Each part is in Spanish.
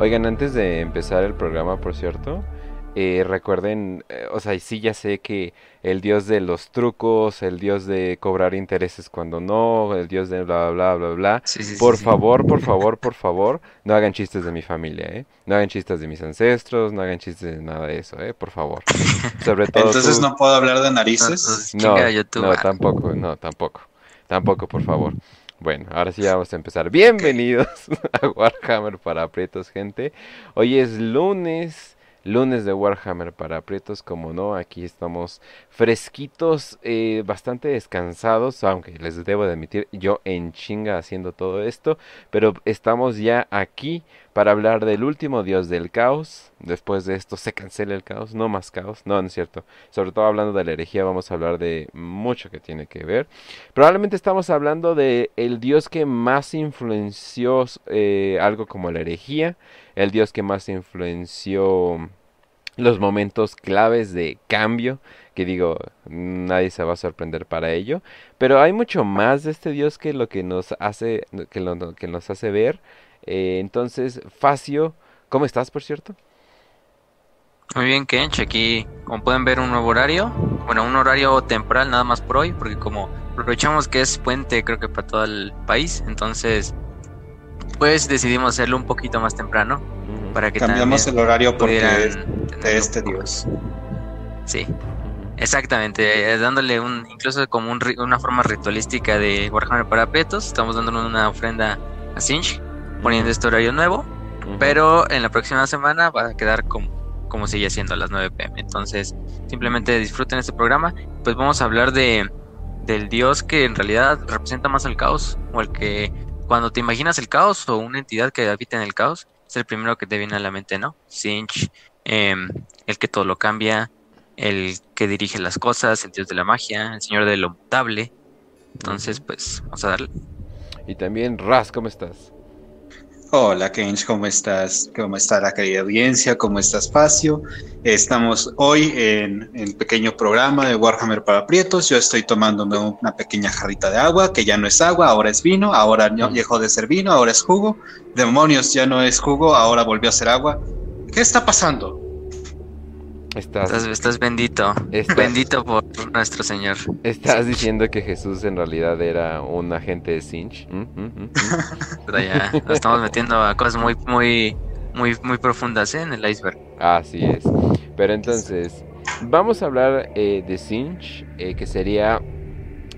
Oigan, antes de empezar el programa, por cierto, eh, recuerden, eh, o sea, sí ya sé que el dios de los trucos, el dios de cobrar intereses cuando no, el dios de bla bla bla bla. Sí, sí, sí, por sí. favor, por favor, por favor, no hagan chistes de mi familia, ¿eh? No hagan chistes de mis ancestros, no hagan chistes de nada de eso, ¿eh? Por favor. Sobre todo Entonces tú- no puedo hablar de No, narices. no, YouTube. no, ah. tampoco, no, tampoco. Tampoco, por favor. Bueno, ahora sí ya vamos a empezar. Bienvenidos a Warhammer para aprietos, gente. Hoy es lunes, lunes de Warhammer para aprietos, como no, aquí estamos fresquitos, eh, bastante descansados, aunque les debo de admitir, yo en chinga haciendo todo esto, pero estamos ya aquí para hablar del último dios del caos. Después de esto se cancela el caos, no más caos, no, no es cierto. Sobre todo hablando de la herejía, vamos a hablar de mucho que tiene que ver. Probablemente estamos hablando de el dios que más influenció eh, algo como la herejía, el dios que más influenció los momentos claves de cambio, que digo, nadie se va a sorprender para ello, pero hay mucho más de este dios que lo que nos hace, que lo que nos hace ver. Eh, entonces, Facio, ¿cómo estás, por cierto? Muy bien, Kench. Aquí, como pueden ver, un nuevo horario. Bueno, un horario temporal nada más por hoy, porque como aprovechamos que es puente, creo que para todo el país, entonces, pues decidimos hacerlo un poquito más temprano para que Cambiamos el horario porque es de este dios. Sí, exactamente. eh, dándole un, incluso como un, ri- una forma ritualística de Warhammer para aprietos. Estamos dándole una ofrenda a Sinch, poniendo este horario nuevo. Pero en la próxima semana va a quedar como, como sigue siendo a las 9 pm. Entonces, simplemente disfruten este programa. Pues vamos a hablar de del dios que en realidad representa más al caos. O el que cuando te imaginas el caos o una entidad que habita en el caos, es el primero que te viene a la mente, ¿no? Sinch, em, el que todo lo cambia, el que dirige las cosas, el dios de la magia, el señor de lo mutable. Entonces, pues, vamos a darle. Y también, Raz, ¿cómo estás? Hola, Kench, ¿cómo estás? ¿Cómo está la querida audiencia? ¿Cómo está Espacio? Estamos hoy en el pequeño programa de Warhammer para Prietos. Yo estoy tomándome una pequeña jarrita de agua, que ya no es agua, ahora es vino, ahora no- dejó de ser vino, ahora es jugo. Demonios, ya no es jugo, ahora volvió a ser agua. ¿Qué está pasando? Estás, Estás, estás bendito. Estás- Bendito por nuestro Señor. estás diciendo que Jesús en realidad era un agente de Sinch. ¿Mm? ¿Mm? ¿Mm? Pero ya nos estamos metiendo a cosas muy, muy, muy, muy profundas ¿eh? en el iceberg. Así es. Pero entonces, vamos a hablar eh, de Sinch, eh, que sería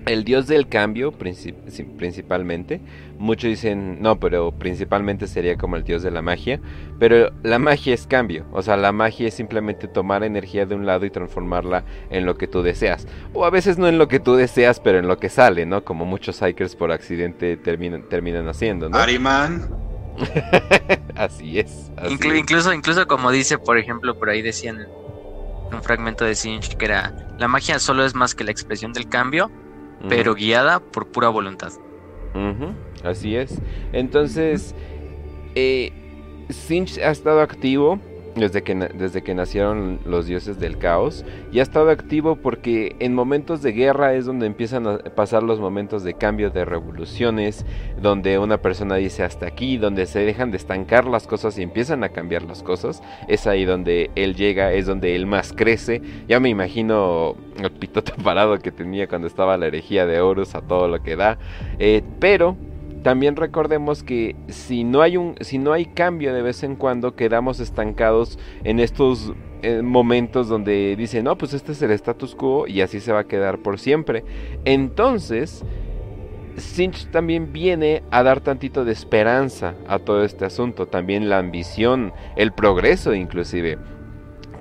el dios del cambio princip- principalmente. Muchos dicen, no, pero principalmente sería como el dios de la magia. Pero la magia es cambio. O sea, la magia es simplemente tomar energía de un lado y transformarla en lo que tú deseas. O a veces no en lo que tú deseas, pero en lo que sale, ¿no? Como muchos psychers por accidente terminan, terminan haciendo, ¿no? Ariman, Así es. así Inclu- es. incluso, incluso como dice, por ejemplo, por ahí decían en un fragmento de Sinch que era la magia solo es más que la expresión del cambio, Pero guiada por pura voluntad. Así es. Entonces, eh, Sinch ha estado activo desde que, desde que nacieron los dioses del caos y ha estado activo porque en momentos de guerra es donde empiezan a pasar los momentos de cambio de revoluciones, donde una persona dice hasta aquí, donde se dejan de estancar las cosas y empiezan a cambiar las cosas. Es ahí donde él llega, es donde él más crece. Ya me imagino el pitote parado que tenía cuando estaba la herejía de Horus a todo lo que da. Eh, pero también recordemos que si no hay un si no hay cambio de vez en cuando quedamos estancados en estos eh, momentos donde dicen no pues este es el status quo y así se va a quedar por siempre entonces Sinch también viene a dar tantito de esperanza a todo este asunto también la ambición el progreso inclusive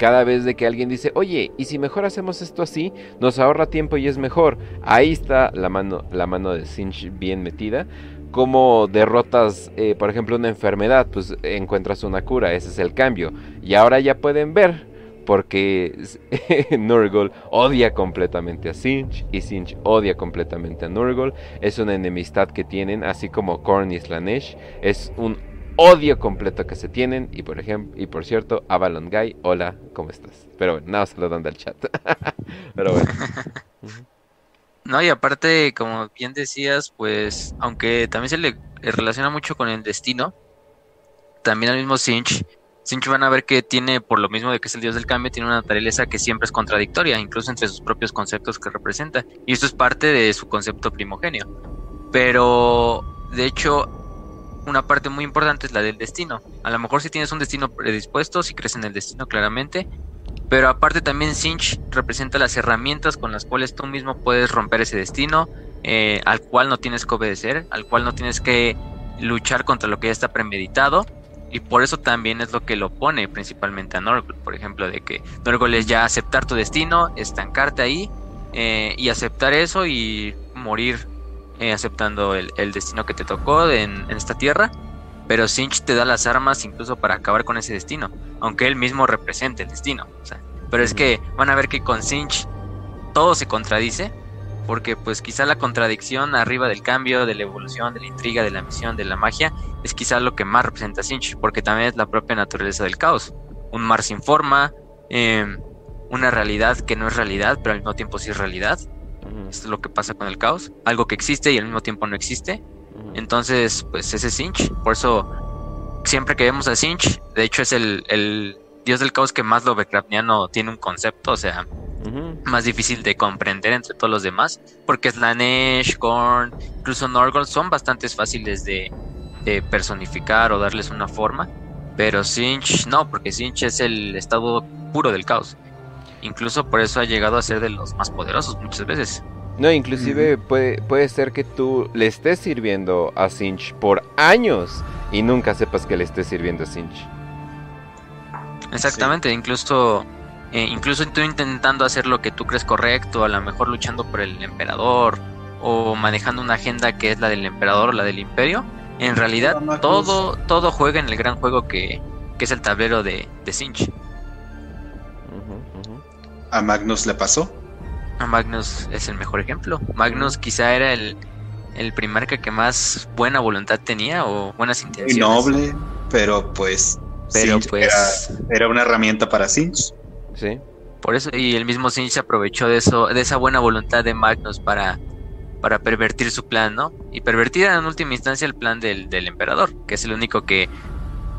cada vez de que alguien dice, oye, y si mejor hacemos esto así, nos ahorra tiempo y es mejor. Ahí está la mano, la mano de Sinch bien metida. Como derrotas, eh, por ejemplo, una enfermedad, pues encuentras una cura, ese es el cambio. Y ahora ya pueden ver, porque Nurgle odia completamente a Sinch y Sinch odia completamente a Nurgle. Es una enemistad que tienen, así como Korn y Slanesh. Es un odio completo que se tienen. Y por ejemplo, y por cierto, Avalon Guy, hola, ¿cómo estás? Pero bueno, nada, saludando al chat. Pero bueno. No, y aparte, como bien decías, pues, aunque también se le relaciona mucho con el destino, también al mismo Sinch, Sinch van a ver que tiene, por lo mismo de que es el dios del cambio, tiene una naturaleza que siempre es contradictoria, incluso entre sus propios conceptos que representa. Y esto es parte de su concepto primogenio. Pero, de hecho, una parte muy importante es la del destino. A lo mejor si tienes un destino predispuesto, si crees en el destino claramente, pero aparte también Sinch representa las herramientas con las cuales tú mismo puedes romper ese destino, eh, al cual no tienes que obedecer, al cual no tienes que luchar contra lo que ya está premeditado, y por eso también es lo que lo pone principalmente a Norgol, por ejemplo, de que Norgol es ya aceptar tu destino, estancarte ahí eh, y aceptar eso y morir eh, aceptando el, destino que te tocó en, esta tierra. Pero Sinch te da las armas incluso para acabar con ese destino, aunque él mismo represente el destino. pero es que van a ver que con Sinch todo se contradice porque pues quizá la contradicción arriba del cambio, de la evolución, de la intriga, de la misión, de la magia, es quizá lo que más representa Sinch, porque también es la propia naturaleza del caos. Un mar sin forma, em, una realidad que no es realidad, pero al mismo tiempo sí es realidad. Esto es lo que pasa con el caos, algo que existe y al mismo tiempo no existe. Entonces, pues ese es Sinch, por eso siempre que vemos a Sinch, de hecho es el, el dios del caos que más Lovecraftiano tiene un concepto, o sea, más difícil de comprender entre todos los demás, porque Slanesh, Korn, incluso Norgol son bastante fáciles de, personificar o darles una forma, pero Sinch no, porque Sinch es el estado puro del caos. Incluso por eso ha llegado a ser de los más poderosos muchas veces. No, inclusive puede, puede ser que tú le estés sirviendo a Sinch por años y nunca sepas que le estés sirviendo a Sinch. Exactamente, incluso eh, incluso tú intentando hacer lo que tú crees correcto, a lo mejor luchando por el emperador o manejando una agenda que es la del emperador o la del imperio, en realidad todo, todo juega en el gran juego que, es el tablero de, de Sinch. ¿A Magnus le pasó? A Magnus es el mejor ejemplo. Magnus quizá era el, el primarca que más buena voluntad tenía o buenas intenciones. noble, pero pues pero pues era, era, una herramienta para Sinch. Sí. Por eso, y el mismo Sinch se aprovechó de eso, de esa buena voluntad de Magnus para, para pervertir su plan, ¿no? Y pervertir en última instancia el plan del, emperador, que es el único que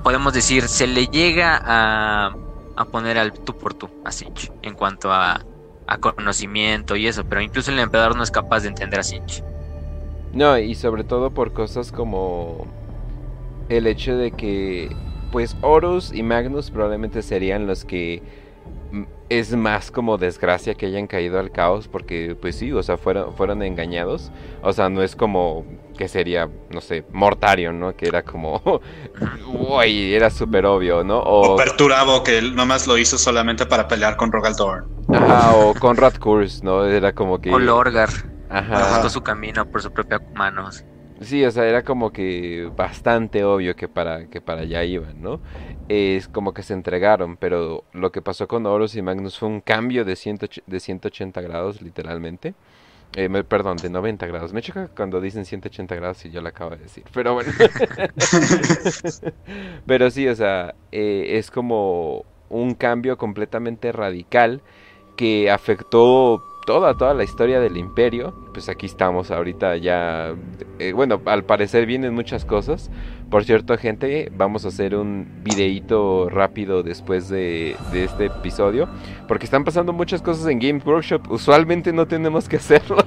podemos decir se le llega a, a poner al tú por tú a Sinch en cuanto a, a conocimiento y eso, pero incluso el emperador no es capaz de entender a Sinch. No, y sobre todo por cosas como el hecho de que pues Horus y Magnus probablemente serían los que es más como desgracia que hayan caído al caos porque pues sí, o sea, fueron, fueron engañados. O sea, no es como que sería, no sé, Mortario, ¿no? Que era como, uy, era súper obvio, ¿no? O, Perturabo, que él nomás lo hizo solamente para pelear con Rogaldorn. Ajá, o Conrad Kurz, ¿no? Era como que... O Lorgar. Ajá. su camino por su propia mano. Sí, o sea, era como que bastante obvio que para, que para allá iban, ¿no? Es como que se entregaron, pero lo que pasó con Horus y Magnus fue un cambio de, de 180 grados, literalmente. Eh, perdón, de 90 grados. Me choca cuando dicen 180 grados y yo lo acabo de decir. Pero bueno. pero sí, o sea, eh, es como un cambio completamente radical que afectó toda, toda la historia del imperio. Pues aquí estamos ahorita ya, eh, bueno, al parecer vienen muchas cosas. Por cierto, gente, vamos a hacer un videíto rápido después de, de, este episodio. Porque están pasando muchas cosas en Games Workshop. Usualmente no tenemos que hacerlo.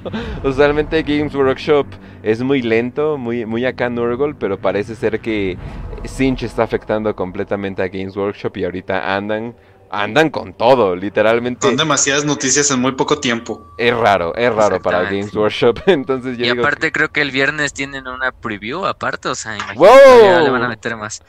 Usualmente Games Workshop es muy lento, muy, muy acá Nurgle. Pero parece ser que Sinch está afectando completamente a Games Workshop y ahorita andan andan con todo, literalmente. Son demasiadas noticias en muy poco tiempo. Es raro, es raro para Games Workshop. Entonces y aparte creo que el viernes tienen una preview aparte, o sea, ¡Wow! le van a meter más.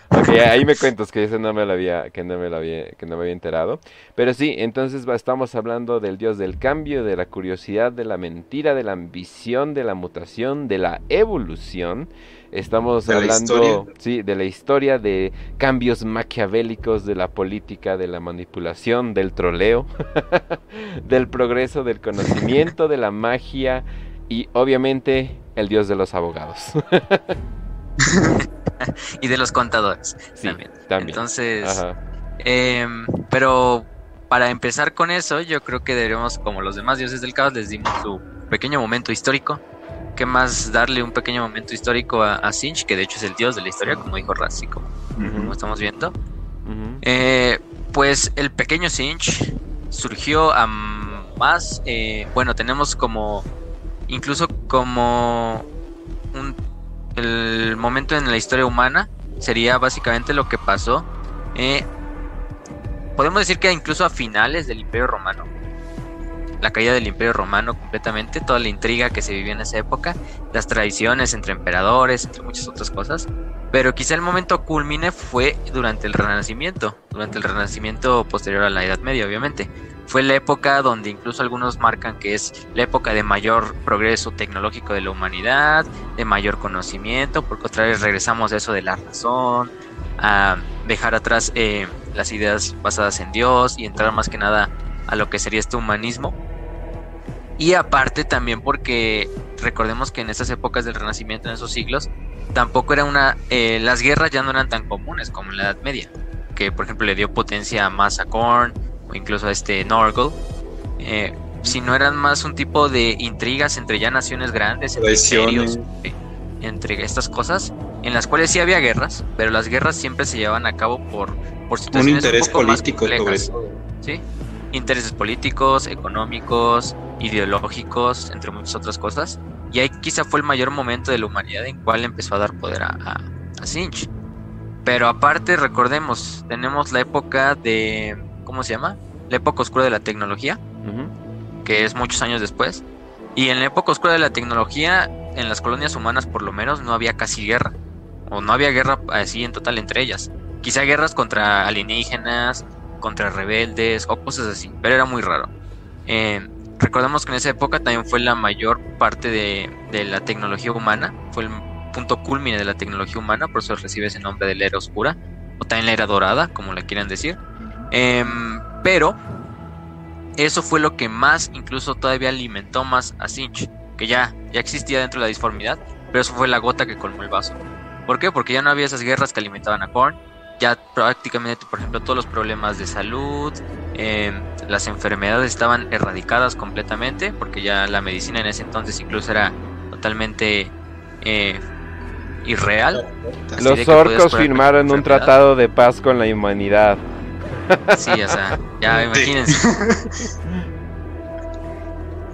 ahí me cuentas que ese no me lo había, que no me lo había, que no me había enterado. Pero sí, entonces estamos hablando del dios del cambio, de la curiosidad, de la mentira, de la ambición, de la mutación, de la evolución. Estamos hablando sí, de la historia, de cambios maquiavélicos, de la política, de la manipulación, del troleo, del progreso, del conocimiento, de la magia y obviamente el dios de los abogados. y de los contadores. Sí, también. Entonces, em, pero para empezar con eso, yo creo que deberíamos, como los demás dioses del caos, les dimos su pequeño momento histórico qué más darle un pequeño momento histórico a, a Sinch, que de hecho es el dios de la historia, como dijo Razzi, como, como estamos viendo. Eh, pues el pequeño Sinch surgió a más, eh, bueno, tenemos como, incluso como un, el momento en la historia humana, sería básicamente lo que pasó. Eh, podemos decir que incluso a finales del Imperio Romano, la caída del Imperio Romano completamente, toda la intriga que se vivió en esa época, las tradiciones entre emperadores, entre muchas otras cosas. Pero quizá el momento culmine fue durante el Renacimiento, durante el Renacimiento posterior a la Edad Media, obviamente. Fue la época donde incluso algunos marcan que es la época de mayor progreso tecnológico de la humanidad, de mayor conocimiento, porque otra vez regresamos a eso de la razón, a dejar atrás eh, las ideas basadas en Dios y entrar más que nada a lo que sería este humanismo. Y aparte también porque recordemos que en esas épocas del Renacimiento, en esos siglos, tampoco era una... Eh, las guerras ya no eran tan comunes como en la Edad Media, que por ejemplo le dio potencia más a Korn o incluso a este Norgol. Eh, sino eran más un tipo de intrigas entre ya naciones grandes, entre imperios, eh, entre estas cosas, en las cuales sí había guerras, pero las guerras siempre se llevaban a cabo por, por situaciones un interés político sobre ¿sí? Intereses políticos, económicos, ideológicos, entre muchas otras cosas. Y ahí quizá fue el mayor momento de la humanidad en cual empezó a dar poder a, a, Sinch. Pero aparte, recordemos, tenemos la época de. ¿Cómo se llama? La época oscura de la tecnología, que es muchos años después. Y en la época oscura de la tecnología, en las colonias humanas por lo menos, no había casi guerra. O no había guerra así en total entre ellas. Quizá guerras contra alienígenas, contra rebeldes o cosas así, pero era muy raro. Eh, recordemos que en esa época también fue la mayor parte de, la tecnología humana, fue el punto culmine de la tecnología humana, por eso recibe ese nombre de la era oscura, o también la era dorada, como la quieran decir. Em, pero eso fue lo que más, incluso todavía alimentó más a Sinch, que ya, ya existía dentro de la disformidad, pero eso fue la gota que colmó el vaso. ¿Por qué? Porque ya no había esas guerras que alimentaban a Korn, ya prácticamente, por ejemplo, todos los problemas de salud, em, las enfermedades estaban erradicadas completamente, porque ya la medicina en ese entonces incluso era totalmente eh, irreal. Los orcos firmaron un tratado de paz con la humanidad. Sí, o sea, ya imagínense.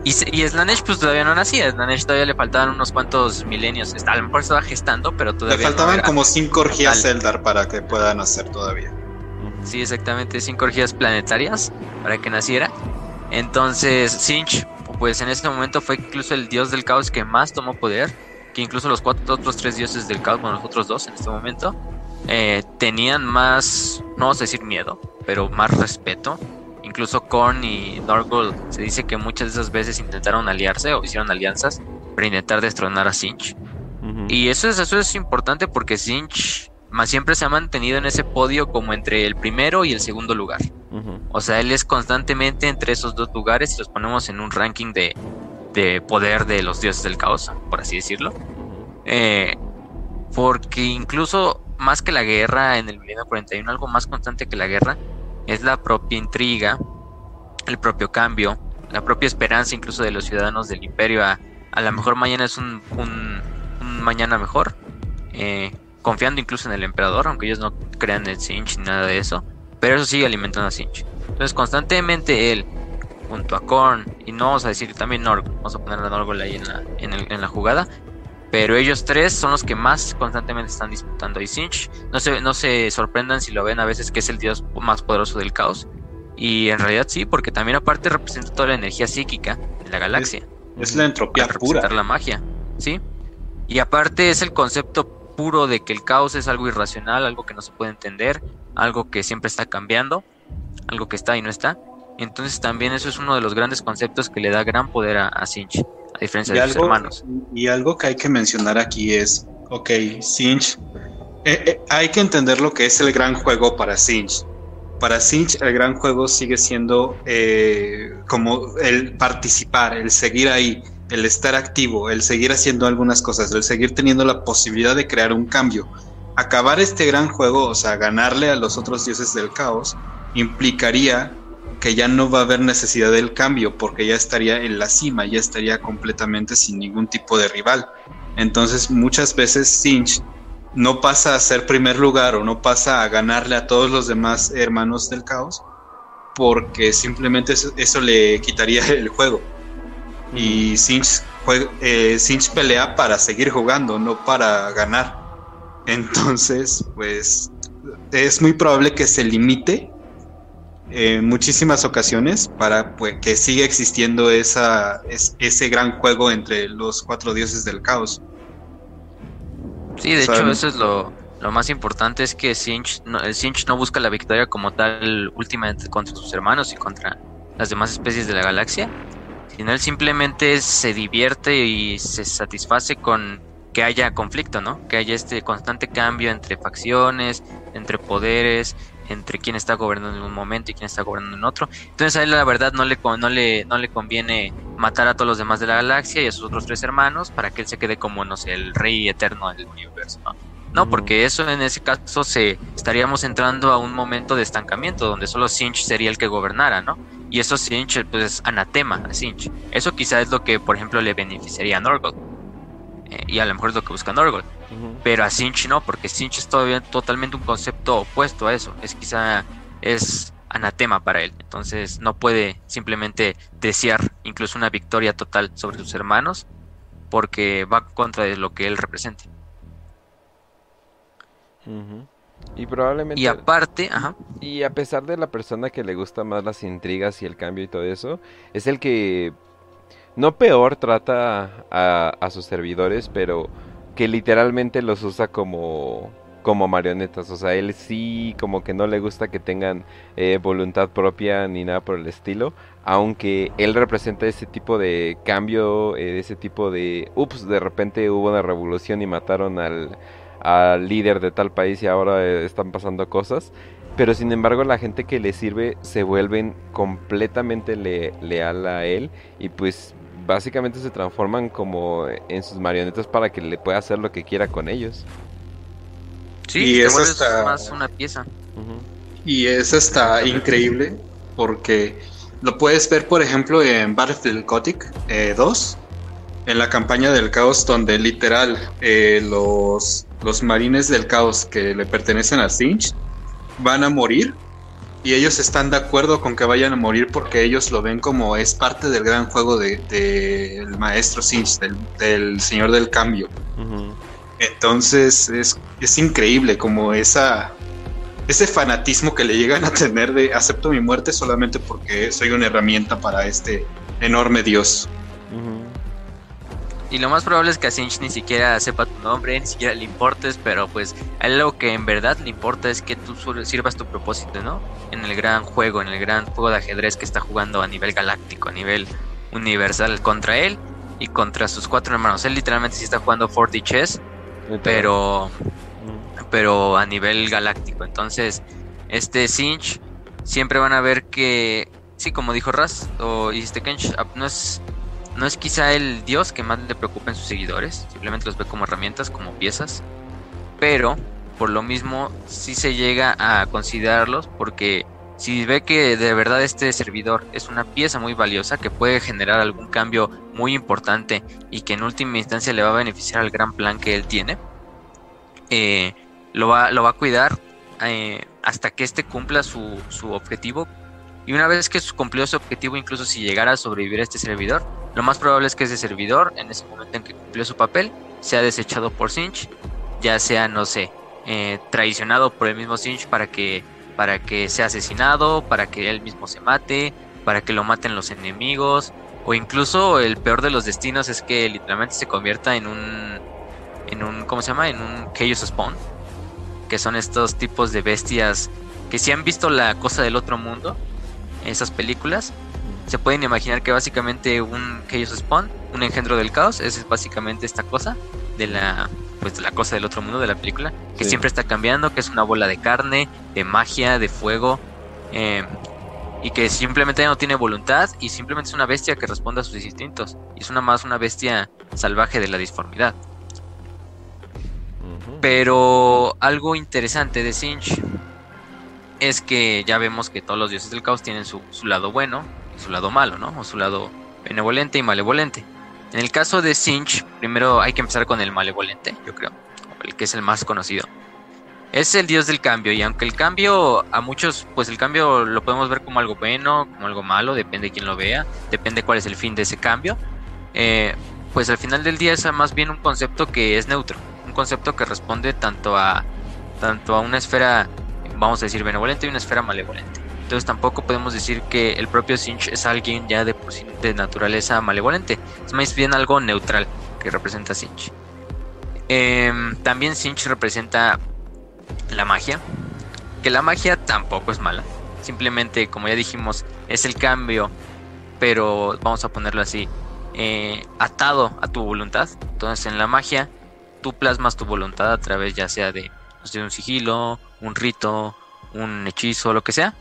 Y, y Slanesh pues todavía no nacía, Slanesh todavía le faltaban unos cuantos milenios, a lo mejor estaba gestando, pero todavía... Le faltaban como cinco orgías Eldar para que pueda nacer todavía. Sí, exactamente, cinco orgías planetarias para que naciera. Entonces, Sinch, pues en este momento fue incluso el dios del caos que más tomó poder, que incluso los cuatro otros tres dioses del caos, bueno, los otros dos en este momento, eh, tenían más, no vamos a decir miedo, pero más respeto Incluso Korn y Norgol se dice que muchas de esas veces intentaron aliarse o hicieron alianzas para intentar destronar a Sinch. Y eso es, eso es importante porque Sinch más siempre se ha mantenido en ese podio como entre el primero y el segundo lugar. O sea, él es constantemente entre esos dos lugares y los ponemos en un ranking de, de poder de los dioses del caos, por así decirlo. Eh, porque incluso más que la guerra en el milenio 41, algo más constante que la guerra es la propia intriga, el propio cambio, la propia esperanza incluso de los ciudadanos del imperio a a lo mejor mañana es un, un, mañana mejor, eh, confiando incluso en el emperador, aunque ellos no crean en Sinch ni nada de eso, pero eso sigue alimentando a Sinch. Entonces constantemente él, junto a Korn, y no vamos a decir también Norg, vamos a poner a Norgol ahí en la, en, el, en la jugada, pero ellos tres son los que más constantemente están disputando. Y Sinch, no se, no se sorprendan si lo ven a veces que es el dios más poderoso del caos. Y en realidad sí, porque también aparte representa toda la energía psíquica de la galaxia. Es, la entropía pura. la magia, ¿sí? Y aparte es el concepto puro de que el caos es algo irracional, algo que no se puede entender, algo que siempre está cambiando, algo que está y no está. Entonces también eso es uno de los grandes conceptos que le da gran poder a, a Sinch a diferencia de sus hermanos. Y algo que hay que mencionar aquí es, ok, Sinch, eh, eh, hay que entender lo que es el gran juego para Sinch. Para Sinch el gran juego sigue siendo eh, como el participar, el seguir ahí, el estar activo, el seguir haciendo algunas cosas, el seguir teniendo la posibilidad de crear un cambio. Acabar este gran juego, o sea, ganarle a los otros dioses del caos, implicaría que ya no va a haber necesidad del cambio porque ya estaría en la cima, ya estaría completamente sin ningún tipo de rival. Entonces muchas veces Sinch no pasa a ser primer lugar o no pasa a ganarle a todos los demás hermanos del caos porque simplemente eso, le quitaría el juego. Y Sinch, eh, pelea para seguir jugando, no para ganar. Entonces, pues es muy probable que se limite en muchísimas ocasiones para pues, que siga existiendo esa, ese gran juego entre los cuatro dioses del caos. Sí, de hecho eso es lo, más importante es que Sinch no, el Sinch no busca la victoria como tal últimamente contra sus hermanos y contra las demás especies de la galaxia, sino él simplemente se divierte y se satisface con que haya conflicto, ¿no? Que haya este constante cambio entre facciones, entre poderes, entre quién está gobernando en un momento y quién está gobernando en otro. Entonces a él la verdad no le, no le, no le conviene matar a todos los demás de la galaxia y a sus otros tres hermanos para que él se quede como, no sé, el rey eterno del universo, ¿no? No, porque eso en ese caso se estaríamos entrando a un momento de estancamiento donde solo Sinch sería el que gobernara, ¿no? Y eso Sinch pues es anatema a Sinch. Eso quizá es lo que, por ejemplo, le beneficiaría a Norgold. Eh, y a lo mejor es lo que busca Norgold. Pero a Sinch no, porque Sinch es todavía totalmente un concepto opuesto a eso. Es quizá es anatema para él. Entonces no puede simplemente desear incluso una victoria total sobre sus hermanos porque va contra de lo que él representa. Y probablemente. Y aparte, Y a pesar de la persona que le gusta más las intrigas y el cambio y todo eso, es el que no peor trata a sus servidores, pero que literalmente los usa como como marionetas, o sea, él sí como que no le gusta que tengan eh, voluntad propia ni nada por el estilo, aunque él representa ese tipo de cambio, eh, ese tipo de, ups, de repente hubo una revolución y mataron al, líder de tal país y ahora eh, están pasando cosas, pero sin embargo la gente que le sirve se vuelven completamente leal a él y pues básicamente se transforman como en sus marionetas para que le pueda hacer lo que quiera con ellos. Sí, y es más una pieza. Y eso está increíble porque lo puedes ver, por ejemplo, en Battlefield Gothic 2, eh, en la campaña del caos, donde literal eh, los, los marines del caos que le pertenecen a Sinch van a morir y ellos están de acuerdo con que vayan a morir porque ellos lo ven como es parte del gran juego del de, maestro Sinch, del, señor del cambio. Entonces es, es, increíble como esa ese fanatismo que le llegan a tener de acepto mi muerte solamente porque soy una herramienta para este enorme dios. Y lo más probable es que a Sinch ni siquiera sepa tu nombre, ni siquiera le importes, pero pues a él lo que en verdad le importa es que tú sirvas tu propósito, ¿no? En el gran juego, en el gran juego de ajedrez que está jugando a nivel galáctico, a nivel universal contra él y contra sus cuatro hermanos. Él literalmente sí está jugando 4D Chess, pero, pero a nivel galáctico. Entonces, este Sinch siempre van a ver que, sí, como dijo Raz o este Kench, no es no es quizá el dios que más le preocupa en sus seguidores, simplemente los ve como herramientas, como piezas, pero por lo mismo sí se llega a considerarlos porque si ve que de verdad este servidor es una pieza muy valiosa que puede generar algún cambio muy importante y que en última instancia le va a beneficiar al gran plan que él tiene, eh, lo, va, a cuidar eh, hasta que éste cumpla su objetivo y una vez que cumplió su objetivo, incluso si llegara a sobrevivir a este servidor, lo más probable es que ese servidor, en ese momento en que cumplió su papel, sea desechado por Sinch, ya sea, no sé, eh, traicionado por el mismo Sinch para que, para que sea asesinado, para que él mismo se mate, para que lo maten los enemigos, o incluso el peor de los destinos es que literalmente se convierta en un, en un, ¿cómo se llama? En un Chaos Spawn, que son estos tipos de bestias que si han visto la cosa del otro mundo, esas películas, se pueden imaginar que básicamente un Chaos Spawn, un engendro del caos, es básicamente esta cosa de la pues de la cosa del otro mundo de la película, que siempre está cambiando, que es una bola de carne, de magia, de fuego, em, y que simplemente no tiene voluntad y simplemente es una bestia que responde a sus instintos, y es una más una bestia salvaje de la disformidad. Pero algo interesante de Sinch es que ya vemos que todos los dioses del caos tienen su, su lado bueno y su lado malo, ¿no? O su lado benevolente y malevolente. En el caso de Sinch, primero hay que empezar con el malevolente, yo creo, el que es el más conocido. Es el dios del cambio y aunque el cambio a muchos, pues el cambio lo podemos ver como algo bueno, como algo malo, depende de quién lo vea, depende cuál es el fin de ese cambio. Eh, pues al final del día es más bien un concepto que es neutro, un concepto que responde tanto a, tanto a una esfera, vamos a decir, benevolente y una esfera malevolente. Entonces tampoco podemos decir que el propio Sinch es alguien ya de, de naturaleza malevolente, es más bien algo neutral que representa Sinch. Em, también Sinch representa la magia, que la magia tampoco es mala, simplemente como ya dijimos es el cambio, pero vamos a ponerlo así, eh, atado a tu voluntad. Entonces en la magia tú plasmas tu voluntad a través ya sea de, de un sigilo, un rito, un hechizo, lo que sea,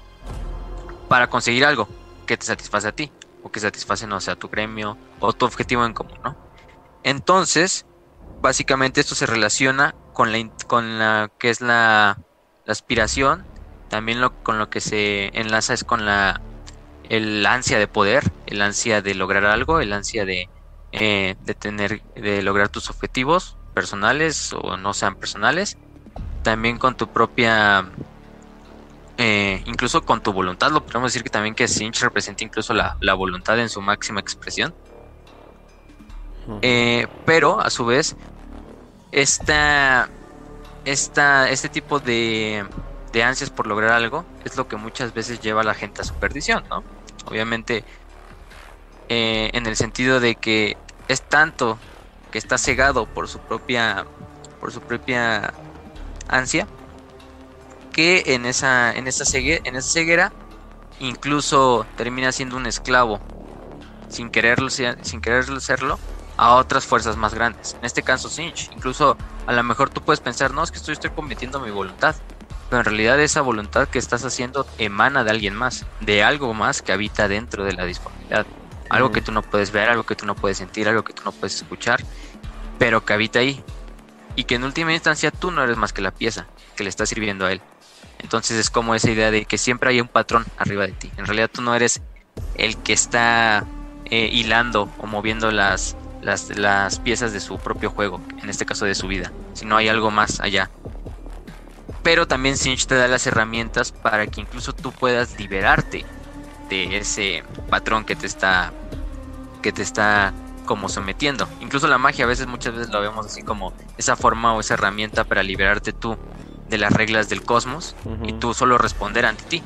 para conseguir algo que te satisface a ti o que satisface, no sea, tu gremio o tu objetivo en común, ¿no? Entonces, básicamente esto se relaciona con la, con la que es la, aspiración, también lo, con lo que se enlaza es con la el ansia de poder, el ansia de lograr algo, el ansia de, eh, de tener, de lograr tus objetivos personales o no sean personales, también con tu propia, eh, incluso con tu voluntad, lo podemos decir que también que Sinch representa incluso la, la voluntad en su máxima expresión. Eh, pero a su vez esta, esta, este tipo de, de ansias por lograr algo es lo que muchas veces lleva a la gente a su perdición, ¿no? Obviamente, eh, en el sentido de que es tanto que está cegado por su propia, por su propia ansia, que en esa, en esa, en esa ceguera incluso termina siendo un esclavo, sin quererlo, sin quererlo serlo, a otras fuerzas más grandes. En este caso, Sinch. Incluso a lo mejor tú puedes pensar, no, es que estoy, estoy cometiendo mi voluntad. Pero en realidad esa voluntad que estás haciendo emana de alguien más, de algo más que habita dentro de la disformidad. Algo que tú no puedes ver, algo que tú no puedes sentir, algo que tú no puedes escuchar, pero que habita ahí. Y que en última instancia tú no eres más que la pieza que le está sirviendo a él. Entonces es como esa idea de que siempre hay un patrón arriba de ti. En realidad tú no eres el que está eh, hilando o moviendo las, las, piezas de su propio juego, en este caso de su vida, si no hay algo más allá. Pero también Sinch te da las herramientas para que incluso tú puedas liberarte de ese patrón que te está que te está como sometiendo. Incluso la magia a veces muchas veces lo vemos así como esa forma o esa herramienta para liberarte tú de las reglas del cosmos y tú solo responder ante ti.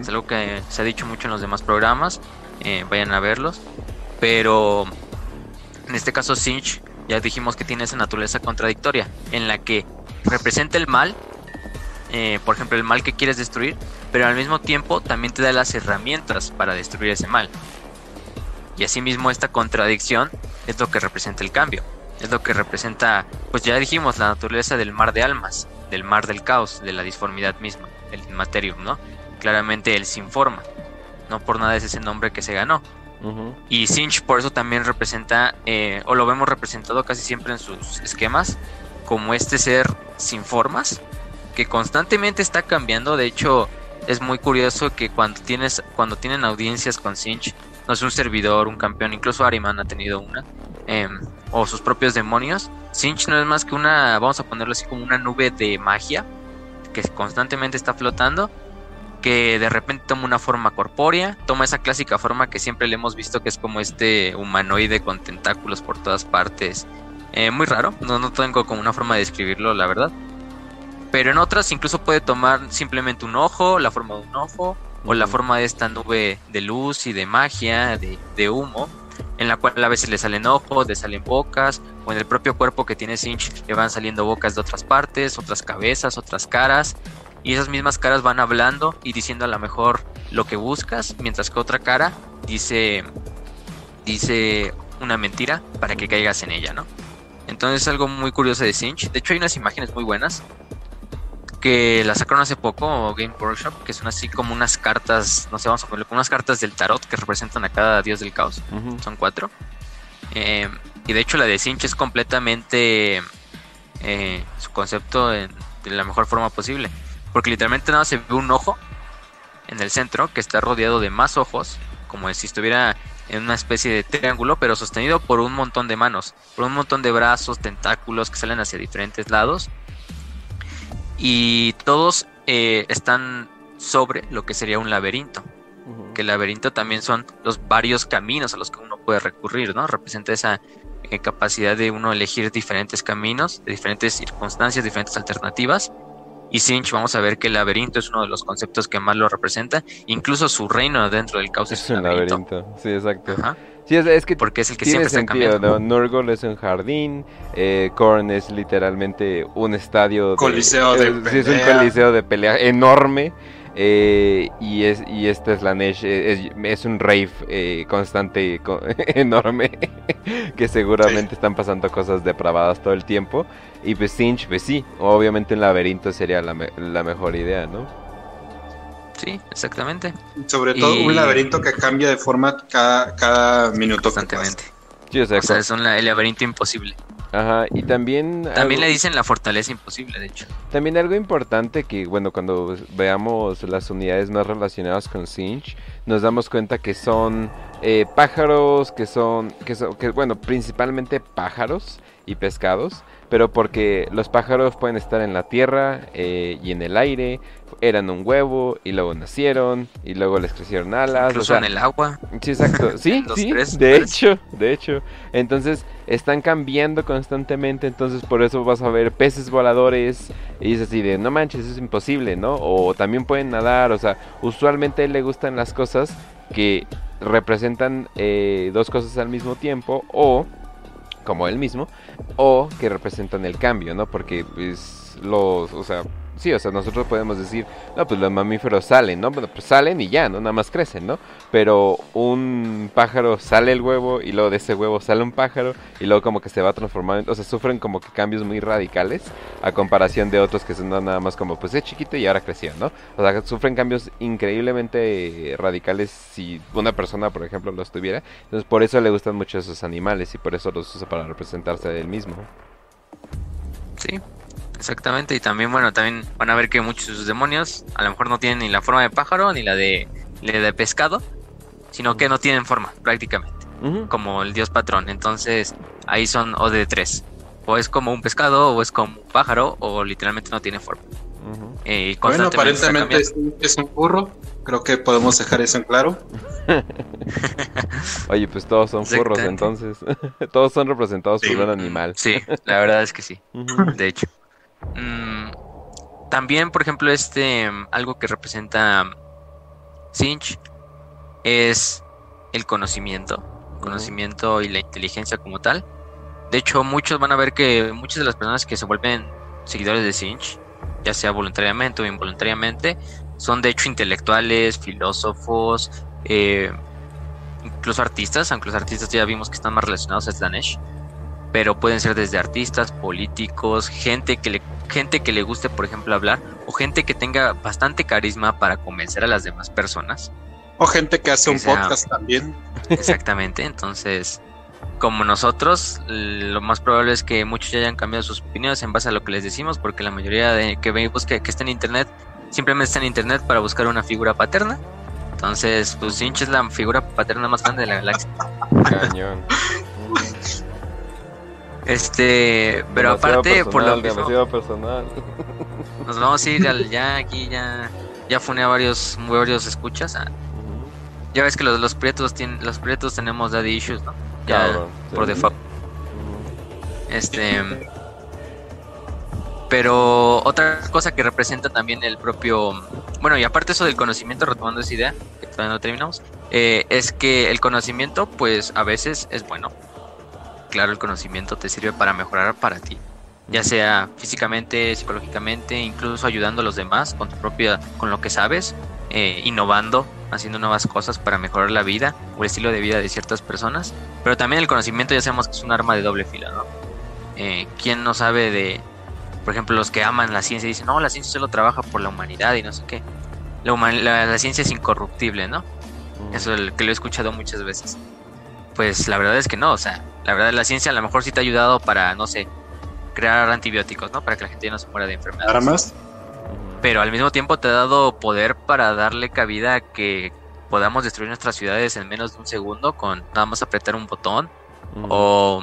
Es algo que se ha dicho mucho en los demás programas, eh, vayan a verlos. Pero en este caso Sinch, ya dijimos que tiene esa naturaleza contradictoria, en la que representa el mal, eh, por ejemplo, el mal que quieres destruir, pero al mismo tiempo también te da las herramientas para destruir ese mal. Y asimismo esta contradicción es lo que representa el cambio, es lo que representa, pues ya dijimos, la naturaleza del mar de almas, del mar del caos, de la disformidad misma, el inmaterium, ¿no? Claramente él se informa, no por nada es ese nombre que se ganó, y Sinch por eso también representa, eh, o lo vemos representado casi siempre en sus esquemas, como este ser sin formas, que constantemente está cambiando. De hecho, es muy curioso que cuando tienes, cuando tienen audiencias con Sinch, no es un servidor, un campeón, incluso Ariman ha tenido una, em, o sus propios demonios. Sinch no es más que una, vamos a ponerlo así como una nube de magia que constantemente está flotando que de repente toma una forma corpórea, toma esa clásica forma que siempre le hemos visto que es como este humanoide con tentáculos por todas partes. Eh, muy raro, no, no tengo como una forma de describirlo, la verdad. Pero en otras incluso puede tomar simplemente un ojo, la forma de un ojo, o la forma de esta nube de luz y de magia, de, de humo, en la cual a veces le salen ojos, le salen bocas, o en el propio cuerpo que tiene Sinch le van saliendo bocas de otras partes, otras cabezas, otras caras, y esas mismas caras van hablando y diciendo a lo mejor lo que buscas, mientras que otra cara dice dice una mentira para que caigas en ella, ¿no? Entonces es algo muy curioso de Sinch. De hecho hay unas imágenes muy buenas que las sacaron hace poco Game Workshop, que son así como unas cartas, no sé, vamos a ponerle como unas cartas del tarot que representan a cada dios del caos. Son cuatro. Eh, y de hecho la de Sinch es completamente eh, su concepto de la mejor forma posible porque literalmente nada se ve un ojo en el centro que está rodeado de más ojos, como si estuviera en una especie de triángulo, pero sostenido por un montón de manos, por un montón de brazos, tentáculos que salen hacia diferentes lados. Y todos eh, están sobre lo que sería un laberinto. Que el laberinto también son los varios caminos a los que uno puede recurrir, ¿no? Representa esa eh, capacidad de uno elegir diferentes caminos, de diferentes circunstancias, diferentes alternativas. Y Sinch, vamos a ver que el laberinto es uno de los conceptos que más lo representa. Incluso su reino dentro del caos es, un laberinto. Sí, exacto. Sí, es, que Porque es el que siempre sentido, está cambiando. Nurgle es un jardín, eh, Korn es literalmente un estadio. Coliseo de, pelea. Sí, es un coliseo de pelea enorme. Eh, y, es, y este Slanesh es, es un rave eh, constante, enorme, que seguramente están pasando cosas depravadas todo el tiempo. Y pues Sinch, pues sí, obviamente un laberinto sería la, la mejor idea, ¿no? Sí, exactamente. Sobre todo un laberinto que cambia de forma cada, cada minuto. Constantemente. Sí, o sea, es un, el laberinto imposible. Ajá, y también... También le dicen la fortaleza imposible, de hecho. También algo importante que, bueno, cuando veamos las unidades más relacionadas con Sinch, nos damos cuenta que son eh, pájaros, que son, que son, que, bueno, principalmente pájaros y pescados, pero porque los pájaros pueden estar en la tierra eh, y en el aire, eran un huevo y luego nacieron y luego les crecieron alas. Incluso en el agua. Sí, exacto. Sí, sí, de hecho, de hecho. Entonces están cambiando constantemente, entonces por eso vas a ver peces voladores y es así de, no manches, eso es imposible, ¿no? O también pueden nadar, o sea, usualmente a él le gustan las cosas que representan eh, dos cosas al mismo tiempo o como él mismo, o que representan el cambio, ¿no? Porque pues los, o sea, sí, o sea, nosotros podemos decir, no, pues los mamíferos salen, ¿no? Bueno, pues salen y ya, ¿no? Nada más crecen, ¿no? Pero un pájaro sale el huevo y luego de ese huevo sale un pájaro y luego como que se va transformando, o sea, sufren como que cambios muy radicales a comparación de otros que son nada más como, pues es chiquito y ahora creció, ¿no? O sea, sufren cambios increíblemente radicales si una persona, por ejemplo, los tuviera. Entonces, por eso le gustan mucho esos animales y por eso los usa para representarse a él mismo. Sí, Exactamente, y también, bueno, también van a ver que muchos de sus demonios a lo mejor no tienen ni la forma de pájaro ni la de, de pescado, sino que no tienen forma prácticamente, como el dios patrón. Entonces, ahí son o de tres. O es como un pescado, o es como un pájaro, o literalmente no tiene forma. Eh, bueno, aparentemente es, un burro. Creo que podemos dejar eso en claro. Oye, pues todos son furros entonces. todos son representados por un animal. Sí, la verdad es que sí. De hecho. Mm, también, por ejemplo, este algo que representa Sinch es el conocimiento, conocimiento y la inteligencia como tal. De hecho, muchos van a ver que muchas de las personas que se vuelven seguidores de Sinch, ya sea voluntariamente o involuntariamente, son de hecho intelectuales, filósofos, eh, incluso artistas, aunque los artistas ya vimos que están más relacionados a Slanesh pero pueden ser desde artistas, políticos, gente que le gente que le guste, por ejemplo, hablar o gente que tenga bastante carisma para convencer a las demás personas. O gente que hace un podcast también. Exactamente, entonces, como nosotros, lo más probable es que muchos ya hayan cambiado sus opiniones en base a lo que les decimos, porque la mayoría de que vemos que, que está en internet simplemente está en internet para buscar una figura paterna. Entonces, pues Sinch es la figura paterna más grande de la galaxia. Cañón. Este, pero aparte, por lo demasiado personal. Nos vamos a ir al, ya aquí, ya, ya fune a varios, varios escuchas. Ah. Ya ves que los, los prietos tienen, los prietos tenemos daddy issues, ¿no? Ya, por default. Este, pero otra cosa que representa también el propio, bueno, y aparte eso del conocimiento, retomando esa idea, que todavía no terminamos, eh, es que el conocimiento, pues a veces es bueno, claro, el conocimiento te sirve para mejorar para ti, ya sea físicamente, psicológicamente, incluso ayudando a los demás con tu propia, con lo que sabes, eh, innovando, haciendo nuevas cosas para mejorar la vida o el estilo de vida de ciertas personas. Pero también el conocimiento ya sabemos que es un arma de doble fila, ¿no? Eh, ¿Quién no sabe de, por ejemplo, los que aman la ciencia y dicen, no, la ciencia solo trabaja por la humanidad y no sé qué? La, la, ciencia es incorruptible, ¿no? Eso es el que lo he escuchado muchas veces. Pues la verdad es que no, o sea, la verdad la ciencia a lo mejor sí te ha ayudado para, no sé, crear antibióticos, ¿no? Para que la gente no se muera de enfermedades. ¿Armas? pero al mismo tiempo te ha dado poder para darle cabida a que podamos destruir nuestras ciudades en menos de un segundo con nada más apretar un botón o,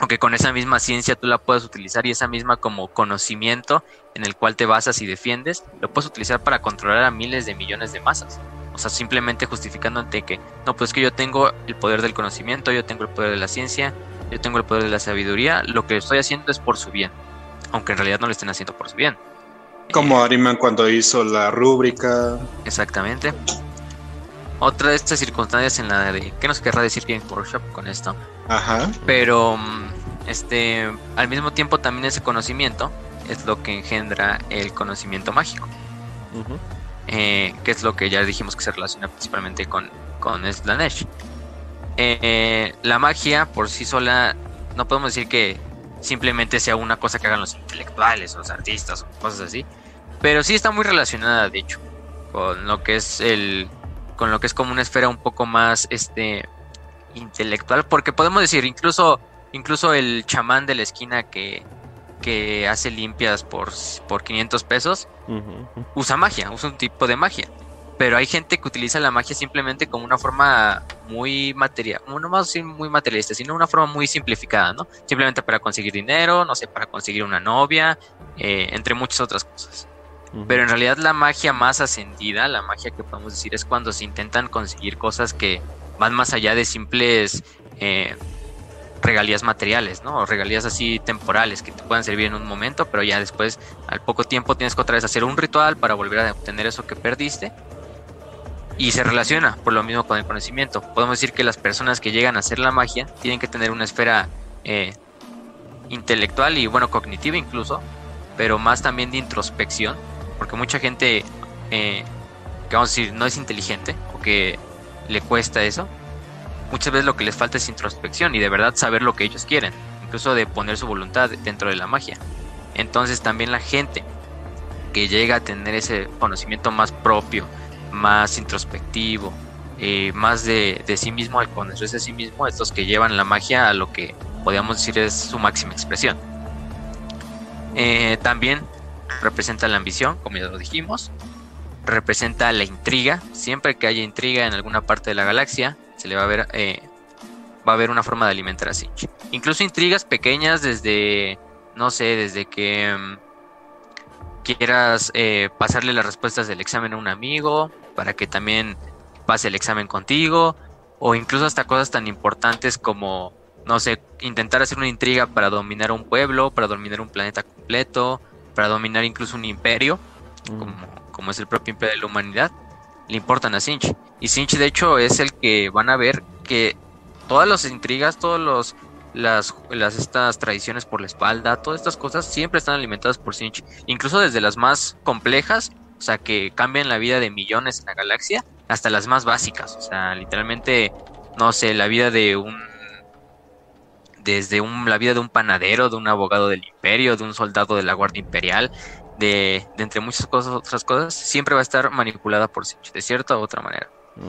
o que con esa misma ciencia tú la puedas utilizar y esa misma como conocimiento en el cual te basas y defiendes, lo puedes utilizar para controlar a miles de millones de masas. O sea, simplemente justificándote que, no, pues que yo tengo el poder del conocimiento, yo tengo el poder de la ciencia, yo tengo el poder de la sabiduría, lo que estoy haciendo es por su bien, aunque en realidad no lo estén haciendo por su bien. Como eh, Ariman cuando hizo la rúbrica. Exactamente. Otra de estas circunstancias en la de qué nos querrá decir Game Workshop con esto. Ajá. Pero mm, este al mismo tiempo también ese conocimiento es lo que engendra el conocimiento mágico. Eh, que es lo que ya dijimos que se relaciona principalmente con, con Slanesh. Eh, la magia por sí sola, no podemos decir que simplemente sea una cosa que hagan los intelectuales los artistas o cosas así, pero sí está muy relacionada, de hecho, con lo que es el, con lo que es como una esfera un poco más, este, intelectual, porque podemos decir, incluso, incluso el chamán de la esquina que, que hace limpias por, por 500 pesos, usa magia, usa un tipo de magia. Pero hay gente que utiliza la magia simplemente como una forma muy material, no más muy materialista, sino una forma muy simplificada, ¿no? Simplemente para conseguir dinero, no sé, para conseguir una novia, eh, entre muchas otras cosas. Pero en realidad la magia más ascendida, la magia que podemos decir, es cuando se intentan conseguir cosas que van más allá de simples eh, regalías materiales, ¿no? O regalías así temporales que te puedan servir en un momento, pero ya después, al poco tiempo, tienes que otra vez hacer un ritual para volver a obtener eso que perdiste. Y se relaciona por lo mismo con el conocimiento. Podemos decir que las personas que llegan a hacer la magia tienen que tener una esfera eh, intelectual y, bueno, cognitiva incluso, pero más también de introspección, porque mucha gente, eh, que vamos a decir, no es inteligente o que le cuesta eso, muchas veces lo que les falta es introspección y de verdad saber lo que ellos quieren, incluso de poner su voluntad dentro de la magia. Entonces también la gente que llega a tener ese conocimiento más propio, más introspectivo, eh, más de, sí mismo, al conocerse a sí mismo, estos que llevan la magia a lo que podríamos decir es su máxima expresión. Eh, también representa la ambición, como ya lo dijimos, representa la intriga, siempre que haya intriga en alguna parte de la galaxia, se le va a ver, eh, va a haber una forma de alimentar a Sinch. Incluso intrigas pequeñas desde, no sé, desde que mm, quieras eh, pasarle las respuestas del examen a un amigo para que también pase el examen contigo, o incluso hasta cosas tan importantes como, no sé, intentar hacer una intriga para dominar un pueblo, para dominar un planeta completo, para dominar incluso un imperio, mm. como, como es el propio imperio de la humanidad le importan a Sinch. Y Sinch de hecho es el que van a ver que todas las intrigas, todas los, las, las estas tradiciones por la espalda, todas estas cosas siempre están alimentadas por Sinch. Incluso desde las más complejas, o sea, que cambian la vida de millones en la galaxia, hasta las más básicas. O sea, literalmente, no sé, la vida de un desde un, la vida de un panadero, de un abogado del imperio, de un soldado de la Guardia Imperial, de, entre muchas cosas, otras cosas, siempre va a estar manipulada por Sinch, de cierta u otra manera.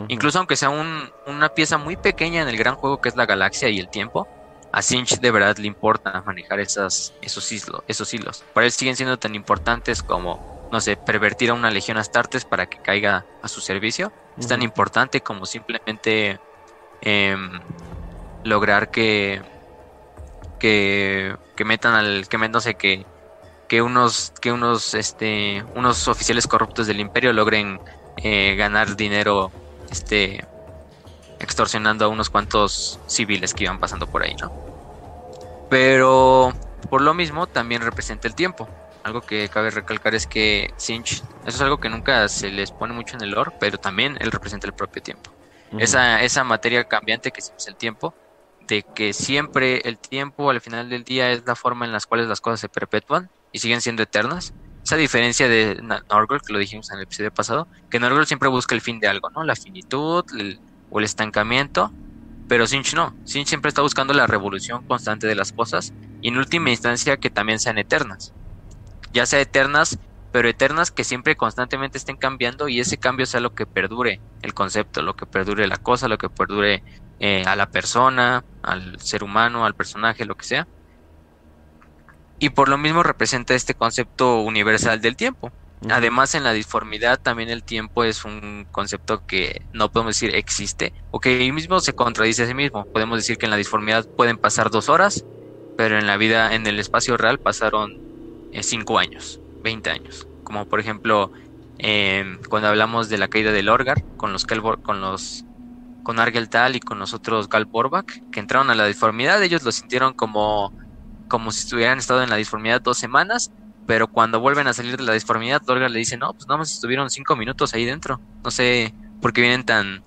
Incluso aunque sea una pieza muy pequeña en el gran juego que es la galaxia y el tiempo, a Sinch de verdad le importa manejar esas, esos, hilos, esos hilos. Para él siguen siendo tan importantes como, no sé, pervertir a una legión Astartes para que caiga a su servicio. Es tan importante como simplemente em, lograr que, que, que metan al, que no sé, que que unos, que unos, este, unos oficiales corruptos del imperio logren eh, ganar dinero, este, extorsionando a unos cuantos civiles que iban pasando por ahí, ¿no? Pero por lo mismo también representa el tiempo. Algo que cabe recalcar es que Sinch, eso es algo que nunca se les pone mucho en el lore, pero también él representa el propio tiempo. esa, esa materia cambiante que es el tiempo, de que siempre el tiempo al final del día es la forma en las cuales las cosas se perpetúan y siguen siendo eternas. Esa diferencia de Norgol, que lo dijimos en el episodio pasado, que Norgol siempre busca el fin de algo, ¿no? La finitud o el estancamiento, pero Sinch no. Sinch siempre está buscando la revolución constante de las cosas y en última instancia que también sean eternas. Ya sea eternas, pero eternas que siempre constantemente estén cambiando y ese cambio sea lo que perdure el concepto, lo que perdure la cosa, lo que perdure eh, a la persona, al ser humano, al personaje, lo que sea y por lo mismo representa este concepto universal del tiempo, Además, en la disformidad también el tiempo es un concepto que no podemos decir existe, o que él mismo se contradice a sí mismo. Podemos decir que en la disformidad pueden pasar dos horas, pero en la vida, en el espacio real, pasaron eh, cinco años, 20 años. Como por ejemplo, eh, cuando hablamos de la caída del Orgar con los con los con Argel Tal y con los otros Gal que entraron a la disformidad, ellos lo sintieron como, como si estuvieran estado en la disformidad dos semanas, pero cuando vuelven a salir de la disformidad, Orgar le dice, no, pues nada más estuvieron cinco minutos ahí dentro. No sé por qué vienen tan,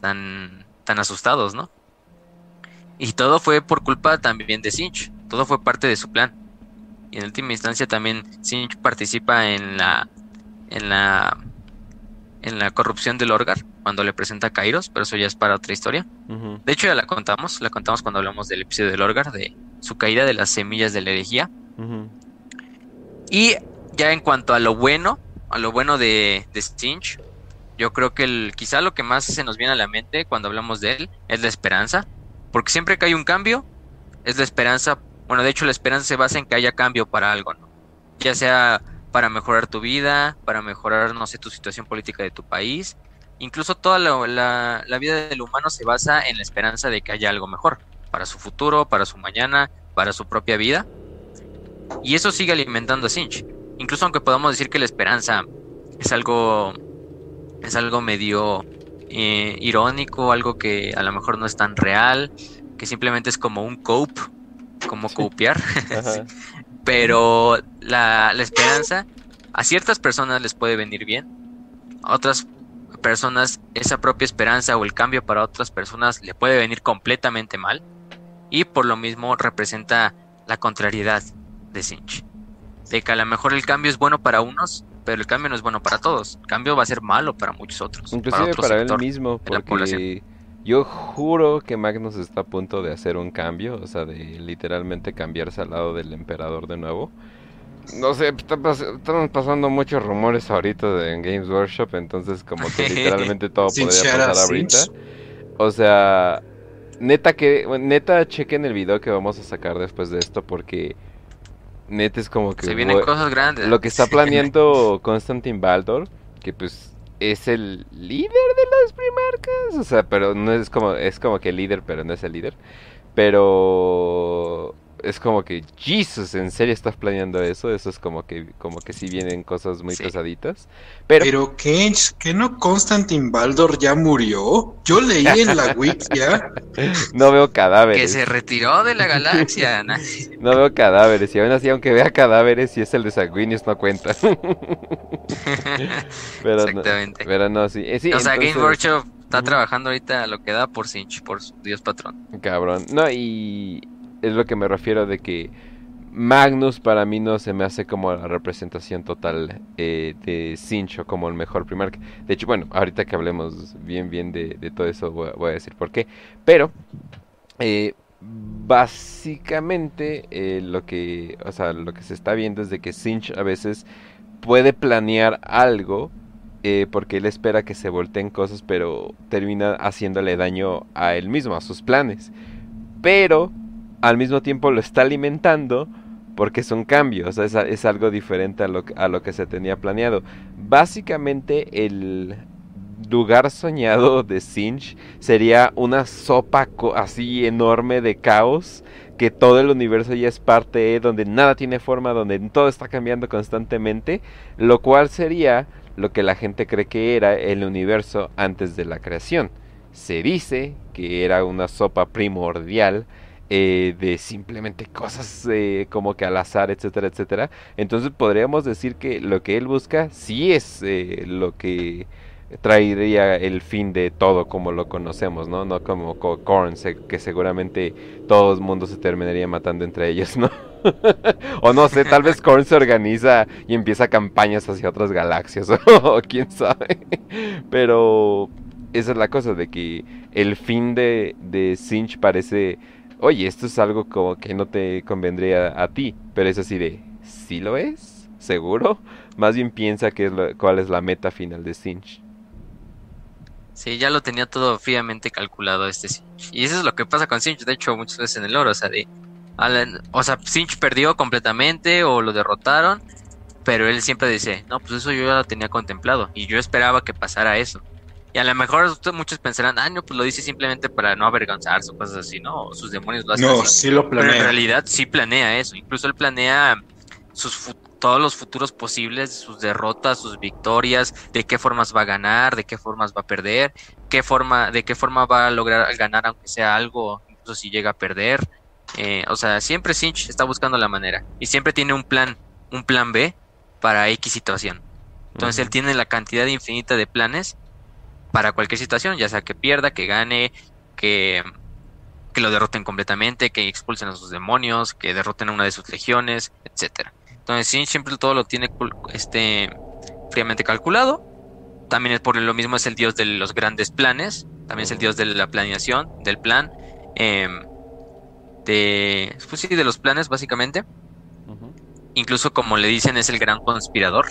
tan, tan asustados, ¿no? Y todo fue por culpa también de Sinch, todo fue parte de su plan. Y en última instancia también Sinch participa en la en la en la corrupción del Orgar cuando le presenta a Kairos, pero eso ya es para otra historia. De hecho ya la contamos, la contamos cuando hablamos del episodio del Orgar, de su caída de las semillas de la herejía. Y ya en cuanto a lo bueno, a lo bueno de, de Stinch, yo creo que el, quizá lo que más se nos viene a la mente cuando hablamos de él es la esperanza, porque siempre que hay un cambio, es la esperanza, bueno, de hecho la esperanza se basa en que haya cambio para algo, ¿no? Ya sea para mejorar tu vida, para mejorar, no sé, tu situación política de tu país. Incluso toda la, vida del humano se basa en la esperanza de que haya algo mejor para su futuro, para su mañana, para su propia vida. Y eso sigue alimentando a Sinch. Incluso aunque podamos decir que la esperanza es algo, es algo medio eh, irónico, algo que a lo mejor no es tan real, que simplemente es como un cope, como copiar. Pero la, esperanza a ciertas personas les puede venir bien, a otras personas esa propia esperanza o el cambio para otras personas le puede venir completamente mal y por lo mismo representa la contrariedad de Sinch. De que a lo mejor el cambio es bueno para unos, pero el cambio no es bueno para todos. El cambio va a ser malo para muchos otros. Inclusive para, él mismo, porque yo juro que Magnus está a punto de hacer un cambio, o sea, de literalmente cambiarse al lado del emperador de nuevo. No sé, están pasando muchos rumores ahorita de, en Games Workshop, entonces como que literalmente todo podría pasar ahorita. O sea, neta que neta chequen el video que vamos a sacar después de esto porque neta es como que se vienen cosas grandes. Lo que está planeando Constantin Baldor, que pues es el líder de las primarcas. O sea, pero no es como, es como que el líder, pero no es el líder. Pero es como que, Jesus, ¿en serio estás planeando eso? Eso es como que, como que sí vienen cosas muy pesaditas. Pero, pero Kench, ¿que no Constantin Baldor ya murió? Yo leí en la wiki no veo cadáveres. Que se retiró de la galaxia. no veo cadáveres. Y aún así, aunque vea cadáveres, si es el de Sanguinius, no cuenta. pero Exactamente. No, pero no, sí. Eh, o sea, Game Workshop está trabajando ahorita lo que da por Sinch, por su Dios patrón. Cabrón. No, y es lo que me refiero de que Magnus para mí no se me hace como la representación total eh, de Sincho como el mejor primer. De hecho, bueno, ahorita que hablemos bien bien de, todo eso voy, a decir por qué. Pero eh, básicamente eh, lo que, o sea, lo que se está viendo es de que Sinch a veces puede planear algo porque él espera que se volteen cosas, pero termina haciéndole daño a él mismo, a sus planes. Pero al mismo tiempo lo está alimentando porque es un cambio, o sea, es, algo diferente a lo, a lo que se tenía planeado. Básicamente el lugar soñado de Sinch sería una sopa así enorme de caos que todo el universo ya es parte donde nada tiene forma, donde todo está cambiando constantemente, lo cual sería lo que la gente cree que era el universo antes de la creación. Se dice que era una sopa primordial eh, de simplemente cosas eh, como que al azar, etcétera, etcétera. Entonces podríamos decir que lo que él busca sí es eh, lo que traería el fin de todo como lo conocemos, ¿no? No como Korn, que seguramente todo el mundo se terminaría matando entre ellos, ¿no? o no sé, tal vez Korn se organiza y empieza campañas hacia otras galaxias, o quién sabe. Pero esa es la cosa, de que el fin de, de Sinch parece oye, esto es algo como que no te convendría a ti, pero es así de, ¿sí lo es? ¿Seguro? Más bien piensa que es cuál es la meta final de Sinch. Sí, ya lo tenía todo fríamente calculado este Sinch. Y eso es lo que pasa con Sinch, de hecho, muchas veces en el oro, o sea, de, o sea, Sinch perdió completamente o lo derrotaron pero él siempre dice, no, pues eso yo ya lo tenía contemplado y yo esperaba que pasara eso. Y a lo mejor muchos pensarán, ah, no, pues lo dice simplemente para no avergonzarse o cosas así, ¿no? sus demonios lo hacen No, sí lo planea. Pero en realidad sí planea eso. Incluso él planea sus todos los futuros posibles, sus derrotas, sus victorias, de qué formas va a ganar, de qué formas va a perder, qué forma, de qué forma va a lograr ganar aunque sea algo, incluso si llega a perder. Eh, o sea, siempre Sinch está buscando la manera y siempre tiene un plan, un plan B para X situación. Entonces él tiene la cantidad infinita de planes para cualquier situación, ya sea que pierda, que gane, que, que lo derroten completamente, que expulsen a sus demonios, que derroten a una de sus legiones, etcétera. Entonces sí, siempre todo lo tiene este, fríamente calculado. También es por lo mismo es el dios de los grandes planes, también es el dios de la planeación, del plan, em, de, pues sí, de los planes básicamente. Incluso como le dicen es el gran conspirador,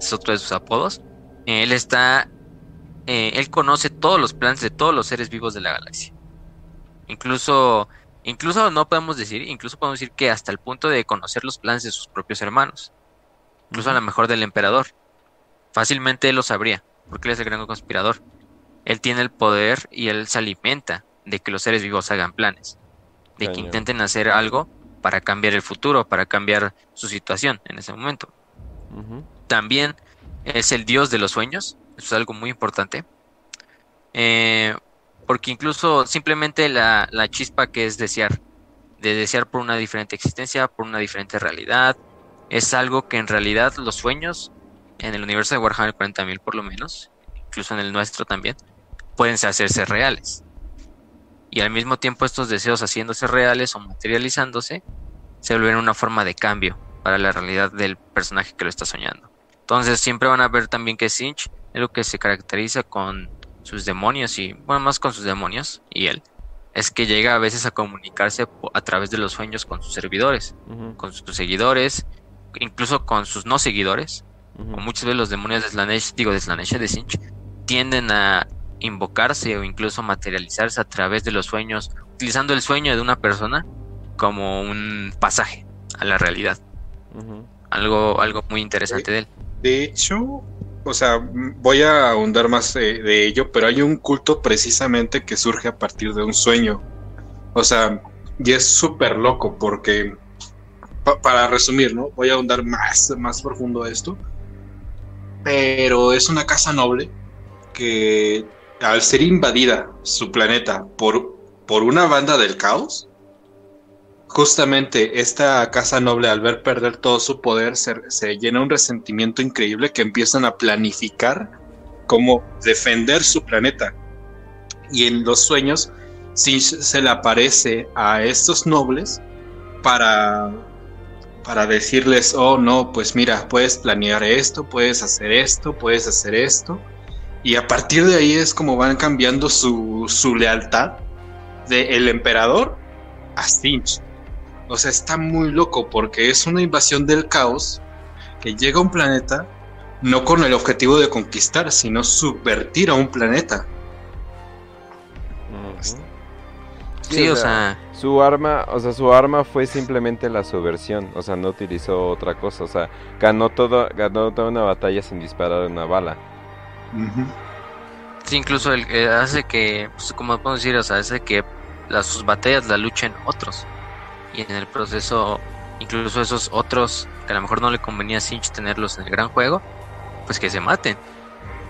es otro de sus apodos. Él está eh, él conoce todos los planes de todos los seres vivos de la galaxia. Incluso, incluso no podemos decir, incluso podemos decir que hasta el punto de conocer los planes de sus propios hermanos. Incluso a lo mejor del emperador. Fácilmente él lo sabría, porque él es el gran conspirador. Él tiene el poder y él se alimenta de que los seres vivos hagan planes. De que intenten hacer algo para cambiar el futuro, para cambiar su situación en ese momento. También es el dios de los sueños, eso es algo muy importante. Eh, porque incluso simplemente la, chispa que es desear, de desear por una diferente existencia, por una diferente realidad, es algo que en realidad los sueños, en el universo de Warhammer 40.000 por lo menos, incluso en el nuestro también, pueden hacerse reales. Y al mismo tiempo estos deseos haciéndose reales o materializándose, se vuelven una forma de cambio para la realidad del personaje que lo está soñando. Entonces siempre van a ver también que Sinch es lo que se caracteriza con sus demonios y, bueno, más con sus demonios y él, es que llega a veces a comunicarse a través de los sueños con sus servidores, con sus seguidores, incluso con sus no seguidores. O muchas veces los demonios de Slanesh, digo de Slanesh de Sinch, tienden a invocarse o incluso materializarse a través de los sueños, utilizando el sueño de una persona como un pasaje a la realidad. Algo, algo muy interesante de él. De hecho, o sea, voy a ahondar más de, ello, pero hay un culto precisamente que surge a partir de un sueño. O sea, y es súper loco porque, para resumir, ¿no? Voy a ahondar más, más profundo esto. Pero es una casa noble que al ser invadida su planeta por, por una banda del caos, Justamente esta casa noble al ver perder todo su poder se, llena un resentimiento increíble que empiezan a planificar cómo defender su planeta. Y en los sueños sí se le aparece a estos nobles para, para decirles, oh no, pues mira, puedes planear esto, puedes hacer esto, puedes hacer esto. Y a partir de ahí es como van cambiando su, su lealtad del el emperador a Sinch. O sea, está muy loco porque es una invasión del caos que llega a un planeta no con el objetivo de conquistar, sino subvertir a un planeta. Sí, o, sea, su arma, o sea, su arma fue simplemente la subversión, o sea, no utilizó otra cosa, o sea, ganó todo, ganó toda una batalla sin disparar una bala. Sí, incluso el, que hace que, pues, como podemos decir, o sea, hace que las, sus batallas la luchen otros y en el proceso incluso esos otros que a lo mejor no le convenía a Sinch tenerlos en el gran juego, pues que se maten.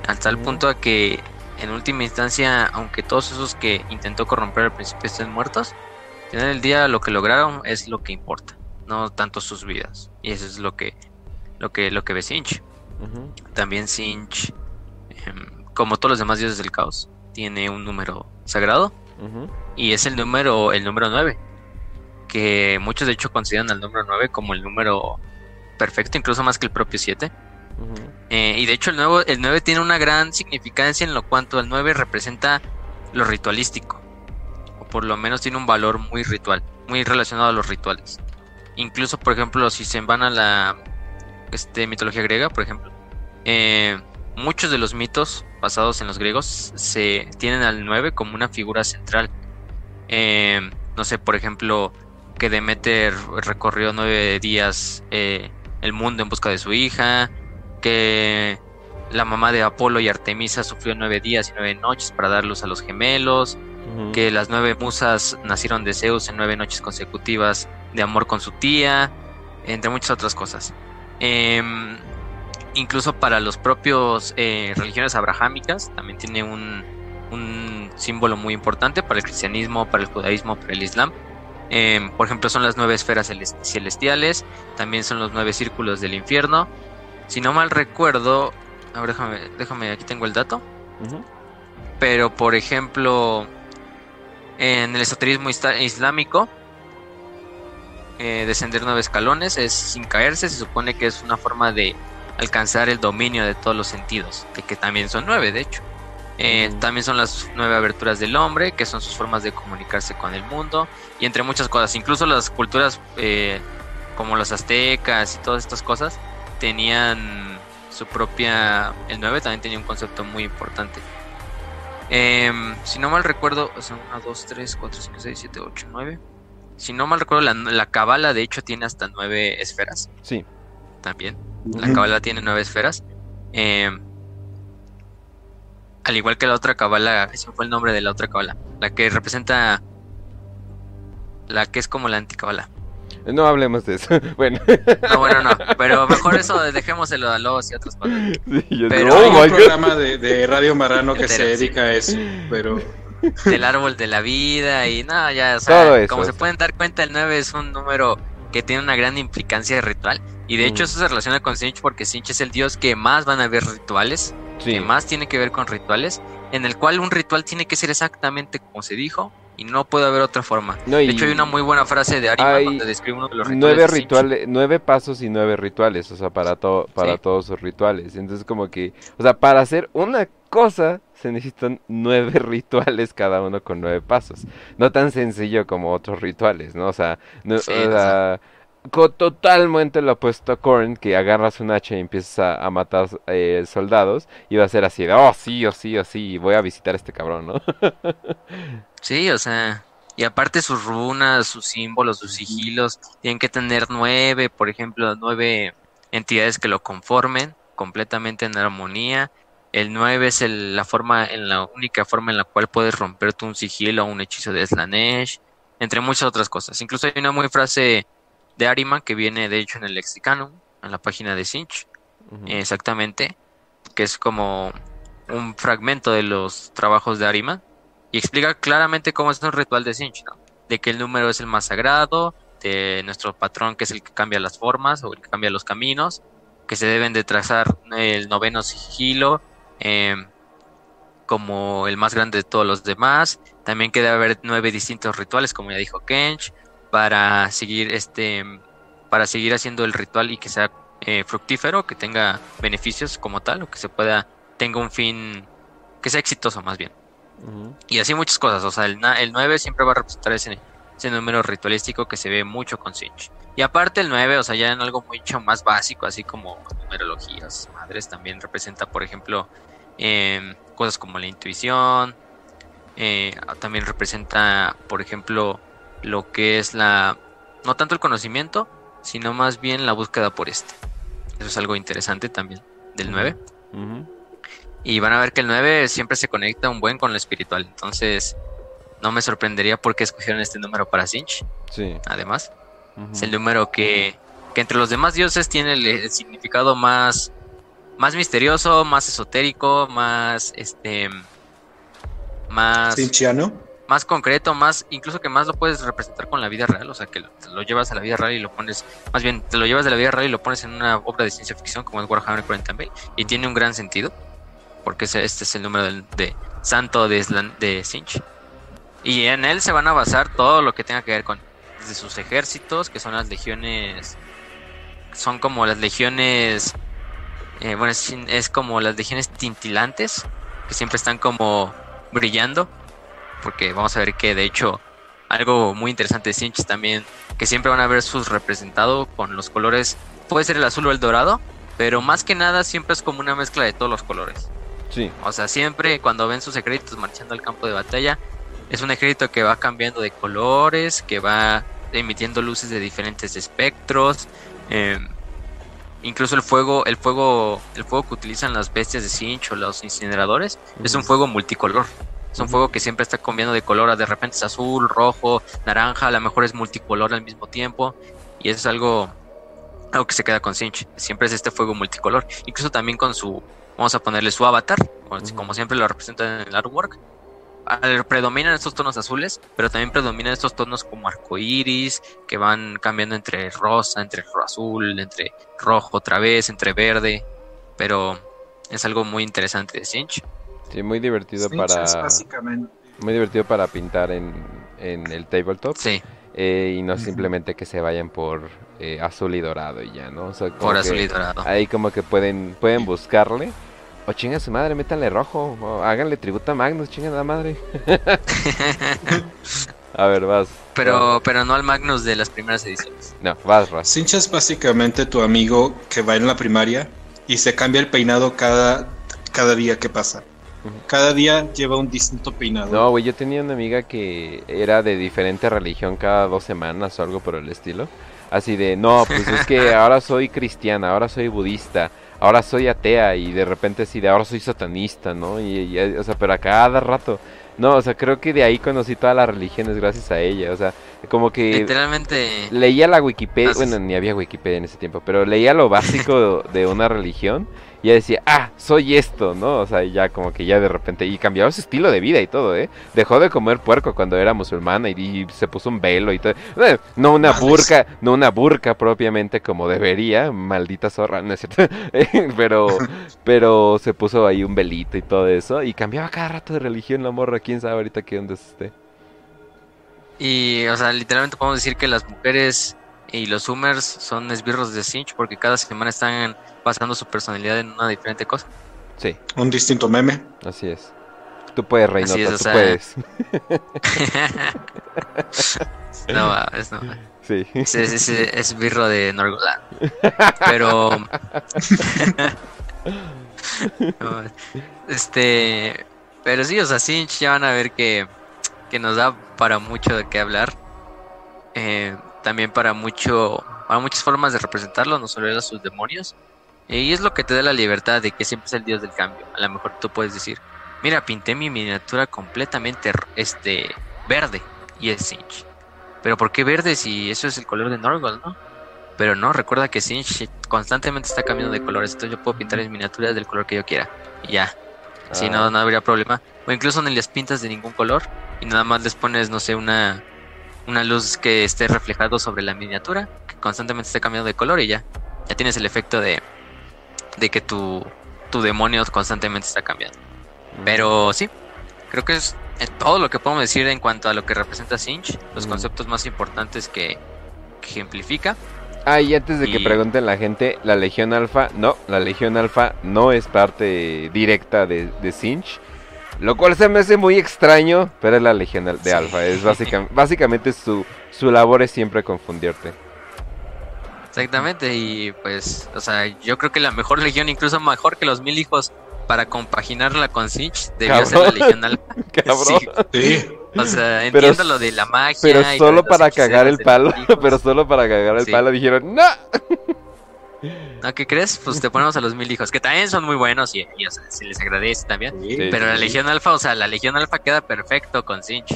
Hasta el punto a que en última instancia, aunque todos esos que intentó corromper al principio estén muertos, en el día lo que lograron es lo que importa, no tanto sus vidas. Y eso es lo que lo que lo que ve Sinch. También Sinch, em, como todos los demás dioses del caos, tiene un número sagrado y es el número el número 9 que muchos de hecho consideran al número 9 como el número perfecto, incluso más que el propio 7. Eh, y de hecho el, nuevo, el 9 tiene una gran significancia en lo cuanto el 9 representa lo ritualístico, o por lo menos tiene un valor muy ritual, muy relacionado a los rituales. Incluso, por ejemplo, si se van a la este, mitología griega, por ejemplo, eh, muchos de los mitos basados en los griegos se tienen al 9 como una figura central. Eh, no sé, por ejemplo, que Demeter recorrió nueve días eh, el mundo en busca de su hija, que la mamá de Apolo y Artemisa sufrió nueve días y nueve noches para dar luz a los gemelos, que las nueve musas nacieron de Zeus en nueve noches consecutivas de amor con su tía, entre muchas otras cosas. Em, incluso para los propios eh, religiones abrahámicas también tiene un, un, símbolo muy importante para el cristianismo, para el judaísmo, para el islam. Em, por ejemplo, son las nueve esferas celestiales, también son los nueve círculos del infierno. Si no mal recuerdo, ahora déjame, déjame aquí tengo el dato. Pero, por ejemplo, en el esoterismo islámico, eh, descender nueve escalones es sin caerse, se supone que es una forma de alcanzar el dominio de todos los sentidos, de que también son nueve, de hecho. Eh, también son las nueve aberturas del hombre, que son sus formas de comunicarse con el mundo, y entre muchas cosas. Incluso las culturas eh, como los aztecas y todas estas cosas tenían su propia... El 9 también tenía un concepto muy importante. Em, si no mal recuerdo, son 1, 2, 3, 4, 5, 6, 7, 8, 9. Si no mal recuerdo, la, la cabala de hecho tiene hasta nueve esferas. Sí. También. La cabala tiene nueve esferas. Em, al igual que la otra cabala, ese fue el nombre de la otra cabala. La que representa. La que es como la anticabala. No hablemos de eso. bueno. No, bueno, no. Pero mejor eso, dejémoselo a los y otras cosas. pero hay un programa de, Radio Marrano que se dedica a eso. Pero. Del árbol de la vida y nada, ya, o sea, como se pueden dar cuenta, el 9 es un número que tiene una gran implicancia ritual. Y de hecho, mm. eso se relaciona con Sinch porque Sinch es el dios que más van a ver rituales, que más tiene que ver con rituales, en el cual un ritual tiene que ser exactamente como se dijo, y no puede haber otra forma. de hecho, hay una muy buena frase de Arima donde describe uno de los rituales. Nueve, rituales, nueve pasos y nueve rituales, o sea, para, todo para todos sus rituales. Entonces, como que, o sea, para hacer una cosa se necesitan nueve rituales cada uno con nueve pasos. No tan sencillo como otros rituales, ¿no? O sea, no, o sea totalmente lo opuesto a Korn, que agarras un hacha y empiezas a, matar eh, soldados, y va a ser así de, oh, sí, oh, sí, oh, sí, voy a visitar a este cabrón, ¿no? sí, o sea, y aparte sus runas, sus símbolos, sus sigilos, tienen que tener nueve, por ejemplo, nueve entidades que lo conformen completamente en armonía. El nueve es la forma, en la única forma en la cual puedes romperte un sigilo o un hechizo de Slanesh, entre muchas otras cosas. Incluso hay una muy frase de Arima, que viene de hecho en el lexicano, en la página de Sinch, exactamente, que es como un fragmento de los trabajos de Arima, y explica claramente cómo es un ritual de Sinch, ¿no? de que el número es el más sagrado, de nuestro patrón que es el que cambia las formas o el que cambia los caminos, que se deben de trazar el noveno sigilo em, como el más grande de todos los demás, también que debe haber nueve distintos rituales, como ya dijo Kench, para seguir este para seguir haciendo el ritual y que sea eh, fructífero, que tenga beneficios como tal, o que se pueda, tenga un fin, que sea exitoso más bien. Y así muchas cosas, o sea, el, el 9 siempre va a representar ese, ese número ritualístico que se ve mucho con Sinch. Y aparte el 9, o sea, ya en algo mucho más básico, así como numerologías madres, también representa, por ejemplo, em, cosas como la intuición, eh, también representa, por ejemplo, lo que es la, no tanto el conocimiento, sino más bien la búsqueda por este. Eso es algo interesante también del 9. Y van a ver que el 9 siempre se conecta un buen con lo espiritual. Entonces, no me sorprendería por qué escogieron este número para Sinch. Sí. Además, es el número que, que, entre los demás dioses tiene el, significado más, más misterioso, más esotérico, más este más Sinchiano más concreto, más, incluso que más lo puedes representar con la vida real, o sea, que lo, llevas a la vida real y lo pones, más bien, te lo llevas de la vida real y lo pones en una obra de ciencia ficción como es Warhammer 40.000 y tiene un gran sentido, porque este es el número de, santo de, de Sinch. Y en él se van a basar todo lo que tenga que ver con sus ejércitos, que son las legiones, son como las legiones, eh, bueno, es, es como las legiones tintilantes, que siempre están como brillando porque vamos a ver que de hecho algo muy interesante de Sinch también, que siempre van a ver sus representados con los colores, puede ser el azul o el dorado, pero más que nada siempre es como una mezcla de todos los colores. Sí. O sea, siempre cuando ven sus ejércitos marchando al campo de batalla, es un ejército que va cambiando de colores, que va emitiendo luces de diferentes espectros. Em, Incluso el fuego, el fuego, el fuego que utilizan las bestias de Sinch o los incineradores es un fuego multicolor. Es un fuego que siempre está cambiando de color, de repente es azul, rojo, naranja, a lo mejor es multicolor al mismo tiempo. Y eso es algo, algo que se queda con Sinch. Siempre es este fuego multicolor. Incluso también con su, vamos a ponerle su avatar, como siempre lo representa en el artwork predominan estos tonos azules, pero también predominan estos tonos como arcoíris, que van cambiando entre rosa, entre azul, entre rojo otra vez, entre verde. Pero es algo muy interesante de Sinch. Sí, muy divertido para. Muy divertido para pintar en, en el tabletop. Sí. Eh, y no simplemente que se vayan por eh, azul y dorado y ya, ¿no? por azul y dorado. Ahí como que pueden, pueden buscarle o chinga su madre, métanle rojo. O háganle tributo a Magnus, chinga la madre. a ver, vas. Pero, pero no al Magnus de las primeras ediciones. No, vas, Ras. Sincha es básicamente tu amigo que va en la primaria y se cambia el peinado cada, cada día que pasa. Cada día lleva un distinto peinado. No, güey, yo tenía una amiga que era de diferente religión cada dos semanas o algo por el estilo. Así de, no, pues es que ahora soy cristiana, ahora soy budista, ahora soy atea y de repente sí, de ahora soy satanista, ¿no? Y, o sea, pero a cada rato. No, o sea, creo que de ahí conocí todas las religiones gracias a ella, o sea, como que... Literalmente... Leía la Wikipedia, bueno, ni había Wikipedia en ese tiempo, pero leía lo básico de una religión ya decía, ah, soy esto, ¿no? O sea, ya como que ya de repente, y cambió su estilo de vida y todo, ¿eh? Dejó de comer puerco cuando era musulmana y, se puso un velo y todo. Eh, no una burka, no una burka propiamente como debería, maldita zorra, ¿no es cierto? pero, pero se puso ahí un velito y todo eso, y cambiaba cada rato de religión la morra, quién sabe ahorita qué dónde esté. Y, o sea, literalmente podemos decir que las mujeres y los Summers son esbirros de Cinch porque cada semana están pasando su personalidad en una diferente cosa. Sí. Un distinto meme. Así es. Tú puedes, Reinota, es, tú puedes. no, es no. Sí. Es, es, es birro de Norgolan. Pero. este. Pero sí, o sea, Cinch ya van a ver que, que nos da para mucho de qué hablar. Eh, también para mucho para muchas formas de representarlo, no solo era sus demonios. Y es lo que te da la libertad de que siempre es el dios del cambio. A lo mejor tú puedes decir, mira, pinté mi miniatura completamente este verde y es Sinch. Pero ¿por qué verde si eso es el color de Norgol, no? Pero no, recuerda que Sinch constantemente está cambiando de colores, entonces yo puedo pintar mis miniaturas del color que yo quiera. Y ya. Si no, ah. no habría problema. O incluso no les pintas de ningún color y nada más les pones, no sé, una una luz que esté reflejado sobre la miniatura, que constantemente esté cambiando de color y ya, ya tienes el efecto de, de que tu, tu demonio constantemente está cambiando. Pero sí, creo que es todo lo que podemos decir en cuanto a lo que representa Sinch, los conceptos más importantes que, ejemplifica. Ah, y antes de que pregunten la gente, la Legión Alfa, no, la Legión Alfa no es parte directa de, de Sinch. Lo cual se me hace muy extraño, pero es la Legión de Alfa. Es básicamente, básicamente su, su labor es siempre confundirte. Exactamente, y pues, o sea, yo creo que la mejor legión, incluso mejor que los mil hijos, para compaginarla con Sinch, debió ser la Legión Alfa. Sí. O sea, entiendo lo de la magia. Pero solo para cagar el palo, pero solo para cagar el palo dijeron, ¡No! ¿No? ¿Qué crees? Pues te ponemos a los mil hijos, que también son muy buenos y, se les agradece también. pero la Legión Alfa, o sea, la Legión Alfa queda perfecto con Sinch.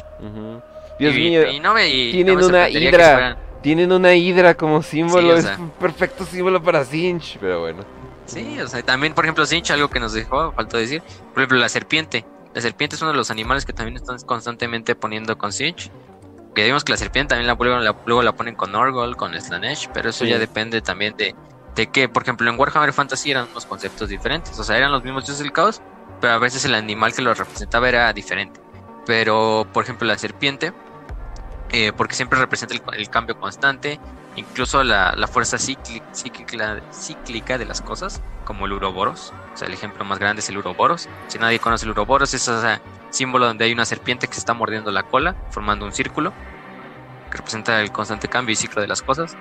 Dios mío, tienen una hidra. Tienen una hidra como símbolo, es un perfecto símbolo para Sinch, pero bueno. Sí, o sea, también, por ejemplo, Sinch, algo que nos dejó, faltó decir, por ejemplo, la serpiente. La serpiente es uno de los animales que también están constantemente poniendo con Sinch. Que digamos que la serpiente también la, luego la ponen con Orgol, con Slanesh, pero eso ya depende también de, de que, por ejemplo, en Warhammer Fantasy eran unos conceptos diferentes, o sea, eran los mismos dioses del caos, pero a veces el animal que lo representaba era diferente. Pero, por ejemplo, la serpiente, eh, porque siempre representa el, cambio constante, incluso la, fuerza cíclica, cíclica de las cosas, como el Uroboros. O sea, el ejemplo más grande es el Uroboros. Si nadie conoce el Uroboros, es ese símbolo donde hay una serpiente que se está mordiendo la cola, formando un círculo, que representa el constante cambio y ciclo de las cosas.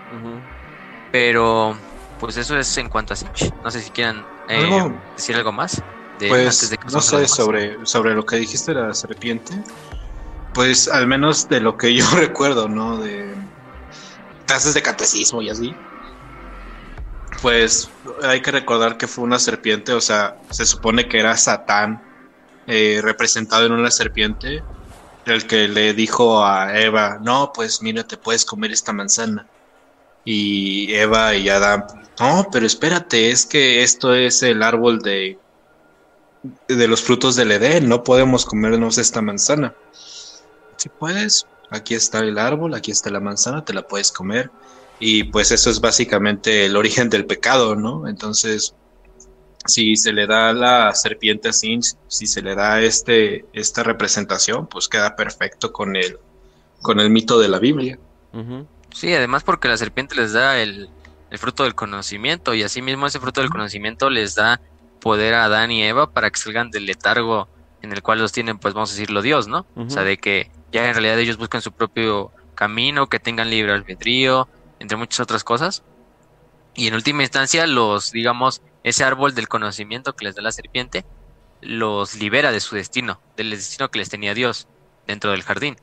Pero pues eso es en cuanto a Sinch. No sé si quieran eh, decir algo más. pues no sé sobre, sobre lo que dijiste de la serpiente. Pues al menos de lo que yo recuerdo, ¿no? De clases de catecismo y así. Pues hay que recordar que fue una serpiente, o sea, se supone que era Satán eh, representado en una serpiente, el que le dijo a Eva, no, pues mira, te puedes comer esta manzana. Y Eva y Adán, no, pero espérate, es que esto es el árbol de, de los frutos del Edén, no podemos comernos esta manzana. Si puedes, aquí está el árbol, aquí está la manzana, te la puedes comer. Y pues eso es básicamente el origen del pecado, ¿no? Entonces, si se le da la serpiente a Sinch, si se le da este, esta representación, pues queda perfecto con el, con el mito de la Biblia. Sí, además porque la serpiente les da el, fruto del conocimiento y asimismo ese fruto del conocimiento les da poder a Adán y Eva para que salgan del letargo en el cual los tienen, pues vamos a decirlo, Dios, ¿no? O sea, de que ya en realidad ellos buscan su propio camino, que tengan libre albedrío, entre muchas otras cosas. Y en última instancia, los, digamos, ese árbol del conocimiento que les da la serpiente, los libera de su destino, del destino que les tenía Dios dentro del jardín.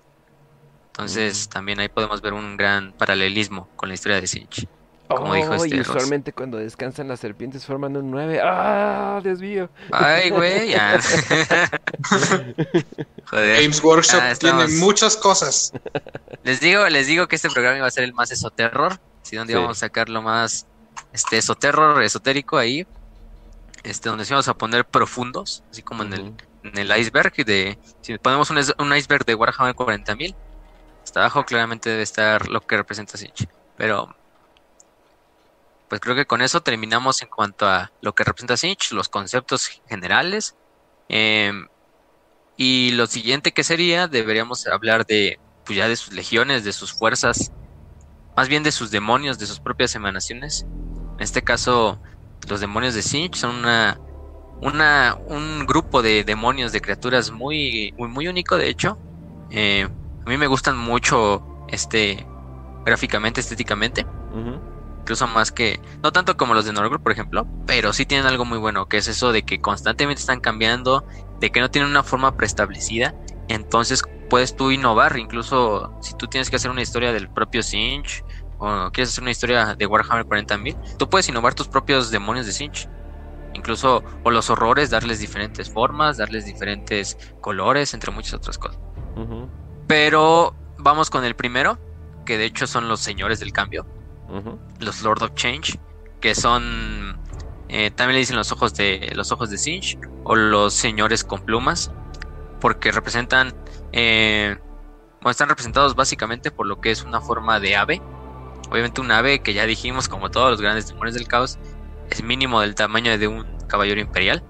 Entonces, también ahí podemos ver un gran paralelismo con la historia de Sinch. Como dijo este y usualmente cuando descansan las serpientes forman un 9. ¡Ah! Desvío. Ay, güey, ya. Joder. Games Workshop ah, tiene muchas cosas. Les digo, les digo que este programa iba a ser el más esoterror. Si donde vamos a sacar lo más este esoterror, esotérico ahí. Este, donde sí vamos a poner profundos, así como en el, en el iceberg de. Si ponemos un, un iceberg de Warhammer 40.000, hasta abajo claramente debe estar lo que representa Sinch. Pero pues creo que con eso terminamos en cuanto a lo que representa Sinch, los conceptos generales. Em, y lo siguiente que sería, deberíamos hablar de, pues ya de sus legiones, de sus fuerzas, más bien de sus demonios, de sus propias emanaciones. En este caso, los demonios de Sinch son una, una, un grupo de demonios, de criaturas muy, muy, muy único, de hecho. Eh, a mí me gustan mucho, este, gráficamente, estéticamente incluso más que, no tanto como los de Norgro, por ejemplo, pero sí tienen algo muy bueno, que es eso de que constantemente están cambiando, de que no tienen una forma preestablecida, entonces puedes tú innovar, incluso si tú tienes que hacer una historia del propio Sinch, o quieres hacer una historia de Warhammer 40.000, tú puedes innovar tus propios demonios de Sinch. Incluso, o los horrores, darles diferentes formas, darles diferentes colores, entre muchas otras cosas. Pero vamos con el primero, que de hecho son los señores del cambio los Lord of Change, que son eh, también le dicen los ojos de los ojos de Sinch o los señores con plumas, porque representan, eh, bueno, están representados básicamente por lo que es una forma de ave. Obviamente un ave que ya dijimos, como todos los grandes demonios del caos, es mínimo del tamaño de un caballero imperial.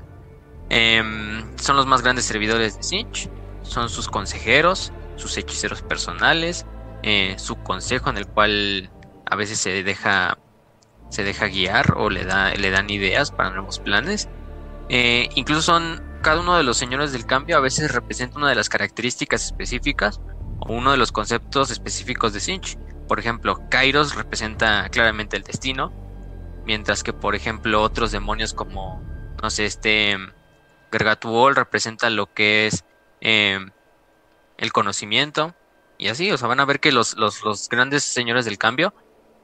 Em, son los más grandes servidores de Sinch, son sus consejeros, sus hechiceros personales, eh, su consejo en el cual a veces se deja se deja guiar o le da le dan ideas para nuevos planes. Eh, incluso son cada uno de los señores del cambio a veces representa una de las características específicas o uno de los conceptos específicos de Sinch. Por ejemplo Kairos representa claramente el destino mientras que por ejemplo otros demonios como no sé este Gargatuol representa lo que es eh, el conocimiento y así, o sea, van a ver que los, los, grandes señores del cambio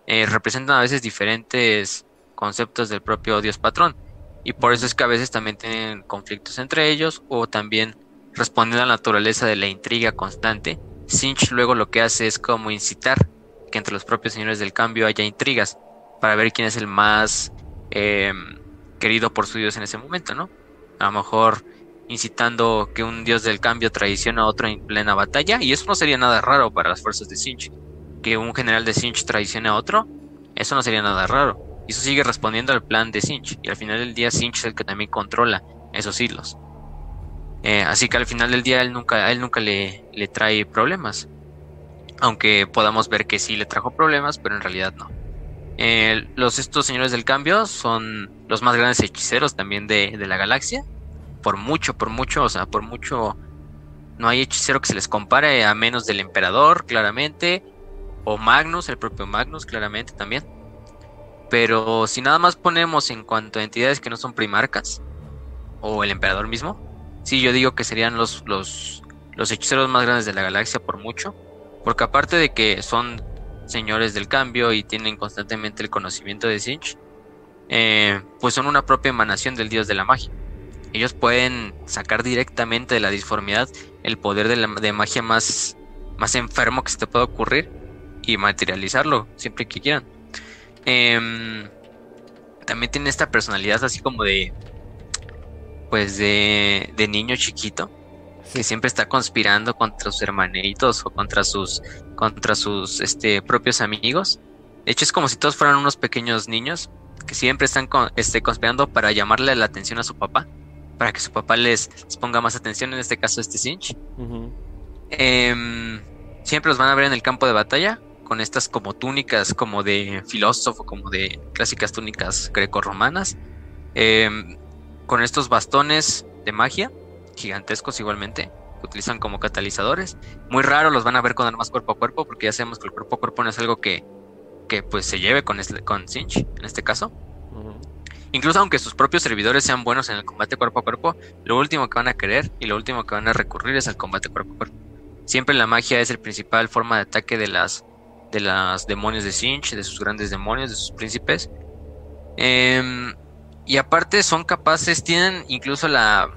eh, representan a veces diferentes conceptos del propio Dios patrón. Y por eso es que a veces también tienen conflictos entre ellos o también respondiendo a la naturaleza de la intriga constante. Sinch luego lo que hace es como incitar que entre los propios señores del cambio haya intrigas para ver quién es el más em, querido por su Dios en ese momento, ¿no? A lo mejor incitando que un Dios del cambio traiciona a otro en plena batalla y eso no sería nada raro para las fuerzas de Sinch que un general de Sinch traicione a otro, eso no sería nada raro. Y eso sigue respondiendo al plan de Sinch. Y al final del día Sinch es el que también controla esos hilos. Eh, así que al final del día él nunca, él nunca le, le trae problemas. Aunque podamos ver que sí le trajo problemas, pero en realidad no. Eh, los estos señores del cambio son los más grandes hechiceros también de, de la galaxia. Por mucho, por mucho, o sea, por mucho no hay hechicero que se les compare a menos del emperador, claramente, o Magnus, el propio Magnus claramente también. Pero si nada más ponemos en cuanto a entidades que no son primarcas, o el emperador mismo, sí yo digo que serían los, los, los hechiceros más grandes de la galaxia por mucho, porque aparte de que son señores del cambio y tienen constantemente el conocimiento de Sinch, eh, pues son una propia emanación del dios de la magia. Ellos pueden sacar directamente de la disformidad el poder de, la, de magia más, más enfermo que se te pueda ocurrir y materializarlo siempre que quieran. Em, también tiene esta personalidad así como de, pues de, de niño chiquito que siempre está conspirando contra sus hermanitos o contra sus contra sus este propios amigos. De hecho es como si todos fueran unos pequeños niños que siempre están este, conspirando para llamarle la atención a su papá, para que su papá les, ponga más atención, en este caso este Sinch. Em, siempre los van a ver en el campo de batalla con estas como túnicas como de filósofo, como de clásicas túnicas grecorromanas, eh, con estos bastones de magia gigantescos igualmente, que utilizan como catalizadores. Muy raro los van a ver con armas cuerpo a cuerpo, porque ya sabemos que el cuerpo a cuerpo no es algo que, que pues se lleve con, este, con Cinch, en este caso. Incluso aunque sus propios servidores sean buenos en el combate cuerpo a cuerpo, lo último que van a querer y lo último que van a recurrir es al combate cuerpo a cuerpo. Siempre la magia es el principal forma de ataque de las de las demonios de Sinch, de sus grandes demonios, de sus príncipes. Em, y aparte son capaces, tienen incluso la,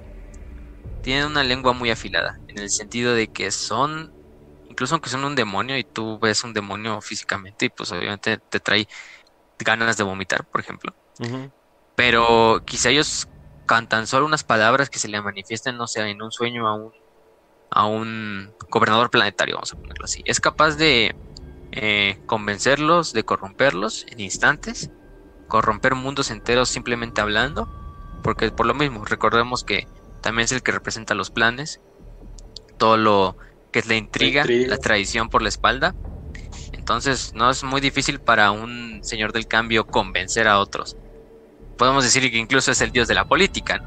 tienen una lengua muy afilada, en el sentido de que son, incluso aunque son un demonio y tú ves un demonio físicamente y pues obviamente te trae ganas de vomitar, por ejemplo. Pero quizá ellos cantan solo unas palabras que se le manifiestan, no sé, en un sueño a un, a un gobernador planetario, vamos a ponerlo así. Es capaz de eh, convencerlos, de corromperlos en instantes, corromper mundos enteros simplemente hablando, porque por lo mismo, recordemos que también es el que representa los planes, todo lo que es la intriga, la, traición por la espalda. Entonces no es muy difícil para un señor del cambio convencer a otros. Podemos decir que incluso es el dios de la política,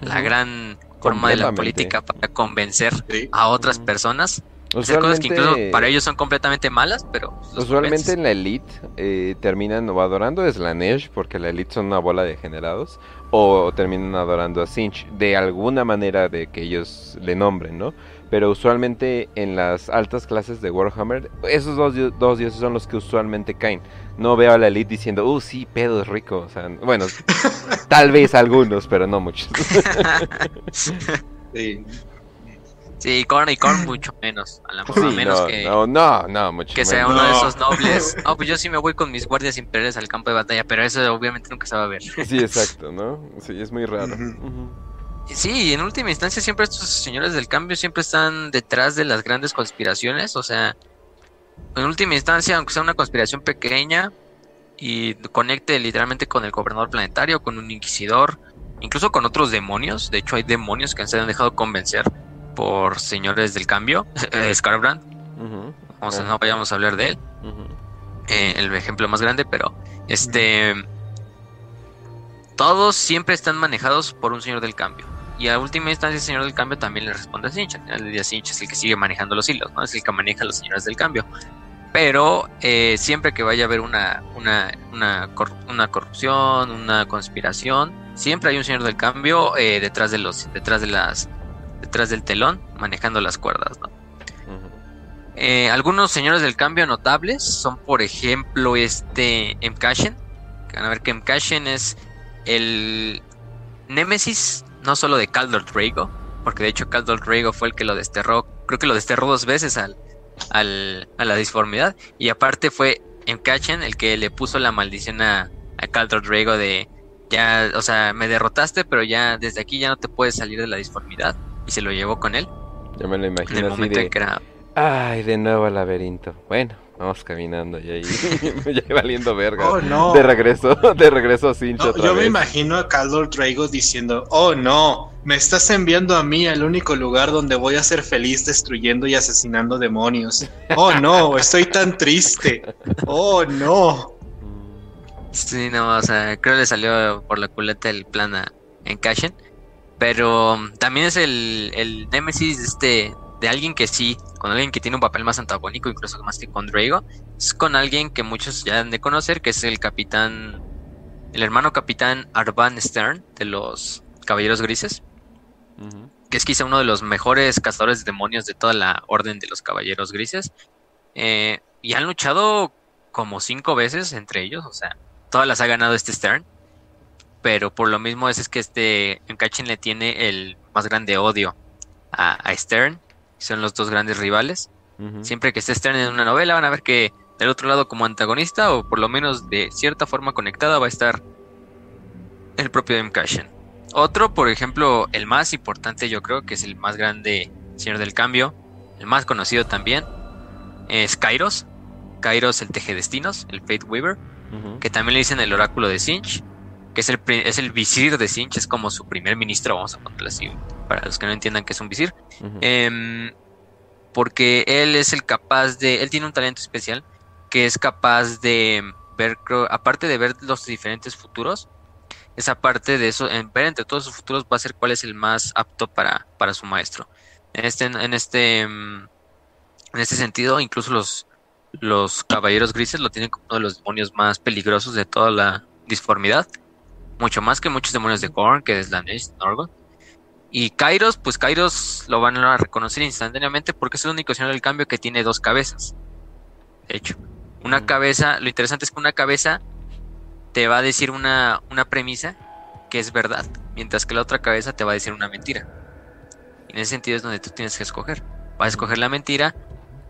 la gran forma de la política para convencer a otras personas. Cosas que incluso para ellos son completamente malas, pero... Usualmente en la Elite eh, terminan o adorando a Slanesh, porque la Elite son una bola de generados, o terminan adorando a Sinch, de alguna manera de que ellos le nombren, ¿no? Pero usualmente en las altas clases de Warhammer, esos dos, dos dioses son los que usualmente caen. No veo a la Elite diciendo, uh, sí, pedo es rico. O sea, bueno, tal vez algunos, pero no muchos. sí. Sí, Korn y Korn mucho menos. A lo menos que. No, no, no, mucho Que sea uno de esos nobles. No, pues yo sí me voy con mis guardias imperiales al campo de batalla, pero eso obviamente nunca se va a ver. Sí, exacto, ¿no? Sí, es muy raro. Sí, en última instancia siempre estos señores del cambio siempre están detrás de las grandes conspiraciones. O sea, en última instancia, aunque sea una conspiración pequeña y conecte literalmente con el gobernador planetario, con un inquisidor, incluso con otros demonios. De hecho, hay demonios que se han dejado convencer por Señores del Cambio, eh, Scarbrand. no vayamos a hablar de él. Eh, el ejemplo más grande, pero este. Todos siempre están manejados por un Señor del Cambio. Y a última instancia, el Señor del Cambio también le responde a Sinch. Al final del día, Sinch es el que sigue manejando los hilos, ¿no? Es el que maneja a los Señores del Cambio. Pero eh, siempre que vaya a haber una, una, una, una, corrupción, una conspiración, siempre hay un Señor del Cambio detrás, de los, detrás de las detrás del telón manejando las cuerdas. Eh, algunos señores del cambio notables son, por ejemplo, este. Que van a ver que Mkashen es el némesis no solo de Caldor Drago, porque de hecho Caldor Drago fue el que lo desterró, creo que lo desterró dos veces al, al, a la disformidad, y aparte fue Mkashen el que le puso la maldición a, a Caldor Drago de ya, o sea, me derrotaste, pero ya desde aquí ya no te puedes salir de la disformidad y se lo llevó con él. Ya me lo imagino así de... Ay, de nuevo al laberinto. Bueno, vamos caminando y ahí ya valiendo verga. Oh, no. De regreso, de regreso a Cincha Yo me imagino a Caldor Drago diciendo, oh no, me estás enviando a mí al único lugar donde voy a ser feliz destruyendo y asesinando demonios. Oh no, estoy tan triste. Oh no. Sí, no, o sea, creo que le salió por la culeta el plan a Encashen. Pero um, también es el, el Nemesis este, de alguien que sí, con alguien que tiene un papel más antagónico, incluso más que con Drago. Es con alguien que muchos ya han de conocer, que es el capitán, el hermano capitán Arvan Stern de los Caballeros Grises. Que es quizá uno de los mejores cazadores de demonios de toda la orden de los Caballeros Grises. Eh, y han luchado como cinco veces entre ellos, o sea, todas las ha ganado este Stern. pero por lo mismo es, es que este Encachin le tiene el más grande odio a, a Stern, son los dos grandes rivales. Siempre que esté Stern en una novela van a ver que del otro lado como antagonista o por lo menos de cierta forma conectada va a estar el propio M. Cashin. Otro, por ejemplo, el más importante yo creo que es el más grande Señor del Cambio, el más conocido también, es Kairos. Kairos el Teje Destinos, el Fate Weaver, que también le dicen el Oráculo de Sinch, que es el, es el visir de Sinch, es como su primer ministro, vamos a ponerlo así, para los que no entiendan que es un visir. Em, porque él es el capaz de, él tiene un talento especial que es capaz de ver, creo- aparte de ver los diferentes futuros, esa parte de eso, en ver entre todos sus futuros va a ser cuál es el más apto para, para su maestro. En este, en este, em, en este sentido, incluso los, los caballeros grises lo tienen como uno de los demonios más peligrosos de toda la disformidad. Mucho más que muchos demonios de Korn, que es la Neige, Norgol. Y Kairos, pues Kairos lo van a reconocer instantáneamente porque es el único señor del cambio que tiene dos cabezas. De hecho, una Ujú. cabeza, lo interesante es que una cabeza te va a decir una, una premisa que es verdad, mientras que la otra cabeza te va a decir una mentira. Y en ese sentido es donde tú tienes que escoger. Vas a escoger la mentira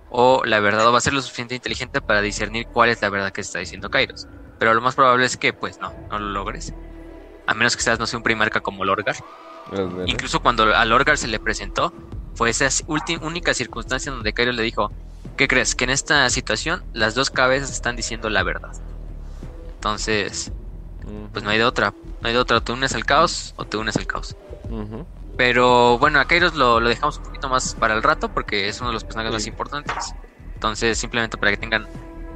o la verdad o va a ser lo suficiente inteligente para discernir cuál es la verdad que está diciendo Kairos. Pero lo más probable es que pues no, no lo logres. A menos que seas, no sé, un primarca como Lorgar. Es verdad. Incluso cuando a Lorgar se le presentó, fue esa única circunstancia donde Kairos le dijo, ¿qué crees? Que en esta situación las dos cabezas están diciendo la verdad. Entonces, pues no hay de otra. No hay de otra. Te unes al caos o te unes al caos. Pero bueno, a Kairos lo, lo dejamos un poquito más para el rato porque es uno de los personajes Sí. más importantes. Entonces, simplemente para que tengan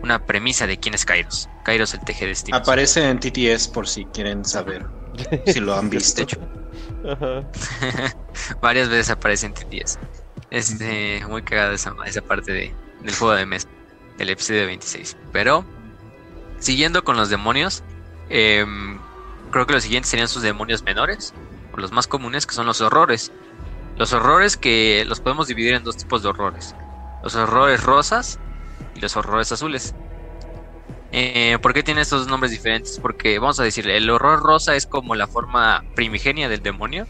una premisa de quién es Kairos. Kairos el teje destinos. Aparece en TTS por si quieren saber si lo han visto. Ajá. varias veces aparece en TTS. Este, muy cagada esa, esa parte de, del juego de mesa, del episodio 26. Pero, siguiendo con los demonios, em, creo que los siguientes serían sus demonios menores, o los más comunes, que son los horrores. Los horrores que los podemos dividir en dos tipos de horrores. Los horrores rosas y los horrores azules. Eh, ¿Por qué tiene estos nombres diferentes? Porque vamos a decir, el horror rosa es como la forma primigenia del demonio.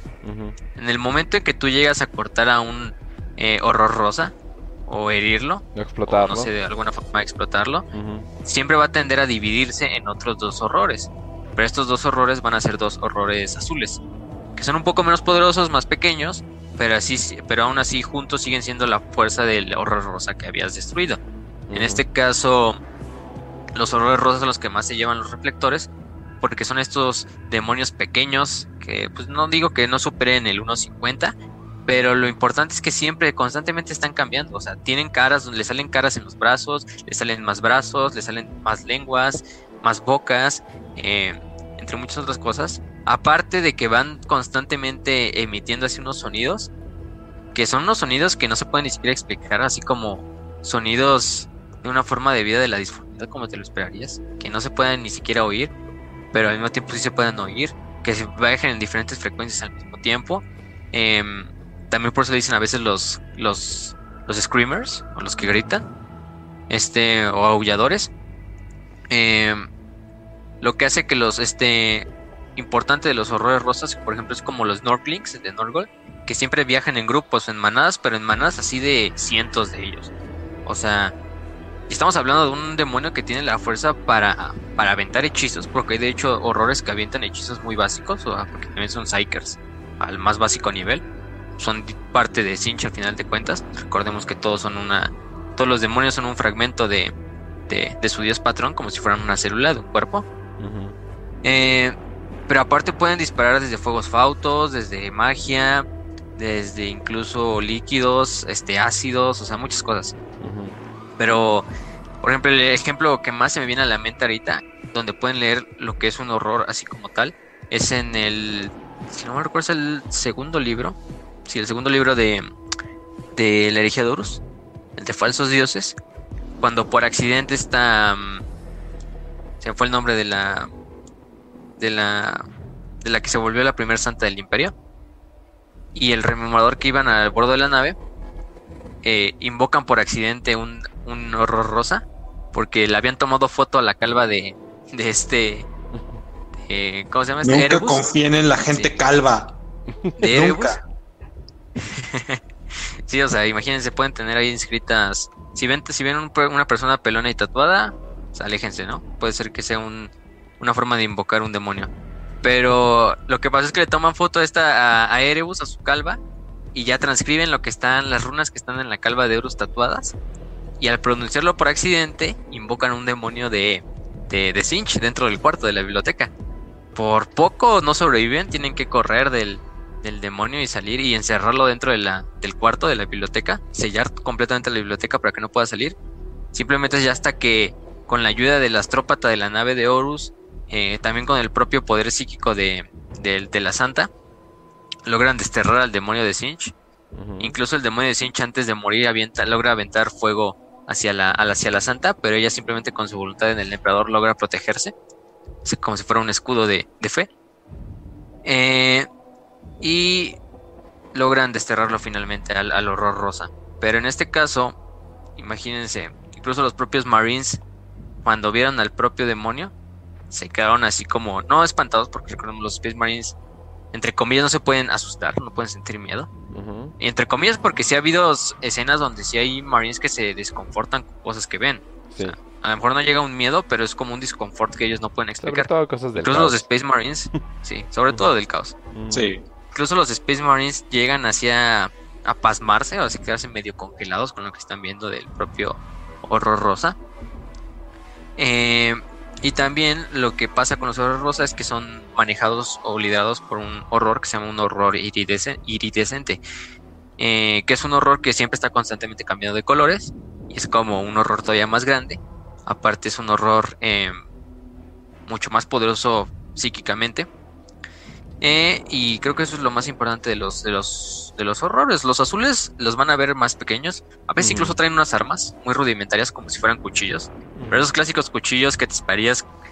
En el momento en que tú llegas a cortar a un eh, horror rosa o herirlo, No o explotarlo. no sé, de alguna forma explotarlo, siempre va a tender a dividirse en otros dos horrores. Pero estos dos horrores van a ser dos horrores azules, que son un poco menos poderosos, más pequeños, pero así, pero aún así juntos siguen siendo la fuerza del horror rosa que habías destruido. En este caso, los horrores rosas son los que más se llevan los reflectores, porque son estos demonios pequeños que, pues no digo que no superen el 1.50, pero lo importante es que siempre, constantemente están cambiando. O sea, tienen caras, le salen caras en los brazos, le salen más brazos, le salen más lenguas, más bocas, eh, entre muchas otras cosas. Aparte de que van constantemente emitiendo así unos sonidos, que son unos sonidos que no se pueden ni siquiera explicar, así como sonidos de una forma de vida de la como te lo esperarías, que no se pueden ni siquiera oír, pero al mismo tiempo sí se pueden oír, que se viajen en diferentes frecuencias al mismo tiempo. Em, también por eso dicen a veces los, los, los screamers, o los que gritan, este, o aulladores. Em, lo que hace que los, este, importante de los horrores rosas, por ejemplo, es como los Norklings de Norgol, que siempre viajan en grupos, en manadas, pero en manadas así de cientos de ellos. O sea, estamos hablando de un demonio que tiene la fuerza para, para aventar hechizos, porque hay de hecho horrores que avientan hechizos muy básicos, o porque también son psychers al más básico nivel. Son parte de Sinch al final de cuentas. Recordemos que todos son una. Todos los demonios son un fragmento de, de, de su dios patrón, como si fueran una célula de un cuerpo. Eh, pero aparte pueden disparar desde fuegos fautos, desde magia, desde incluso líquidos, este ácidos, o sea, muchas cosas. Pero, por ejemplo, el ejemplo que más se me viene a la mente ahorita, donde pueden leer lo que es un horror así como tal, es en el, si no me recuerdo, es el segundo libro, sí, el segundo libro de, de la herejía de Horus, el de falsos dioses, cuando por accidente está, mm, se fue el nombre de la, de la, de la que se volvió la primera santa del imperio, y el rememorador que iban al bordo de la nave, eh, invocan por accidente un, un horror rosa porque le habían tomado foto a la calva de, de este ¿cómo se llama este? Nunca Erebus. confíen en la gente Sí. calva. de Erebus. Nunca. Sí, o sea, imagínense, pueden tener ahí inscritas. Si ven, si ven un una persona pelona y tatuada, pues, aléjense, ¿no? Puede ser que sea un, una forma de invocar un demonio. Pero lo que pasa es que le toman foto a esta a, a Erebus, a su calva, y ya transcriben lo que están, las runas que están en la calva de Erebus tatuadas. Y al pronunciarlo por accidente, invocan un demonio de, de, de Sinch dentro del cuarto de la biblioteca. Por poco no sobreviven, tienen que correr del, del demonio y salir y encerrarlo dentro de la, del cuarto de la biblioteca, sellar completamente la biblioteca para que no pueda salir. Simplemente es ya hasta que con la ayuda del astrópata de la nave de Horus, eh, también con el propio poder psíquico de, de- de la santa, logran desterrar al demonio de Sinch. Incluso el demonio de Sinch antes de morir avienta, logra aventar fuego hacia la, hacia la santa, pero ella simplemente con su voluntad en el emperador logra protegerse, como si fuera un escudo de, de fe. Eh, y logran desterrarlo finalmente al, al horror rosa. Pero en este caso, imagínense, incluso los propios Marines, cuando vieron al propio demonio, se quedaron así como, no espantados, porque recordemos, los Space Marines, entre comillas, no se pueden asustar, no pueden sentir miedo. Entre comillas, porque sí ha habido escenas donde sí hay Marines que se desconfortan con cosas que ven. Sí. A lo mejor no llega un miedo, pero es como un disconfort que ellos no pueden Sobre explicar. todo cosas del Incluso los. Space Marines, sí, sobre todo del caos. Sí. Incluso los Space Marines llegan hacia a pasmarse o a quedarse medio congelados con lo que están viendo del propio horror rosa. Eh, y también lo que pasa con los horror rosa es que son manejados o liderados por un horror que se llama un horror iridescen- iridescente. eh, que es un horror que siempre está constantemente cambiando de colores. Y es como un horror todavía más grande. Aparte es un horror eh, mucho más poderoso psíquicamente. Eh, y creo que eso es lo más importante de los, de los de los horrores. Los azules los van a ver más pequeños. A veces incluso traen unas armas muy rudimentarias como si fueran cuchillos. Pero esos clásicos cuchillos que te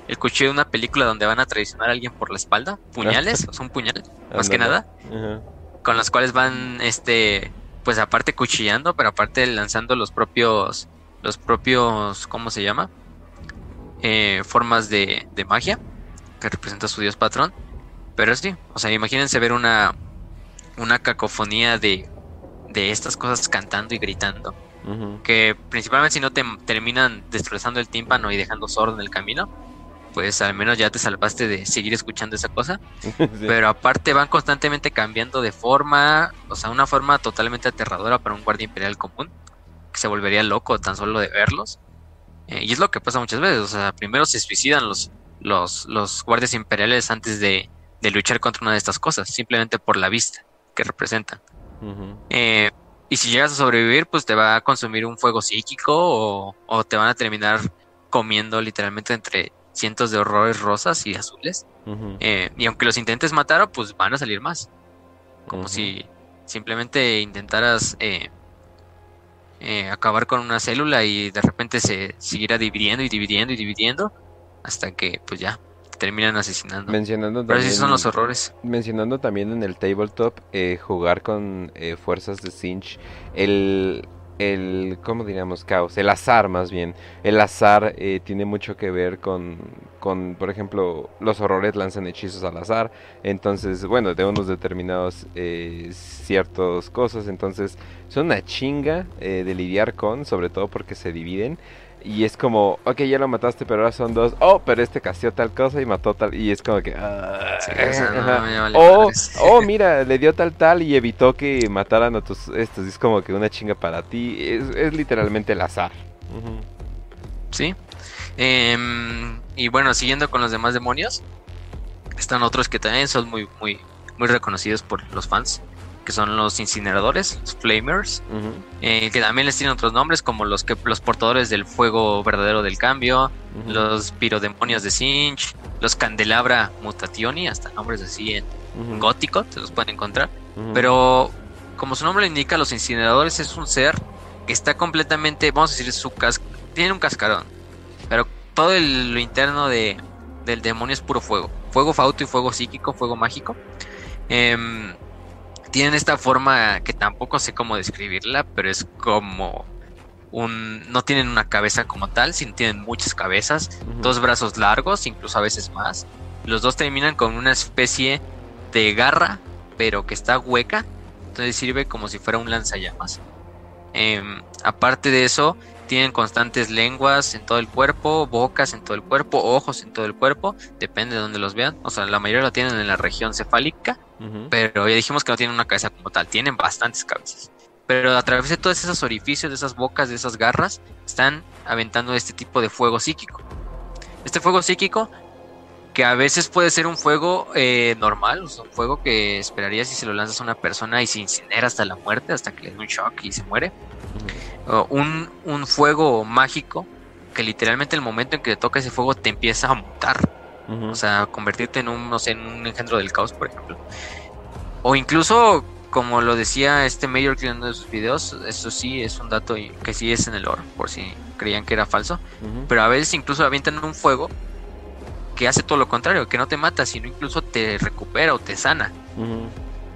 el cuchillo de una película donde van a traicionar a alguien por la espalda, puñales, o sea, un puñal, más que nada, con los cuales van, este, pues aparte cuchillando, pero aparte lanzando los propios, los propios, ¿cómo se llama? Eh, formas de, de magia que representa a su dios patrón. Pero sí, o sea, imagínense ver una, una cacofonía de, de estas cosas cantando y gritando que principalmente si no te terminan destrozando el tímpano y dejando sordo en el camino, pues al menos ya te salvaste de seguir escuchando esa cosa. Sí. Pero aparte van constantemente cambiando de forma, o sea, una forma totalmente aterradora para un guardia imperial común, que se volvería loco tan solo de verlos. Eh, y es lo que pasa muchas veces, o sea, primero se suicidan los, los, los guardias imperiales antes de, de luchar contra una de estas cosas, simplemente por la vista que representan. Eh, y si llegas a sobrevivir, pues te va a consumir un fuego psíquico o, o te van a terminar comiendo literalmente entre cientos de horrores rosas y azules. Eh, y aunque los intentes matar, pues van a salir más. Como si simplemente intentaras eh, eh, acabar con una célula y de repente se siguiera dividiendo y dividiendo y dividiendo hasta que pues ya terminan asesinando. Mencionando Pero también, son los horrores. mencionando también en el tabletop eh, jugar con eh, fuerzas de Sinch, el, el, ¿cómo diríamos? Caos, el azar más bien. El azar eh, tiene mucho que ver con, con, por ejemplo, los horrores lanzan hechizos al azar, entonces, bueno, de unos determinados eh, ciertas cosas, entonces son una chinga eh, de lidiar con, sobre todo porque se dividen. Y es como, ok, ya lo mataste, pero ahora son dos. Oh, pero este casteó tal cosa y mató tal. Y es como que. Sí, no, vale oh, oh, mira, le dio tal tal y evitó que mataran a tus estos. Es como que una chinga para ti. Es, es literalmente el azar. Sí. Em, y bueno, siguiendo con los demás demonios, están otros que también son muy, muy, muy reconocidos por los fans, que son los incineradores, los flamers, eh, que también les tienen otros nombres como los que los portadores del fuego verdadero del cambio, los pirodemonios de Sinch, los candelabra mutationi, hasta nombres así en gótico, te los pueden encontrar. Pero como su nombre lo indica, los incineradores es un ser que está completamente, vamos a decir, su cas tiene un cascarón, pero todo el- lo interno de, del demonio es puro fuego. Fuego fauto y fuego psíquico, fuego mágico. Em, tienen esta forma que tampoco sé cómo describirla, pero es como un... No tienen una cabeza como tal, sino tienen muchas cabezas, dos brazos largos, incluso a veces más, Los dos terminan con una especie de garra, pero que está hueca. Entonces sirve como si fuera un lanzallamas. Em, aparte de eso, tienen constantes lenguas en todo el cuerpo, bocas en todo el cuerpo, ojos en todo el cuerpo, depende de donde los vean. O sea, la mayoría lo tienen en la región cefálica, pero ya dijimos que no tienen una cabeza como tal, tienen bastantes cabezas. Pero a través de todos esos orificios, de esas bocas, de esas garras, están aventando este tipo de fuego psíquico. Este fuego psíquico que a veces puede ser un fuego eh, normal, o sea, un fuego que esperarías si se lo lanzas a una persona y se incinera hasta la muerte, hasta que le da un shock y se muere. O un, un, fuego mágico que literalmente el momento en que te toca ese fuego te empieza a mutar. O sea, convertirte en un, no sé, en un engendro del caos, por ejemplo. O incluso, como lo decía este Mayor en uno de sus videos, eso sí es un dato que sí es en el oro, por si creían que era falso. Pero a veces incluso avientan un fuego que hace todo lo contrario, que no te mata, sino incluso te recupera o te sana.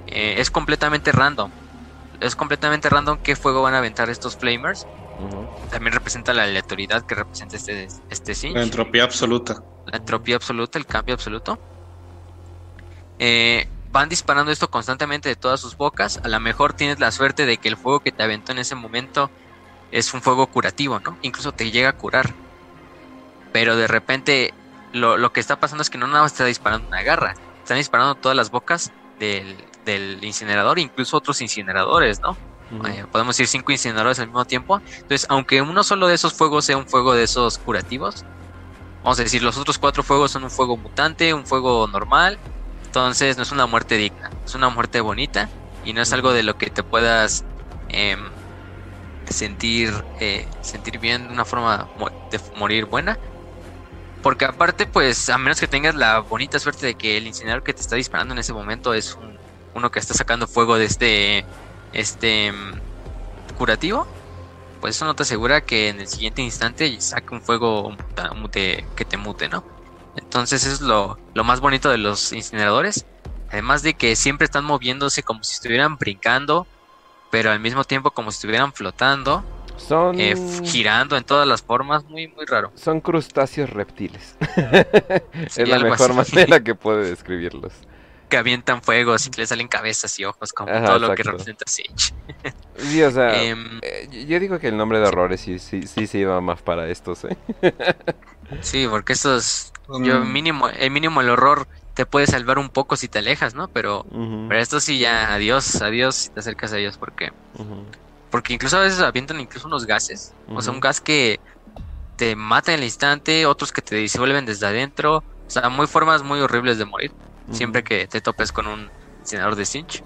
Eh, es completamente random. Es completamente random qué fuego van a aventar estos flamers. También representa la aleatoriedad que representa este, este La entropía absoluta. La entropía absoluta, el cambio absoluto. Eh, van disparando esto constantemente de todas sus bocas. A lo mejor tienes la suerte de que el fuego que te aventó en ese momento es un fuego curativo, ¿no? Incluso te llega a curar. Pero de repente lo, lo, que está pasando es que no nada más está disparando una garra, están disparando todas las bocas del, del incinerador, incluso otros incineradores, ¿no? Eh, podemos decir cinco incineradores al mismo tiempo. Entonces, aunque uno solo de esos fuegos sea un fuego de esos curativos, vamos a decir, los otros cuatro fuegos son un fuego mutante, un fuego normal. Entonces, no es una muerte digna, es una muerte bonita y no es algo de lo que te puedas eh, sentir, eh, sentir bien de una forma de morir buena. Porque aparte, pues, a menos que tengas la bonita suerte de que el incinerador que te está disparando en ese momento es uno que está sacando fuego de este, este mm, curativo, pues eso no te asegura que en el siguiente instante saque un fuego que te mute, ¿no? Entonces eso es lo, lo más bonito de los incineradores. Además de que siempre están moviéndose como si estuvieran brincando, pero al mismo tiempo como si estuvieran flotando son... Eh, girando en todas las formas, muy, muy raro. Son crustáceos reptiles. es la mejor manera que puede describirlos. Que avientan fuegos y que le salen cabezas y ojos, como todo lo que representa Sage. sí, o sea, em, eh, yo digo que el nombre de horrores sí, sí, sí se iba más para estos, ¿eh? sí, porque estos, yo mm. mínimo, el mínimo el horror te puede salvar un poco si te alejas, ¿no? Pero, pero esto sí ya, adiós, adiós si te acercas a ellos, porque porque incluso a veces avientan incluso unos gases. O sea, un gas que te mata en el instante, otros que te disuelven desde adentro. O sea, muy formas muy horribles de morir. Siempre que te topes con un incinerador de Sinch.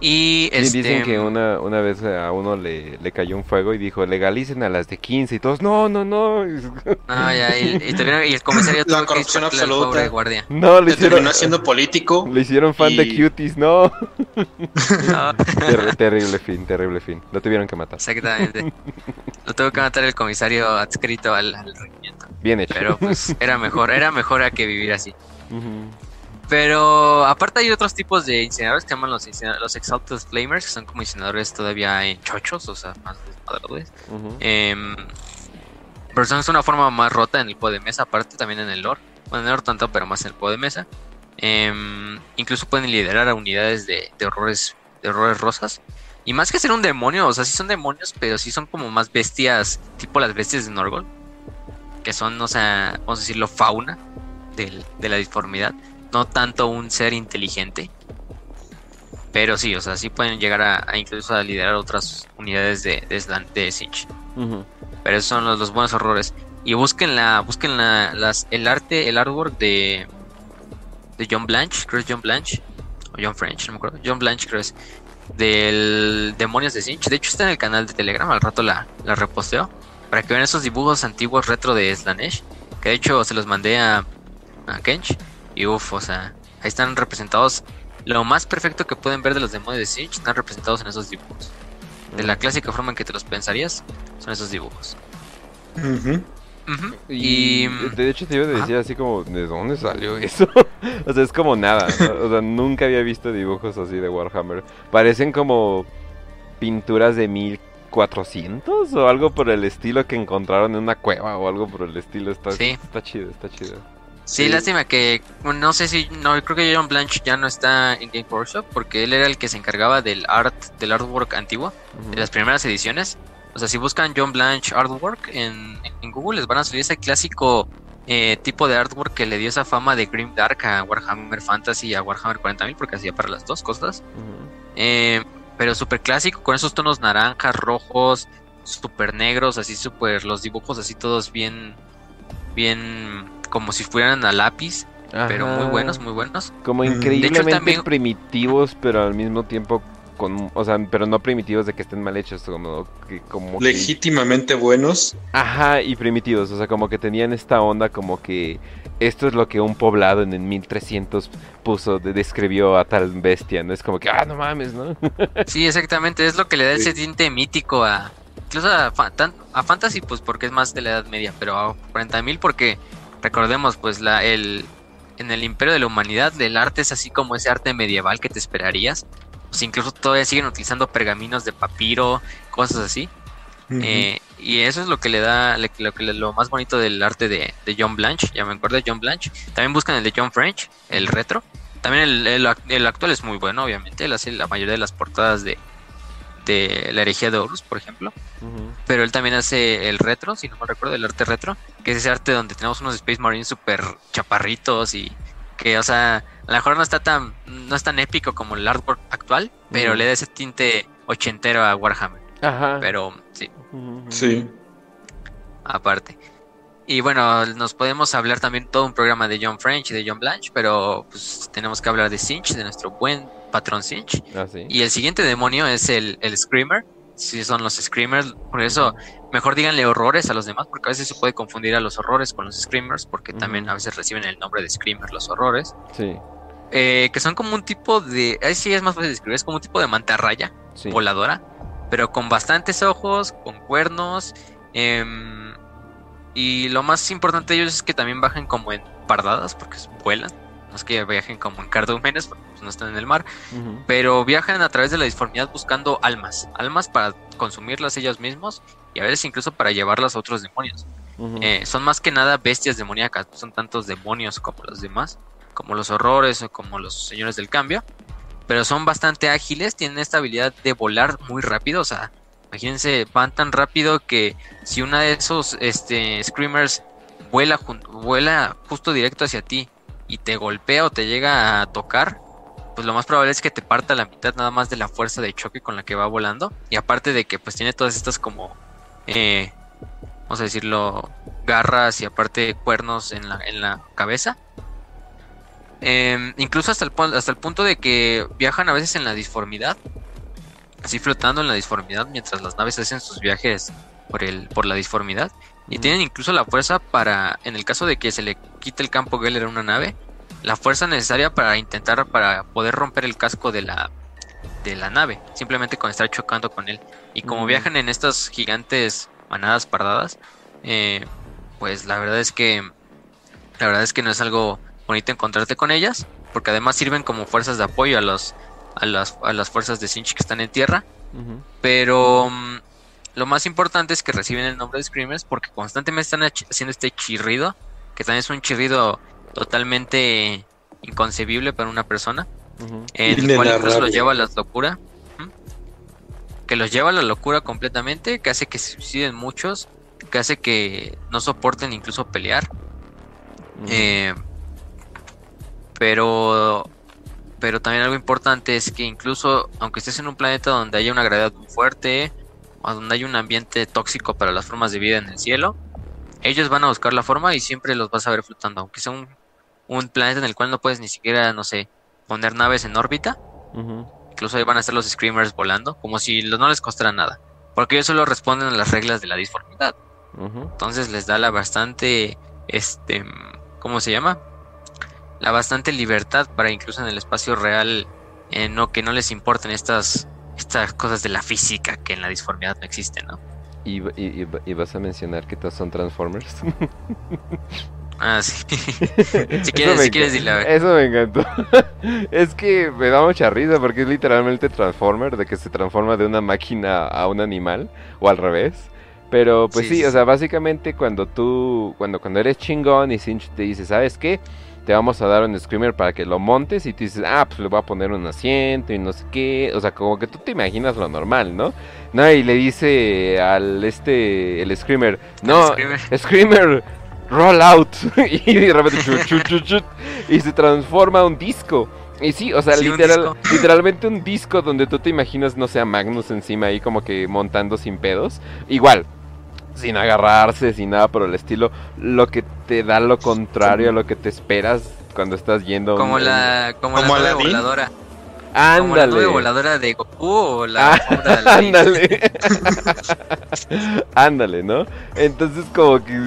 Y dicen este, que una, una vez a uno le, le, cayó un fuego y dijo, legalicen a las de 15 y todos, no, no, no. Ah, ya, y, y, el comisario La corrupción absoluta. Guardia. No, le hicieron... haciendo político. Le hicieron fan de cuties, no. terrible fin, terrible fin. Lo tuvieron que matar. Exactamente. Lo tuvo que matar el comisario adscrito al, regimiento. Bien hecho. Pero pues era mejor, era mejor a que vivir así. Pero aparte hay otros tipos de incineradores que llaman los, los Exalted Flamers, que son como incineradores todavía en chochos, o sea, más desmadradores. Em, pero son una forma más rota en el juego de mesa, aparte también en el lore. Bueno, en el lore tanto, pero más en el juego de mesa. Em, incluso pueden liderar a unidades de, de, horrores, de horrores rosas. Y más que ser un demonio, o sea, sí son demonios, pero sí son como más bestias, tipo las bestias de Norgol. Que son, o sea, vamos a decirlo, fauna de la disformidad no tanto un ser inteligente. Pero sí, o sea, sí pueden llegar a, incluso a liderar otras unidades de, de, de Siege. Pero esos son los, buenos horrores. Y busquen la, busquen la, las, el arte, el artwork de, de John Blanche, creo John Blanche, o John French, no me acuerdo. John Blanche creo es. Del Demonios de Sinch. De hecho está en el canal de Telegram, al rato la, la reposteo. Para que vean esos dibujos antiguos retro de Slanesh. Que de hecho se los mandé a, a Kench. Y uff, o sea, ahí están representados lo más perfecto que pueden ver de los demonios de Siege, están representados en esos dibujos. De la mm. clásica forma en que te los pensarías, son esos dibujos. Y, de hecho te iba a decir así como, ¿de dónde salió eso? o sea, es como nada. o sea, nunca había visto dibujos así de Warhammer. Parecen como pinturas de 1400 o algo por el estilo que encontraron en una cueva o algo por el estilo. Está, está chido, está chido. Sí, lástima que no sé si no creo que John Blanche ya no está en Game Workshop porque él era el que se encargaba del art del artwork antiguo de las primeras ediciones. O sea, si buscan John Blanche artwork en, Google les van a salir ese clásico eh, tipo de artwork que le dio esa fama de Grim Dark a Warhammer Fantasy y a Warhammer 40.000 porque hacía para las dos cosas. Eh, pero súper clásico con esos tonos naranjas, rojos, súper negros, así súper los dibujos así todos bien bien como si fueran a lápiz, pero muy buenos, muy buenos. Como increíblemente primitivos, pero al mismo tiempo con, o sea, pero no primitivos de que estén mal hechos, como que como legítimamente buenos. Ajá, y primitivos, o sea, como que tenían esta onda como que esto es lo que un poblado en el 1300 puso, describió a tal bestia, ¿no? Es como que, ah, no mames, ¿no? sí, exactamente, es lo que le da ese tinte mítico a, incluso a, a, Fantasy, pues porque es más de la Edad Media, pero a 40.000 porque recordemos, pues la, el, en el imperio de la humanidad el arte es así como ese arte medieval que te esperarías. Pues incluso todavía siguen utilizando pergaminos de papiro, cosas así. Eh, y eso es lo que le da lo, que, lo más bonito del arte de, John Blanche. Ya me acuerdo de John Blanche. También buscan el de John French, el retro. También el, el actual es muy bueno, obviamente. Él hace la mayoría de las portadas de, la herejía de Horus, por ejemplo. Pero él también hace el retro, si no me recuerdo, el arte retro, que es ese arte donde tenemos unos Space Marines súper chaparritos y que, o sea, a lo mejor no está tan, no es tan épico como el artwork actual, pero le da ese tinte ochentero a Warhammer. Ajá. Pero sí. Sí. Aparte. Y bueno, nos podemos hablar también todo un programa de John French y de John Blanche, pero pues tenemos que hablar de Sinch, de nuestro buen patrón Sinch. Ah, y el siguiente demonio es el, el Screamer. Si son los Screamers, por eso mejor díganle horrores a los demás, porque a veces se puede confundir a los horrores con los Screamers, porque también a veces reciben el nombre de Screamer los horrores. Sí. Eh, que son como un tipo de. Ahí sí es más fácil de describir, es como un tipo de mantarraya voladora, pero con bastantes ojos, con cuernos. Em, y lo más importante de ellos es que también bajan como en pardadas, porque vuelan. No es que viajen como en cardúmenes, porque pues, no están en el mar. Pero viajan a través de la disformidad buscando almas. Almas para consumirlas ellos mismos y a veces incluso para llevarlas a otros demonios. Eh, son más que nada bestias demoníacas. No son tantos demonios como los demás. Como los horrores o como los señores del cambio. Pero son bastante ágiles. Tienen esta habilidad de volar muy rápido. O sea, imagínense, van tan rápido que si una de esos este, screamers vuela, vuela justo directo hacia ti y te golpea o te llega a tocar, pues lo más probable es que te parta la mitad nada más de la fuerza de choque con la que va volando. Y aparte de que pues tiene todas estas como, eh, vamos a decirlo, garras y aparte cuernos en la, en la cabeza. Em, incluso hasta el, hasta el punto de que viajan a veces en la disformidad. Así flotando en la disformidad mientras las naves hacen sus viajes por, el, por la disformidad. Y tienen incluso la fuerza para, en el caso de que se le quite el campo Geller a una nave, la fuerza necesaria para intentar, para poder romper el casco de la, de la nave, simplemente con estar chocando con él. Y como viajan en estas gigantes manadas pardadas, eh, pues la verdad es que, la verdad es que no es algo bonito encontrarte con ellas, porque además sirven como fuerzas de apoyo a los, a las, a las fuerzas de Sinch que están en tierra. Pero mm, lo más importante es que reciben el nombre de Screamers porque constantemente están haciendo este chirrido, que también es un chirrido totalmente inconcebible para una persona, en el cual incluso los lleva a la locura, que los lleva a la locura completamente, que hace que se suiciden muchos, que hace que no soporten incluso pelear. Eh, pero pero también algo importante es que incluso aunque estés en un planeta donde haya una gravedad muy fuerte, donde hay un ambiente tóxico para las formas de vida en el cielo, ellos van a buscar la forma y siempre los vas a ver flotando, aunque sea un, planeta en el cual no puedes ni siquiera, no sé, poner naves en órbita. Incluso ahí van a estar los screamers volando, como si no les costara nada, porque ellos solo responden a las reglas de la disformidad. Entonces les da la bastante, este, ¿cómo se llama? La bastante libertad para incluso en el espacio real, eh, no que no les importen estas estas cosas de la física que en la disformidad no existen, ¿no? Y, vas a mencionar que todos son Transformers. Ah, sí. si quieres, si quieres dile Eso me encantó. es que me da mucha risa porque es literalmente Transformer, de que se transforma de una máquina a un animal, o al revés. Pero pues Sí, sí, sí, o sea, básicamente cuando tú, cuando, cuando eres chingón y Sinch te dice, ¿sabes qué? Te vamos a dar un screamer para que lo montes y tú dices, ah, pues le voy a poner un asiento y no sé qué. O sea, como que tú te imaginas lo normal, ¿no? No, y le dice al este, el screamer, no, Screamer. screamer, roll out. y de repente, chut, chut, chut, chut, y se transforma un disco. Y sí, o sea, Sí, literal, literalmente un disco donde tú te imaginas, no sé, a Magnus encima ahí como que montando sin pedos. Igual, sin agarrarse, sin nada por el estilo. Lo que te da lo contrario a lo que te esperas cuando estás yendo. un- Como la, como la voladora. Como la nube Ándale. voladora de Goku o la Ah, de. Ándale. Ándale, ¿no? Entonces como que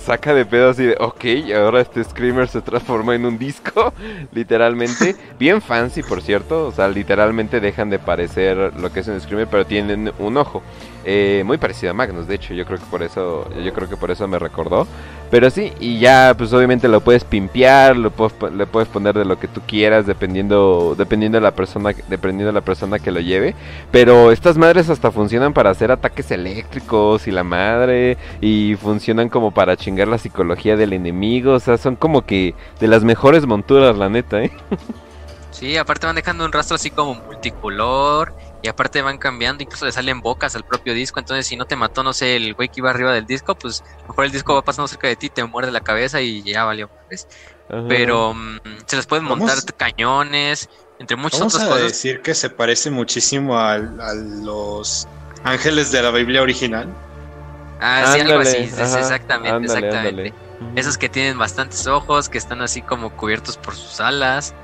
saca de pedo así de, ok, ahora este Screamer se transformó en un disco, literalmente. Bien fancy, por cierto. O sea, literalmente dejan de parecer lo que es un Screamer, pero tienen un ojo. Eh, muy parecido a Magnus, de hecho, yo creo que por eso, yo creo que por eso me recordó. Pero sí, y ya pues obviamente lo puedes pimpear, lo puedes, le puedes poner de lo que tú quieras dependiendo dependiendo de la persona dependiendo de la persona que lo lleve, pero estas madres hasta funcionan para hacer ataques eléctricos y la madre y funcionan como para chingar la psicología del enemigo, o sea, son como que de las mejores monturas, la neta, ¿eh? Sí, aparte van dejando un rastro así como multicolor y aparte van cambiando, incluso le salen bocas al propio disco, entonces si no te mató, no sé, el güey que iba arriba del disco, pues mejor el disco va pasando cerca de ti, te muerde la cabeza y ya valió. Pero mm, se les pueden montar Vamos- cañones, entre muchas Vamos otras a cosas. decir que se parece muchísimo a, los ángeles de la Biblia original. Ah, sí, algo así, ajá, exactamente, ándale, exactamente. ándale. Esos que tienen bastantes ojos, que están así como cubiertos por sus alas.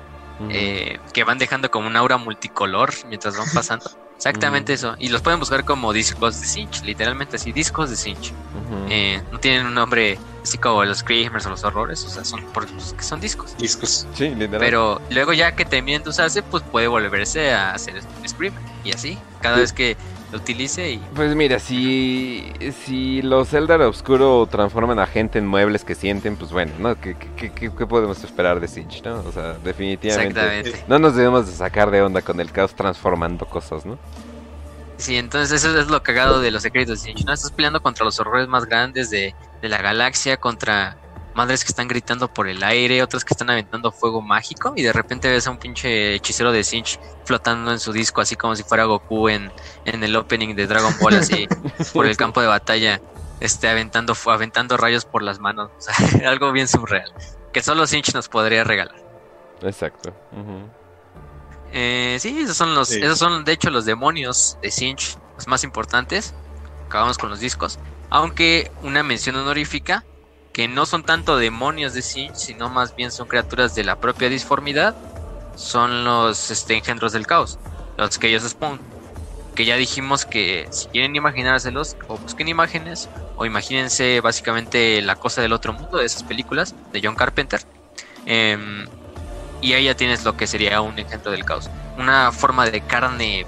Eh, que van dejando como un aura multicolor mientras van pasando. Exactamente eso. Y los pueden buscar como discos de Cinch, literalmente así, discos de Cinch. Eh, no tienen un nombre así como los Screamers o los horrores, o sea, son, por, pues, que son discos. Discos. Sí, literal. Pero luego ya que terminen de usarse, pues puede volverse a hacer un Screamer. Y así, cada vez que lo utilice y... Pues mira, si, si los Eldar Obscuro transforman a gente en muebles que sienten, pues bueno, ¿no? ¿Qué, qué, qué- qué podemos esperar de Sinch, no? O sea, definitivamente. No nos debemos de sacar de onda con el caos transformando cosas, ¿no? Sí, entonces eso es lo cagado de los secretos de Cinch, ¿no? Estás peleando contra los horrores más grandes de, de la galaxia, contra madres que están gritando por el aire, otras que están aventando fuego mágico, y de repente ves a un pinche hechicero de Cinch flotando en su disco, así como si fuera Goku en, en el opening de Dragon Ball, así por el campo de batalla, este, aventando, aventando rayos por las manos, o sea, algo bien surreal, que solo Cinch nos podría regalar. Exacto. Eh, sí, esos son los, Sí. esos son de hecho los demonios de Sinch, los más importantes. Acabamos con los discos. Aunque una mención honorífica, que no son tanto demonios de Sinch, sino más bien son criaturas de la propia disformidad, son los este, engendros del caos, los que ellos spawn. Que ya dijimos que si quieren imaginárselos, o busquen imágenes, o imagínense básicamente la cosa del otro mundo de esas películas de John Carpenter. Em, y ahí ya tienes lo que sería un engendro del caos. Una forma de carne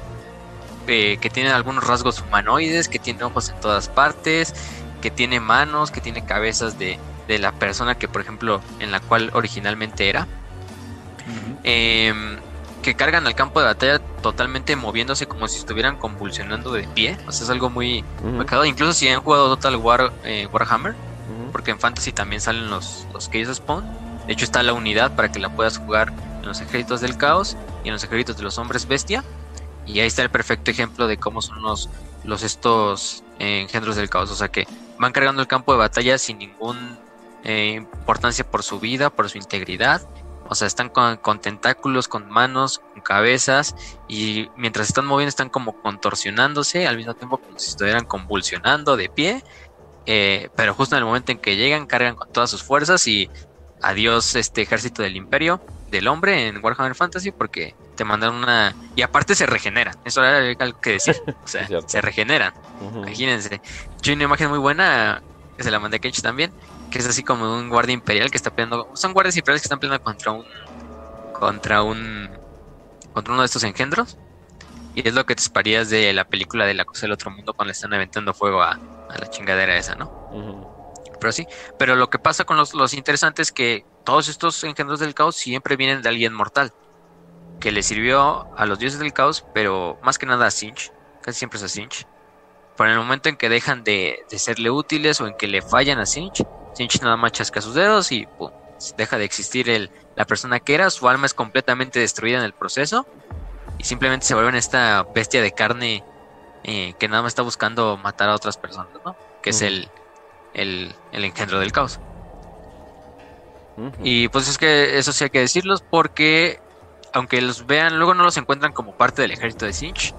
eh, que tiene algunos rasgos humanoides, que tiene ojos en todas partes, que tiene manos, que tiene cabezas de, de la persona que, por ejemplo, en la cual originalmente era. Em, que cargan al campo de batalla totalmente moviéndose como si estuvieran convulsionando de pie. O sea, es algo muy, Ujú, muy cagado. Incluso si han jugado Total War eh, Warhammer, porque en Fantasy también salen los, los Chaos Spawn. De hecho, está la unidad para que la puedas jugar en los ejércitos del caos y en los ejércitos de los hombres bestia. Y ahí está el perfecto ejemplo de cómo son los, los estos eh, engendros del caos. O sea que van cargando el campo de batalla sin ninguna importancia por su vida, por su integridad. O sea, están con, con tentáculos, con manos, con cabezas. Y mientras están moviendo, están como contorsionándose al mismo tiempo como si estuvieran convulsionando de pie. Eh, pero justo en el momento en que llegan, cargan con todas sus fuerzas y adiós este ejército del imperio del hombre en Warhammer Fantasy porque te mandan una... Y aparte se regeneran, eso era algo que decir, o sea, se regeneran, Ujú. imagínense. Yo una imagen muy buena, que se la mandé a Kench también, que es así como un guardia imperial que está peleando, son guardias imperiales que están peleando contra un... contra un... contra uno de estos engendros. Y es lo que te esperarías de la película de la cosa del otro mundo cuando le están aventando fuego a, a la chingadera esa, ¿no? Pero sí, pero lo que pasa con los, los interesantes es que todos estos engendros del caos siempre vienen de alguien mortal, que le sirvió a los dioses del caos, pero más que nada a Sinch, casi siempre es a Sinch, Pero en el momento en que dejan de, de serle útiles o en que le fallan a Sinch, Sinch nada más chasca sus dedos y pum, deja de existir el, la persona que era, su alma es completamente destruida en el proceso y simplemente se vuelve en esta bestia de carne eh, que nada más está buscando matar a otras personas, ¿no? Que es el, el, el engendro del caos. Y pues es que eso sí hay que decirlos porque aunque los vean, luego no los encuentran como parte del ejército de Sinch,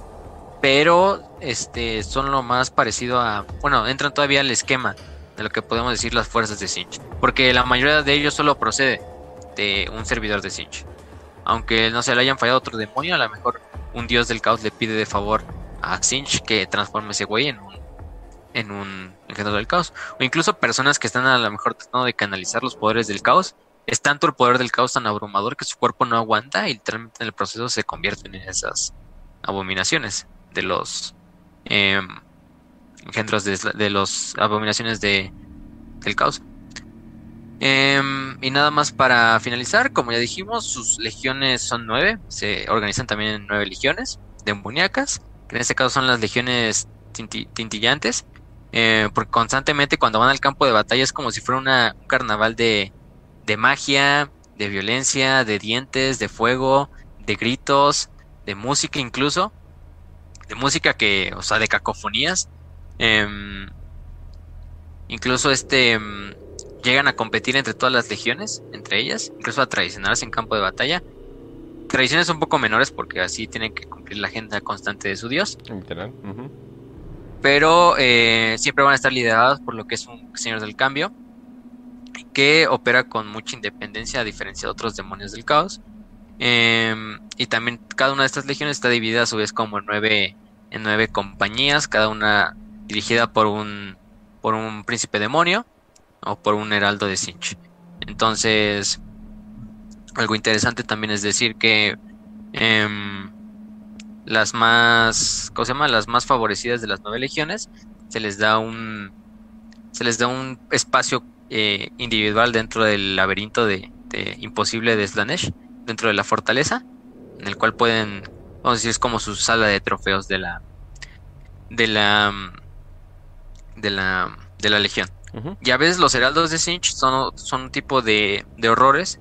pero este son lo más parecido a, bueno, entran todavía al esquema de lo que podemos decir las fuerzas de Sinch, porque la mayoría de ellos solo procede de un servidor de Sinch. Aunque no se le hayan fallado otro demonio, a lo mejor un dios del caos le pide de favor a Sinch que transforme ese güey en un en un engendro del caos. O incluso personas que están a lo mejor tratando de canalizar los poderes del caos. Es tanto el poder del caos tan abrumador que su cuerpo no aguanta y literalmente en el proceso se convierten en esas abominaciones de los em, engendros de, de los abominaciones de, del caos. Em, y nada más para finalizar, como ya dijimos, sus legiones son nueve, se organizan también en nueve legiones demoníacas, que en este caso son las legiones tinti- tintillantes, eh, porque constantemente cuando van al campo de batalla es como si fuera una- un carnaval de, de magia, de violencia, de dientes, de fuego, de gritos, de música incluso, de música que, o sea, de cacofonías. em, incluso este em, llegan a competir entre todas las legiones, entre ellas, incluso a traicionarse en campo de batalla. Tradiciones un poco menores porque así tienen que cumplir la agenda constante de su dios Literal. pero eh, siempre van a estar liderados por lo que es un señor del cambio que opera con mucha independencia a diferencia de otros demonios del caos Em, y también cada una de estas legiones está dividida a su vez como en nueve en nueve compañías cada una dirigida por un por un príncipe demonio o por un heraldo de Sinch entonces algo interesante también es decir que em, las más, ¿cómo se llama? Las más favorecidas de las nueve legiones, se les da un, se les da un espacio eh, individual dentro del laberinto de, de imposible de Slanesh, dentro de la fortaleza, en el cual pueden, vamos a decir, es como su sala de trofeos de la, de la, de la, de la legión. Y a veces los heraldos de Sinch son, son un tipo de, de horrores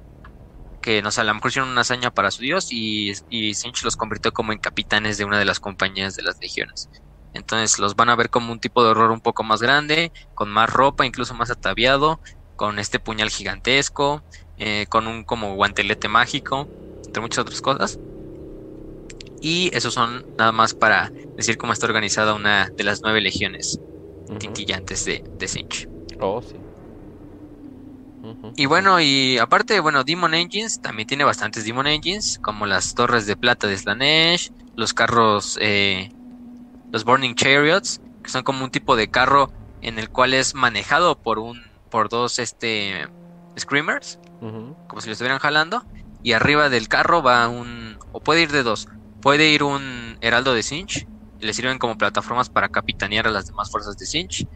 que no sé, a lo mejor hicieron una hazaña para su dios y, y Sinch los convirtió como en capitanes de una de las compañías de las legiones. Entonces los van a ver como un tipo de horror un poco más grande, con más ropa, incluso más ataviado, con este puñal gigantesco, eh, con un como guantelete mágico, entre muchas otras cosas. Y esos son nada más para decir cómo está organizada una de las nueve legiones Ujú. tintillantes de, de Sinch. Oh, sí. Y bueno, y aparte, bueno, Demon Engines también tiene bastantes Demon Engines, como las torres de plata de Slanesh, los carros, eh, los Burning Chariots, que son como un tipo de carro en el cual es manejado por un, por dos, este, Screamers, como si lo estuvieran jalando, y arriba del carro va un, o puede ir de dos, puede ir un Heraldo de Sinch, y le sirven como plataformas para capitanear a las demás fuerzas de Sinch.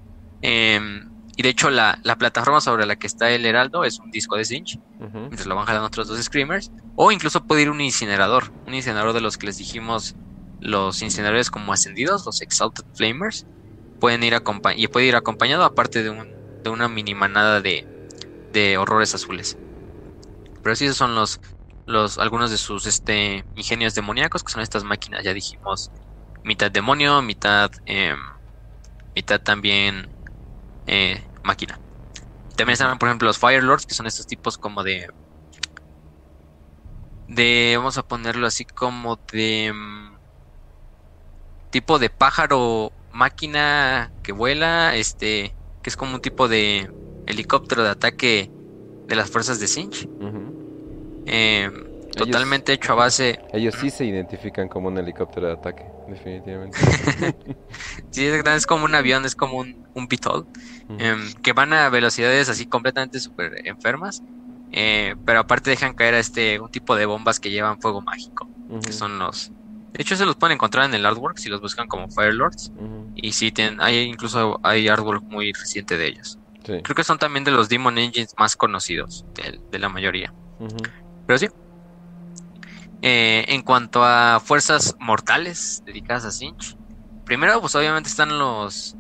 Em, y de hecho la, la plataforma sobre la que está el Heraldo es un disco de Sinch, Ujú. mientras lo van jalando otros dos Screamers. O incluso puede ir un incinerador, un incinerador de los que les dijimos los incineradores como ascendidos, los Exalted Flamers. Pueden ir y puede ir acompañado aparte de, un, de una mini manada de, de horrores azules. Pero sí, esos son los, los algunos de sus este, ingenios demoníacos, que son estas máquinas, ya dijimos, mitad demonio, mitad, em, mitad también eh, máquina. También están, por ejemplo, los Firelords, que son estos tipos como de. De. Vamos a ponerlo así como de. Tipo de pájaro máquina que vuela. Este. Que es como un tipo de helicóptero de ataque de las fuerzas de Sinch. Eh, totalmente hecho a base. Ellos sí se identifican como un helicóptero de ataque, definitivamente. Sí, es, es como un avión, es como un, un. Ujú. em, que van a velocidades así completamente súper enfermas. eh, pero aparte dejan caer a este un tipo de bombas que llevan fuego mágico. Que son los. De hecho, se los pueden encontrar en el artwork si los buscan como Firelords. Ujú. Y sí, tienen, hay incluso hay artwork muy reciente de ellos. Sí. Creo que son también de los Demon Engines más conocidos de, de la mayoría. Pero sí. Eh, en cuanto a fuerzas mortales dedicadas a Sinch, primero, pues obviamente están los,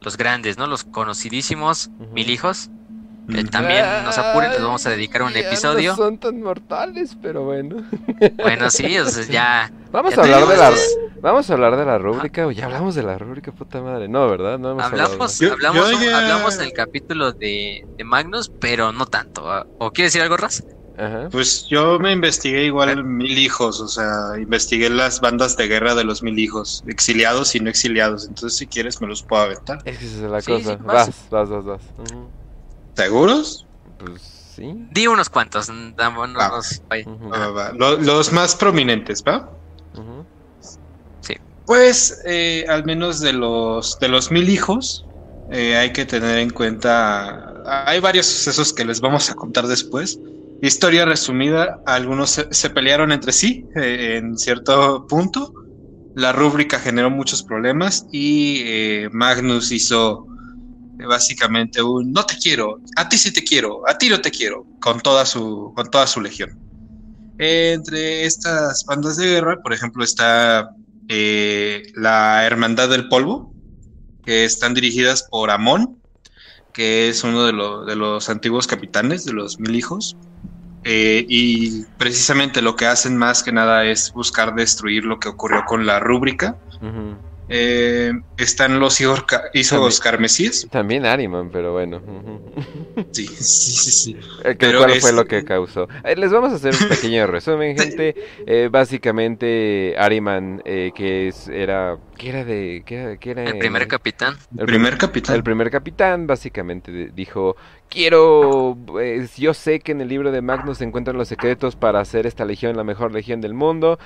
los grandes, ¿no? Los conocidísimos Ujú. mil hijos. Ujú. también nos apuren, les vamos a dedicar un episodio. No son tan mortales, pero bueno. Bueno, sí, o sea, ya. Vamos Ya a hablar de la vamos a hablar de la rúbrica o ya hablamos de la rúbrica, puta madre. No, ¿verdad? No hemos hablado. Hablamos, Yo- hablamos, yo ya- hablamos del capítulo de, de Magnus, pero no tanto. ¿ah? ¿O quieres decir algo, Raz? Ajá. Pues yo me investigué igual mil hijos, o sea, investigué las bandas de guerra de los mil hijos, exiliados y no exiliados. Entonces, si quieres, me los puedo aventar. Esa es la Sí, cosa. sí, vas. vas, vas, vas. ¿Seguros? Pues sí. Di unos cuantos. damos- no Va. nos vaya. Ujú, Va, va, va. Lo- los más prominentes, ¿va? ujú. Pues eh, al menos de los de los mil hijos eh, hay que tener en cuenta hay varios sucesos que les vamos a contar después. Historia resumida, algunos se, se pelearon entre sí eh, en cierto punto. La rúbrica generó muchos problemas y eh, Magnus hizo básicamente un no te quiero, a ti sí te quiero, a ti no te quiero, con toda su con toda su legión. Entre estas bandas de guerra, por ejemplo, está eh, la Hermandad del Polvo, que están dirigidas por Amón, que es uno de, lo- de los antiguos capitanes de los mil hijos. Eh, y precisamente lo que hacen más que nada es buscar destruir lo que ocurrió con la rúbrica. Eh, están los hijos, carmesíes. También Ariman, pero bueno. Sí, sí, sí, sí. Eh, ¿qué- Pero ¿Cuál fue lo que causó? Eh, les vamos a hacer un pequeño resumen, gente. Eh, básicamente, Ariman, eh, que es, era... ¿Qué era de...? ¿Qué era, qué era El primer capitán. El primer capitán. El primer capitán básicamente dijo, quiero, pues, yo sé que en el libro de Magnus se encuentran los secretos para hacer esta legión la mejor legión del mundo.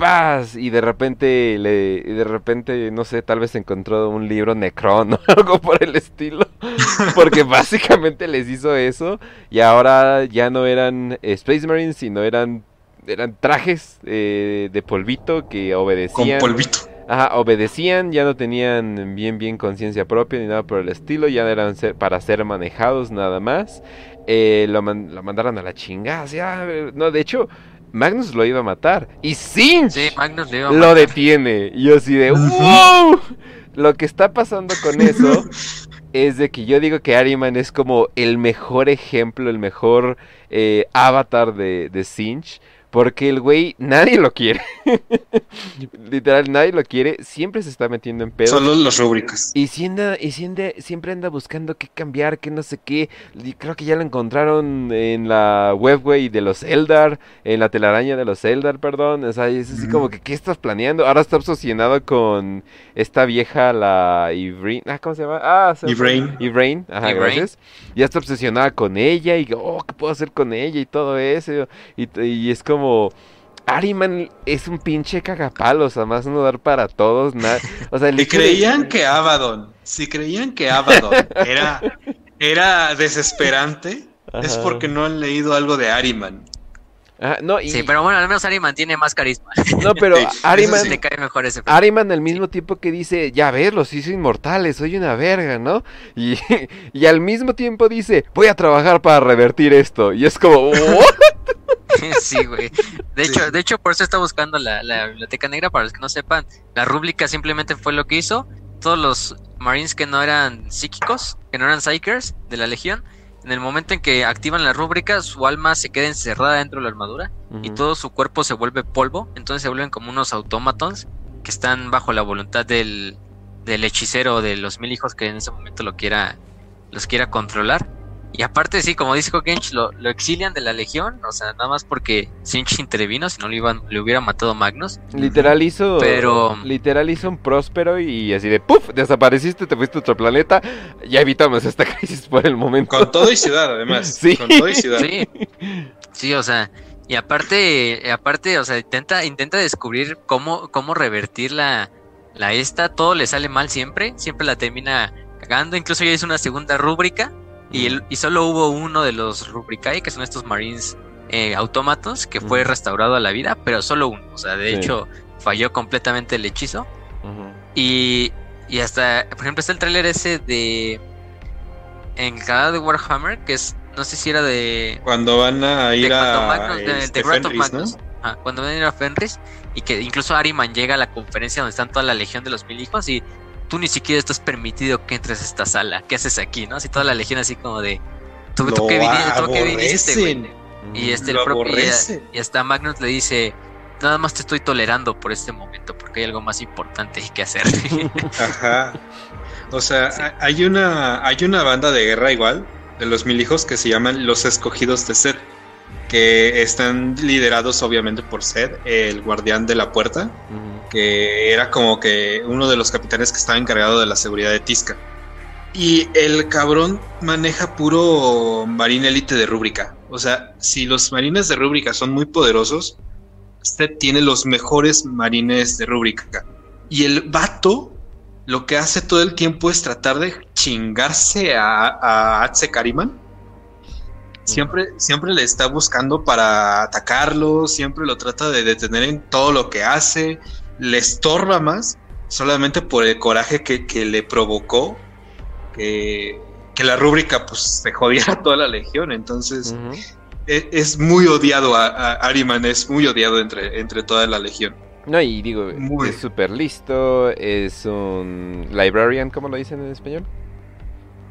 Paz y de repente le y de repente no sé, tal vez encontró un libro Necron o algo por el estilo, porque básicamente les hizo eso y ahora ya no eran eh, Space Marines, sino eran eran trajes eh, de polvito que con obedecían polvito. Ajá, obedecían, ya no tenían bien bien conciencia propia ni nada por el estilo, ya eran ser- para ser manejados nada más. Eh, lo, man- lo mandaron a la chingada, así, ah, no, de hecho, Magnus lo iba a matar. Y Sinch Sí, Magnus le iba a lo detiene. Y yo así de. ¡wow! Lo que está pasando con eso es de que yo digo que Ariman es como el mejor ejemplo, el mejor eh, avatar de, de Sinch. Porque el güey, nadie lo quiere. Literal, nadie lo quiere. Siempre se está metiendo en pedos. Solo los rúbricas. Y, si anda- y si anda- siempre anda buscando qué cambiar, qué no sé qué. Y creo que ya lo encontraron en la web, güey, de los Eldar, en la telaraña de los Eldar, perdón. O sea, es así como que, ¿qué estás planeando? Ahora está obsesionado con esta vieja, la Ivrain. Ah, ¿cómo se llama? Ah, se. Ivrain. Ivrain, ajá, Ivrain. gracias. Ya está obsesionada con ella y, oh, ¿qué puedo hacer con ella? Y todo eso. Y, y es como... Ariman es un pinche cagapalos, además no dar para todos, nada. O sea, el Si de- creían que Abaddon, si creían que Abaddon era, era desesperante, es porque no han leído algo de Ariman. Ajá, no, y, Sí, pero bueno, al menos Ari mantiene más carisma. no, pero Sí, Ariman, sí. Le cae mejor ese. Ariman al mismo tiempo que dice, ya ves, los hizo inmortales, soy una verga, ¿no? Y, y al mismo tiempo dice, voy a trabajar para revertir esto. Y es como, ¿what? sí, güey. De Sí. hecho, de hecho, por eso está buscando la, la biblioteca negra. Para los que no sepan, la rúbrica simplemente fue lo que hizo. Todos los marines que no eran psíquicos, que no eran psychers de la legión, en el momento en que activan la rúbrica, su alma se queda encerrada dentro de la armadura y todo su cuerpo se vuelve polvo. Entonces se vuelven como unos autómatons que están bajo la voluntad del, del hechicero de los mil hijos que en ese momento lo quiera, los quiera controlar. Y aparte, sí, como dice Kench, lo, lo exilian de la legión, o sea, nada más porque Sinch intervino, si no le, iban, le hubiera matado Magnus. Literal hizo, Pero- literal hizo un próspero y así de, ¡puf! Desapareciste, te fuiste a otro planeta. Ya evitamos esta crisis por el momento. Con todo y ciudad, además. Sí. Con todo y ciudad. Sí, sí, o sea, y aparte, aparte, o sea, intenta, intenta descubrir cómo, cómo revertir la, la esta, todo le sale mal siempre, siempre la termina cagando, incluso ya hizo una segunda rúbrica y, el- y solo hubo uno de los rubricae, que son estos marines eh, autómatos, que fue restaurado a la vida, pero solo uno, o sea, de Sí. hecho falló completamente el hechizo. Y, y hasta, por ejemplo, está el tráiler ese de... En el canal de Warhammer, que es, no sé si era de... Cuando van a ir de a Magnus- de- este. Magnus. ajá, cuando ven a Fenris y que incluso Ariman llega a la conferencia donde están toda la legión de los mil hijos y tú ni siquiera estás permitido que entres a esta sala. ¿Qué haces aquí, no? Así toda la legión así como de tú, tú qué viniste, tú qué viniste, güey? aborrecen. Y este el propio y, hasta Magnus le dice, nada más te estoy tolerando por este momento porque hay algo más importante que hacer. Ajá. O sea, Sí. hay una hay una banda de guerra igual de los mil hijos que se llaman los escogidos de Seth, que están liderados obviamente por Seth, el guardián de la puerta, que era como que uno de los capitanes que estaba encargado de la seguridad de Tisca. Y el cabrón maneja puro marín élite de rúbrica. O sea, si los marines de rúbrica son muy poderosos, Seth tiene los mejores marines de rúbrica. Y el vato lo que hace todo el tiempo es tratar de chingarse a, a Atze Kariman. Siempre, siempre le está buscando para atacarlo, siempre lo trata de detener en todo lo que hace, le estorba más solamente por el coraje que, que le provocó que, que la rúbrica pues se jodiera a toda la legión. Entonces e- es, muy odiado a, a Ariman, es muy odiado entre, entre toda la legión. No, y digo, Muy- es súper listo, es un librarian, ¿cómo lo dicen en español?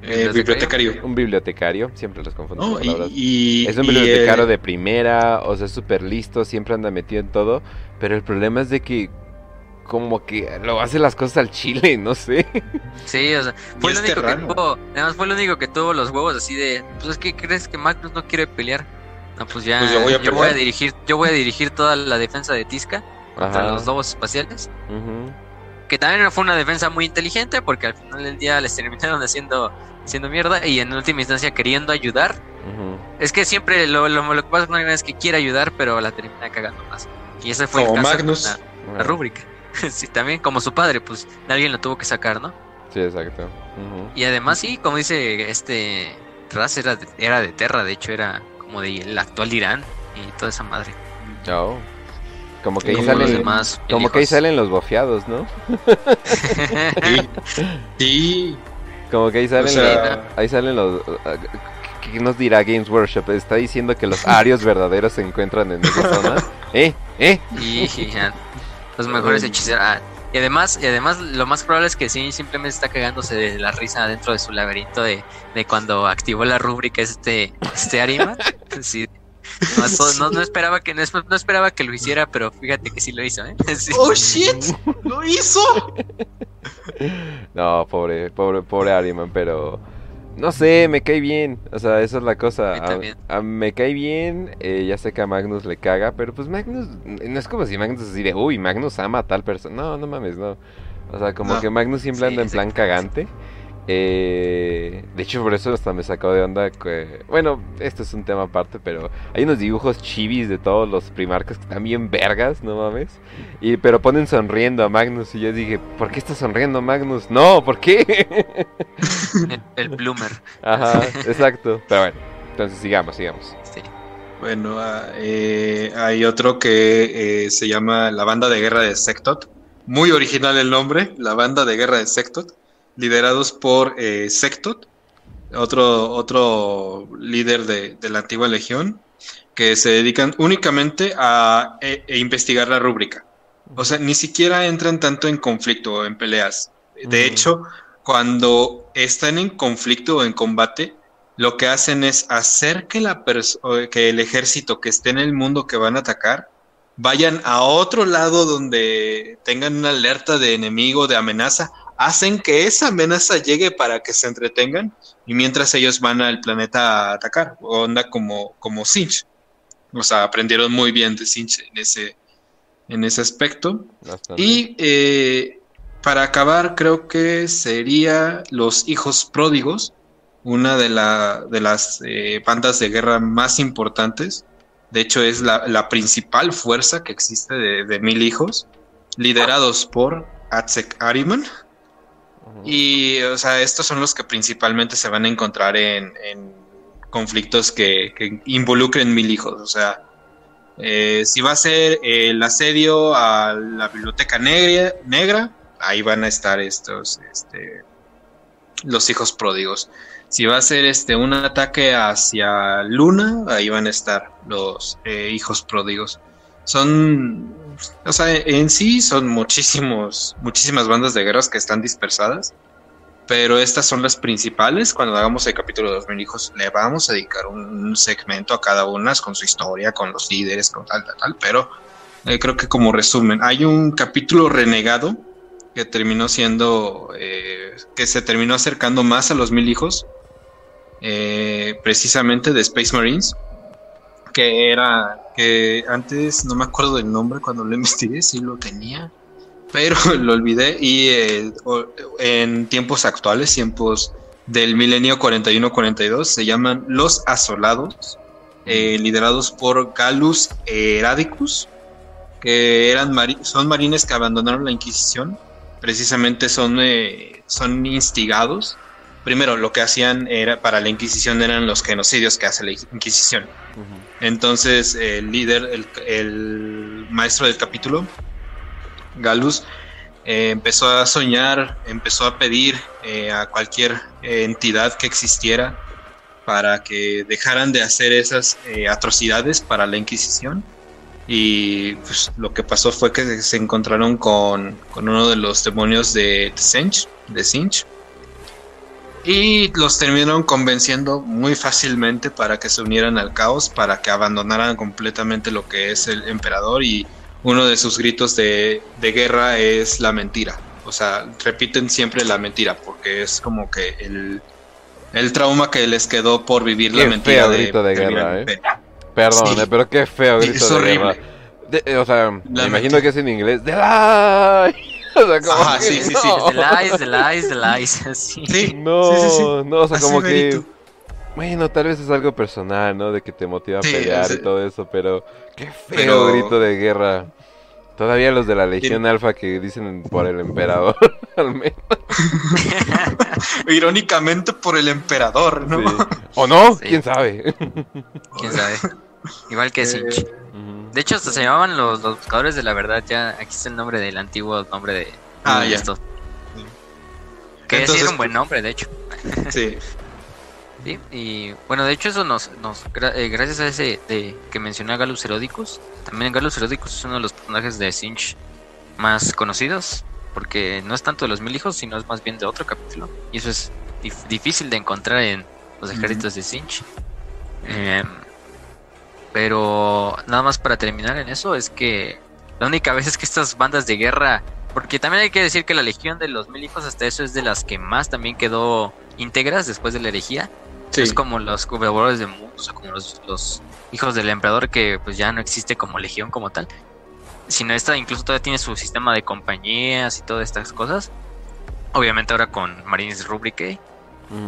Eh, bibliotecario. Un bibliotecario, siempre los confundo. No, con y, y- es un y bibliotecario el- de primera, o sea, es súper listo, siempre anda metido en todo, pero el problema es de que como que lo hace las cosas al chile, no sé. Sí, o sea, fue lo único que tuvo, además fue lo único que tuvo los huevos así de, pues es que crees que Magnus no quiere pelear. No, pues ya, Pues yo voy a yo voy a dirigir, yo voy a dirigir toda la defensa de Tisca contra Ajá. los lobos espaciales, Ujú. Que también fue una defensa muy inteligente porque al final del día les terminaron haciendo, haciendo mierda y en última instancia queriendo ayudar. Es que siempre lo, lo, lo que pasa con alguien es que quiere ayudar, pero la termina cagando más. Y ese fue Como el caso Magnus. la, la rúbrica. sí, también como su padre, pues alguien lo tuvo que sacar, ¿no? Sí, exacto. Y además sí, como dice este Raz era de, era de Terra, de hecho era como de el actual Irán y toda esa madre. Oh. Como que ahí Como salen- demás como que ahí salen los bofeados, ¿no? Sí, sí, Como que ahí salen, sea- los- ahí salen los... ¿Qué qué nos dirá Games Workshop? ¿Está diciendo que los arios verdaderos se encuentran en esa zona? ¿Eh? ¿Eh? y los mejores hechiceros. Ah, y además, y además lo más probable es que sí simplemente está cagándose de la risa dentro de su laberinto de, de cuando activó la rúbrica este, este Arima. Sí. No, todo- no, no esperaba que no, es- no esperaba que lo hiciera, pero fíjate que sí lo hizo, ¿eh? Sí. ¡Oh, shit! ¡Lo hizo! No, pobre, pobre, pobre Ariman, pero... No sé, me cae bien. O sea, esa es la cosa. A. A- me cae bien. eh, ya sé que a Magnus le caga, pero pues Magnus... No es como si Magnus así de, uy, Magnus ama a tal persona. No, no mames, no. O sea, como No. que Magnus siempre Sí, anda en plan cagante. Eh, de hecho, por eso hasta me sacó de onda. Que, bueno, esto es un tema aparte, pero hay unos dibujos chivis de todos los primarcas que están bien vergas, no mames. Y, pero ponen sonriendo a Magnus. Y yo dije, ¿por qué está sonriendo Magnus? No, ¿por qué? El, el bloomer. Ajá, exacto. Pero bueno, entonces sigamos, sigamos. Sí. Bueno, ah, eh, hay otro que eh, se llama la banda de guerra de Sectot. Muy original el nombre, la banda de guerra de Sectot, liderados por eh, Sectot, otro, otro líder de, de la antigua legión, que se dedican únicamente a eh, e investigar la rúbrica. O sea, ni siquiera entran tanto en conflicto o en peleas. De Mm. hecho, cuando están en conflicto o en combate, lo que hacen es hacer que, la que el ejército que esté en el mundo que van a atacar vayan a otro lado donde tengan una alerta de enemigo, de amenaza, hacen que esa amenaza llegue para que se entretengan y mientras ellos van al planeta a atacar, onda como, como Sinch. O sea, aprendieron muy bien de Sinch en ese, en ese aspecto. Bastante. Y eh, para acabar, creo que sería Los Hijos Pródigos, una de, la, de las eh, bandas de guerra más importantes. De hecho, es la, la principal fuerza que existe de, de Mil Hijos, liderados por Atsek Ariman. Y, o sea, estos son los que principalmente se van a encontrar en, conflictos que, que involucren mil hijos. O sea, eh, si va a ser el asedio a la biblioteca negra, negra ahí van a estar estos, este, los hijos pródigos. Si va a ser este un ataque hacia Luna, ahí van a estar los eh, hijos pródigos. son, o sea, en sí son muchísimos, muchísimas bandas de guerras que están dispersadas, pero estas son las principales. Cuando hagamos el capítulo de los mil hijos, le vamos a dedicar un segmento a cada una con su historia, con los líderes, con tal, tal, tal, pero eh, creo que como resumen, hay un capítulo renegado que terminó siendo, eh, que se terminó acercando más a los mil hijos, eh, precisamente de Space Marines, que era, que antes no me acuerdo del nombre cuando lo investigué, sí lo tenía, pero lo olvidé y en tiempos actuales, tiempos del milenio 41-42, se llaman Los Asolados, liderados por Galus Heradicus, que eran son marines que abandonaron la Inquisición, precisamente son, eh, son instigados. Primero, lo que hacían era para la Inquisición eran los genocidios que hace la Inquisición. Entonces, el líder, el, maestro del capítulo, Galus, eh, empezó a soñar, empezó a pedir eh, a cualquier entidad que existiera para que dejaran de hacer esas atrocidades para la Inquisición y pues, lo que pasó fue que se encontraron con, uno de los demonios de Sinch, de Sinch. Y los terminaron convenciendo muy fácilmente para que se unieran al caos, para que abandonaran completamente lo que es el emperador y uno de sus gritos de, guerra es la mentira. O sea, repiten siempre la mentira porque es como que el, trauma que les quedó por vivir la mentira de, de guerra, ¿eh? Perdón, pero qué feo grito es horrible. De, o sea, me imagino que es en inglés. Lie. O sea, como ah, sí, sí, sí. The lies, the lies, the lies. Sí. sí. No, no, o sea, como que. Bueno, tal vez es algo personal, ¿no? De que te motiva a pelear y todo eso, pero qué feo grito de guerra. Todavía los de la Legión Alfa que dicen por el emperador, al menos. Irónicamente por el emperador, ¿no? ¿O no? ¿Quién sabe? ¿Quién sabe? Igual que Sinch. De hecho, hasta se llamaban los, buscadores de la verdad. Ya aquí está el nombre del antiguo nombre de, ah, esto. Que sí era un buen nombre, de hecho. Sí. sí. Y bueno, de hecho, eso nos. nos eh, gracias a ese de, que mencioné a Galus Herodicus. También Galus Herodicus es uno de los personajes de Sinch más conocidos. Porque no es tanto de los mil hijos, sino es más bien de otro capítulo. Y eso es difícil de encontrar en los ejércitos de Sinch. Eh, pero nada más para terminar en eso es que la única vez es que estas bandas de guerra, porque también hay que decir que la Legión de los Mil Hijos hasta eso es de las que más también quedó íntegras después de la herejía. Es como los cubrebores de mundos o como los, hijos del emperador que pues ya no existe como legión como tal. Sino esta incluso todavía tiene su sistema de compañías y todas estas cosas. Obviamente ahora con Marines Rubrique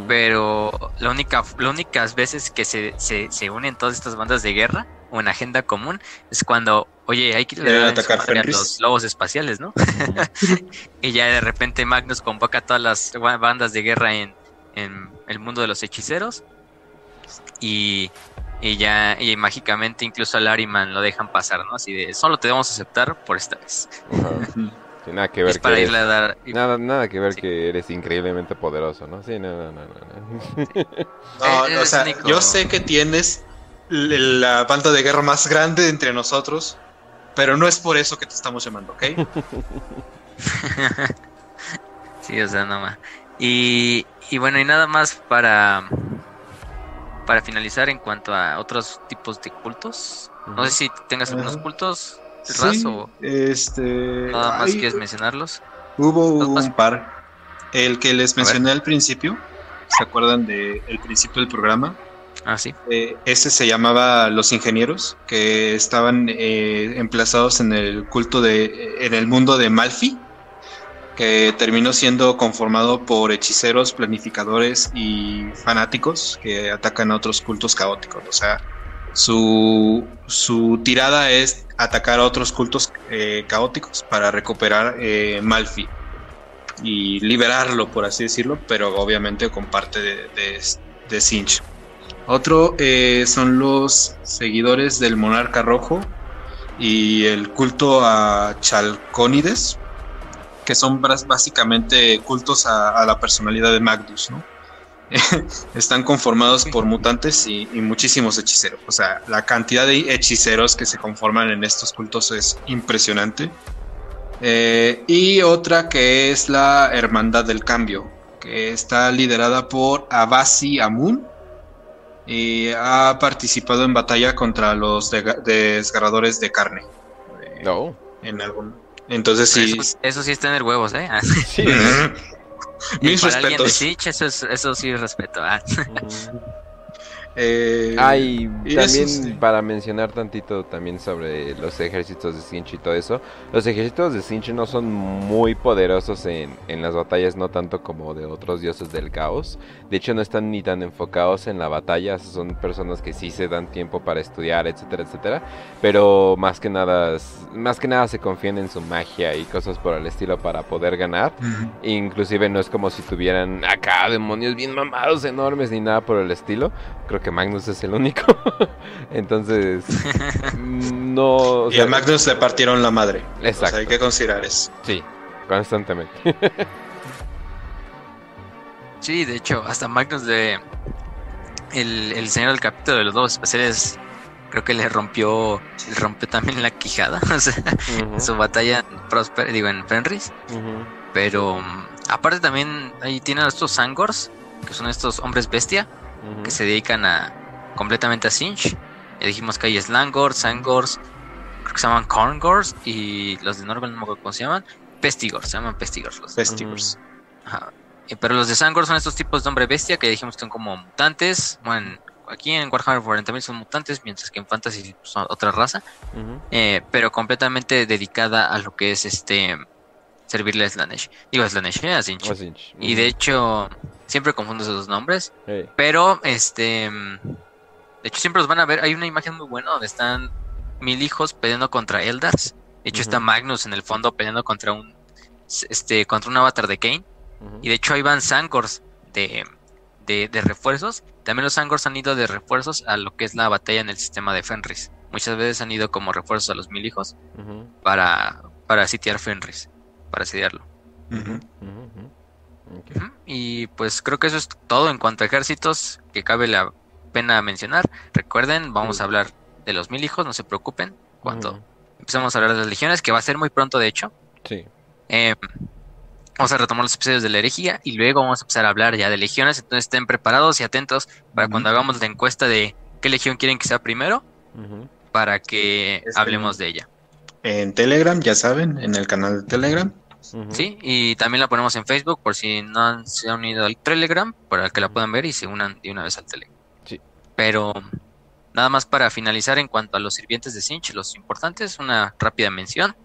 pero la única, las únicas veces que se, se, se, unen todas estas bandas de guerra o en agenda común es cuando, oye, hay que atacar a los lobos espaciales, ¿no? y ya de repente Magnus convoca a todas las bandas de guerra en, en el mundo de los hechiceros y, y ya y mágicamente incluso a Lariman lo dejan pasar, ¿no? Así de, solo te debemos aceptar por esta vez nada que ver que nada, nada que ver que eres increíblemente poderoso, ¿no? Sí, no, no, no. No, o sea, yo sé que tienes la banda de guerra más grande entre nosotros, pero no es por eso que te estamos llamando, ¿ok? sí, o sea, nada más. Y, y bueno, y nada más para para finalizar en cuanto a otros tipos de cultos. No sé si tengas algunos cultos sí, este, nada más quieres mencionarlos. Hubo un par. El que les mencioné al principio, ¿se acuerdan del el principio del programa? Ah, sí. Eh, ese se llamaba Los Ingenieros, que estaban eh, emplazados en el culto de, en el mundo de Malfi, que terminó siendo conformado por hechiceros, planificadores y fanáticos que atacan a otros cultos caóticos. O sea, su, su tirada es atacar a otros cultos eh, caóticos para recuperar eh, Malfi y liberarlo, por así decirlo, pero obviamente con parte de, de, Sinch. Otro eh, son los seguidores del monarca rojo y el culto a Chalcónides, que son básicamente cultos a, la personalidad de Magnus, están conformados por mutantes y, muchísimos hechiceros. O sea, la cantidad de hechiceros que se conforman en estos cultos es impresionante. Eh, y otra que es la Hermandad del Cambio, que está liderada por Abasi Amun y ha participado en batalla contra los desgarradores de carne. No. En algún. Entonces sí. Eso, sí es tener huevos, ¿eh? Sí. Mis respetos. eso, eso sí es respeto. ¿ah? Eh, Hay también para mencionar tantito también sobre los ejércitos de Sinch y todo eso. Los ejércitos de Sinch no son muy poderosos en, en, las batallas, no tanto como de otros dioses del caos. De hecho, no están ni tan enfocados en la batalla. Son personas que sí se dan tiempo para estudiar, etcétera, etcétera. Pero más que nada, más que nada se confían en su magia y cosas por el estilo para poder ganar. Inclusive no es como si tuvieran acá demonios bien mamados, enormes ni nada por el estilo. Creo que Magnus es el único. Entonces, no. y a Magnus le partieron la madre. Exacto. hay que considerar eso. Sí, constantemente. sí, de hecho, hasta Magnus de. El, señor del capítulo de los dos especiales creo que le rompió le rompió también la quijada o sea, en su batalla en Prosper, digo en Fenris pero aparte también ahí tienen estos Sangors que son estos hombres bestia que se dedican a completamente a Sinch. Ya dijimos que hay Slangors, Sangors, creo que se llaman Corngors y los de Norval no me acuerdo cómo se llaman. Pestigors, se llaman Pestigors. Los Pestigors. Pero los de Sangor son estos tipos de hombre bestia que dijimos que son como mutantes. Bueno, aquí en Warhammer 40.000 son mutantes, mientras que en Fantasy son otra raza. Eh, pero completamente dedicada a lo que es este servirle a Slanesh. Digo a Slanesh, eh, a Sinch. Y de hecho, Siempre confundo esos dos nombres. Pero, este. De hecho, siempre los van a ver. Hay una imagen muy buena donde están mil hijos peleando contra Eldars. De hecho, está Magnus en el fondo peleando contra un. Este, contra un avatar de Kane. Y de hecho, ahí van Sangors de, de, refuerzos. También los Sangors han ido de refuerzos a lo que es la batalla en el sistema de Fenris. Muchas veces han ido como refuerzos a los mil hijos para, para sitiar Fenris, para Y pues creo que eso es todo en cuanto a ejércitos que cabe la pena mencionar. Recuerden, vamos a hablar de los mil hijos, no se preocupen. Cuando empezamos a hablar de las legiones, que va a ser muy pronto, de hecho. Sí. Eh, vamos a retomar los episodios de la herejía y luego vamos a empezar a hablar ya de legiones. Entonces estén preparados y atentos para cuando hagamos la encuesta de qué legión quieren que sea primero, para que hablemos de ella. En Telegram, ya saben, en el canal de Telegram. Sí, y también la ponemos en Facebook por si no han, se han unido al Telegram, para que la puedan ver y se unan de una vez al Telegram. Sí. Pero nada más para finalizar en cuanto a los sirvientes de Sinch, los importantes, una rápida mención.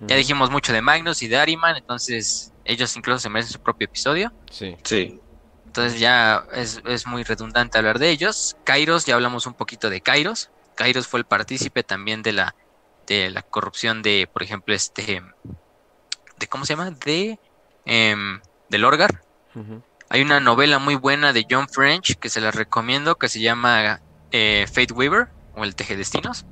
Ya dijimos mucho de Magnus y de Ariman, entonces ellos incluso se merecen su propio episodio. Sí. Sí. Entonces ya es, es muy redundante hablar de ellos. Kairos, ya hablamos un poquito de Kairos. Kairos fue el partícipe también de la, de la corrupción de, por ejemplo, este de ¿cómo se llama? De eh. Hay una novela muy buena de John French que se la recomiendo que se llama eh, Fate Weaver o el Teje Destinos,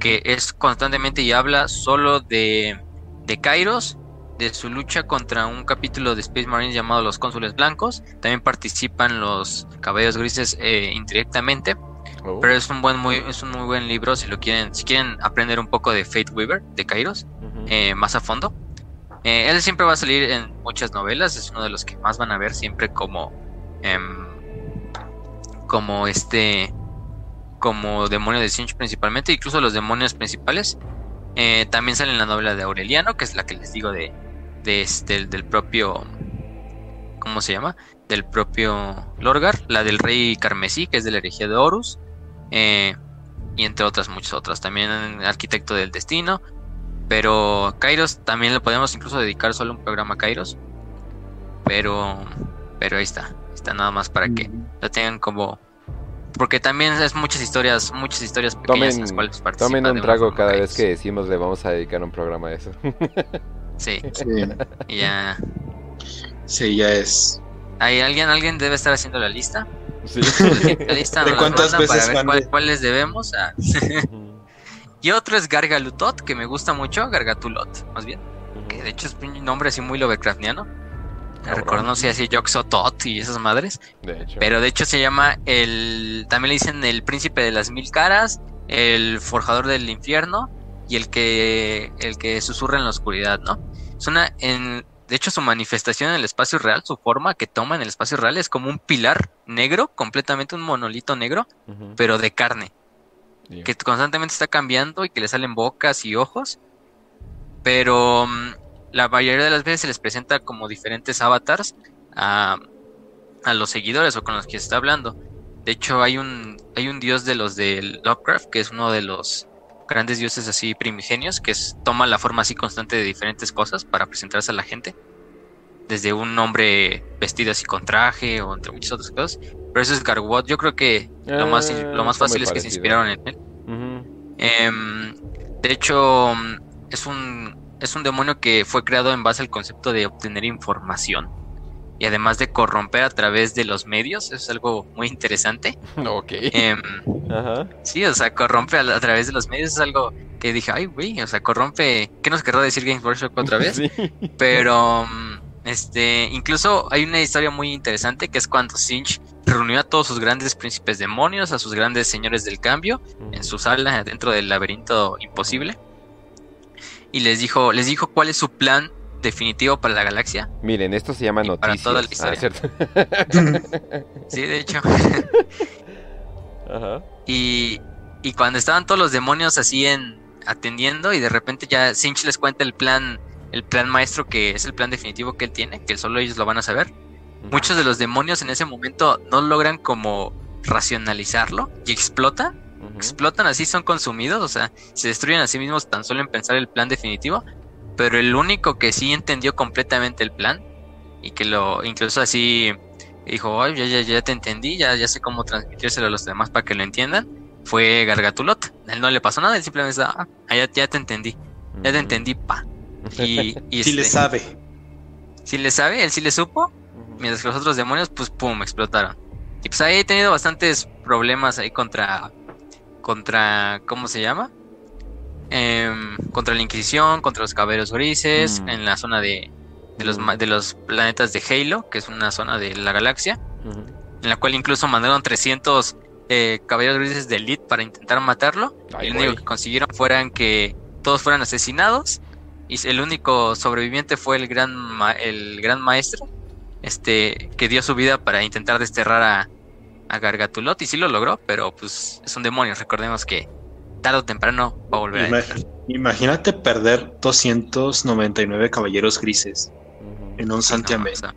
que es constantemente y habla solo de, de Kairos, de su lucha contra un capítulo de Space Marines llamado Los Cónsules Blancos. También participan los Caballeros Grises eh, indirectamente. Oh. Pero es un buen muy es un muy buen libro si lo quieren si quieren aprender un poco de Fate Weaver de Kairos eh, más a fondo eh, él siempre va a salir en muchas novelas, es uno de los que más van a ver siempre como em, como este como demonio de Sinch principalmente, incluso los demonios principales. Eh, también sale en la novela de Aureliano, que es la que les digo de, de este, del propio ¿cómo se llama? Del propio Lorgar, la del rey carmesí, que es de la herejía de Horus, eh, y entre otras muchas otras. También arquitecto del destino, pero Kairos también le podemos incluso dedicar solo un programa a Kairos. Pero, pero ahí está. Está nada más para que lo tengan como. Porque también es muchas historias, muchas historias pequeñas tomen, en las cuales Tomen un trago cada vez que decimos le vamos a dedicar un programa a eso. sí. Y ya. Sí, ya es. ¿Hay alguien, alguien debe estar haciendo la lista? Sí. La lista ¿De cuántas veces para ver cuáles debemos? A... Y otro es Gargalutot, que me gusta mucho, Gargatulot, más bien. Que de hecho es un nombre así muy Lovecraftiano. Recordando si así Yoxotot y esas madres. De hecho. Pero de hecho se llama el. También le dicen el príncipe de las mil caras, el forjador del infierno y el que. el que susurra en la oscuridad, ¿no? Es una. En, de hecho, su manifestación en el espacio real, su forma que toma en el espacio real es como un pilar negro, completamente un monolito negro, pero de carne Que constantemente está cambiando y que le salen bocas y ojos. Pero mm, la mayoría de las veces se les presenta como diferentes avatars a, a los seguidores o con los que se está hablando. De hecho, hay un, hay un dios de los de Lovecraft, que es uno de los grandes dioses así primigenios, que es, toma la forma así constante de diferentes cosas para presentarse a la gente. Desde un hombre vestido así con traje o entre muchas otras cosas. Pero eso es Garwot. Yo creo que lo más, Ah, lo más fácil es que se inspiraron en él. Em, de hecho, es un, es un demonio que fue creado en base al concepto de obtener información. Y además de corromper a través de los medios, eso es algo muy interesante. Ok. Em, Ajá. sí, o sea, corrompe a, a través de los medios, es algo que dije, ay, güey, o sea, corrompe. ¿Qué nos querrá decir Games Workshop otra vez? Sí. Pero mm, este, incluso hay una historia muy interesante que es cuando Sinch reunió a todos sus grandes príncipes demonios, a sus grandes señores del cambio, en su sala dentro del laberinto imposible. Y les dijo, les dijo cuál es su plan definitivo para la galaxia. Miren, esto se llama Y para noticias. toda la Ah, historia. Sí, de hecho. Ajá. Y, y cuando estaban todos los demonios así en atendiendo y de repente ya Sinch les cuenta el plan, el plan maestro que es el plan definitivo que él tiene, que solo ellos lo van a saber. Muchos de los demonios en ese momento no logran como racionalizarlo y explota, Ujú. explotan así, son consumidos, o sea, se destruyen a sí mismos tan solo en pensar el plan definitivo, pero el único que sí entendió completamente el plan y que lo incluso así dijo, "Ay, ya, ya, ya te entendí, ya, ya sé cómo transmitírselo a los demás para que lo entiendan, fue Gargatulot. A él no le pasó nada, él simplemente ah, ya, ya te entendí, ya te entendí, pa. Y, y Sí le este, sabe. sí le sabe, él sí le supo, mientras que los otros demonios, pues pum, explotaron. Y pues ahí he tenido bastantes problemas ahí contra, contra, ¿cómo se llama? Em, contra la Inquisición, contra los caballeros grises, Mm. en la zona de, de, los, Mm. de los planetas de Halo, que es una zona de la galaxia, en la cual incluso mandaron 300 eh, caballeros grises de Elite para intentar matarlo. Ay, y lo único que consiguieron fueran que todos fueran asesinados y el único sobreviviente fue el gran ma- el gran maestro este que dio su vida para intentar desterrar a, a Gargatulot y sí lo logró pero pues es un demonio recordemos que tarde o temprano va a volver a. Imagínate perder 299 caballeros grises en un Sí, no, santiamén. o sea,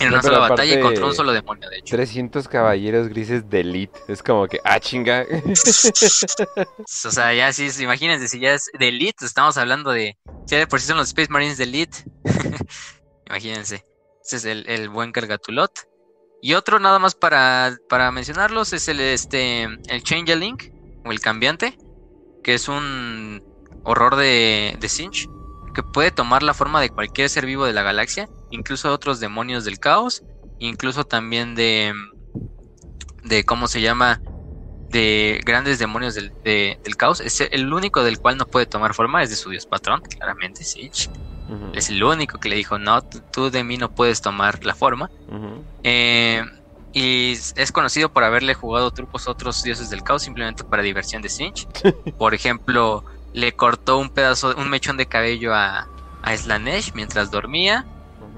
en una sola batalla y contra un solo demonio de hecho 300 caballeros grises de elite. Es como que, ah, chinga. o sea ya sí imagínense si ya es de Elite estamos hablando de ya de por sí son los Space Marines de Elite imagínense ese es el, el buen Gargatulot y otro nada más para, para mencionarlos es el este el Changeling o el cambiante que es un horror de, de Sinch que puede tomar la forma de cualquier ser vivo de la galaxia incluso otros demonios del caos incluso también de de cómo se llama de grandes demonios del, de- del caos. Es el único del cual no puede tomar forma es de su dios patrón, claramente. Ujú. Es el único que le dijo, no, tú, de mí no puedes tomar la forma. Eh, y es es conocido por haberle jugado trucos a otros dioses del caos simplemente para diversión de Sinch. Por ejemplo, le cortó un pedazo, un mechón de cabello a, a Slanesh mientras dormía.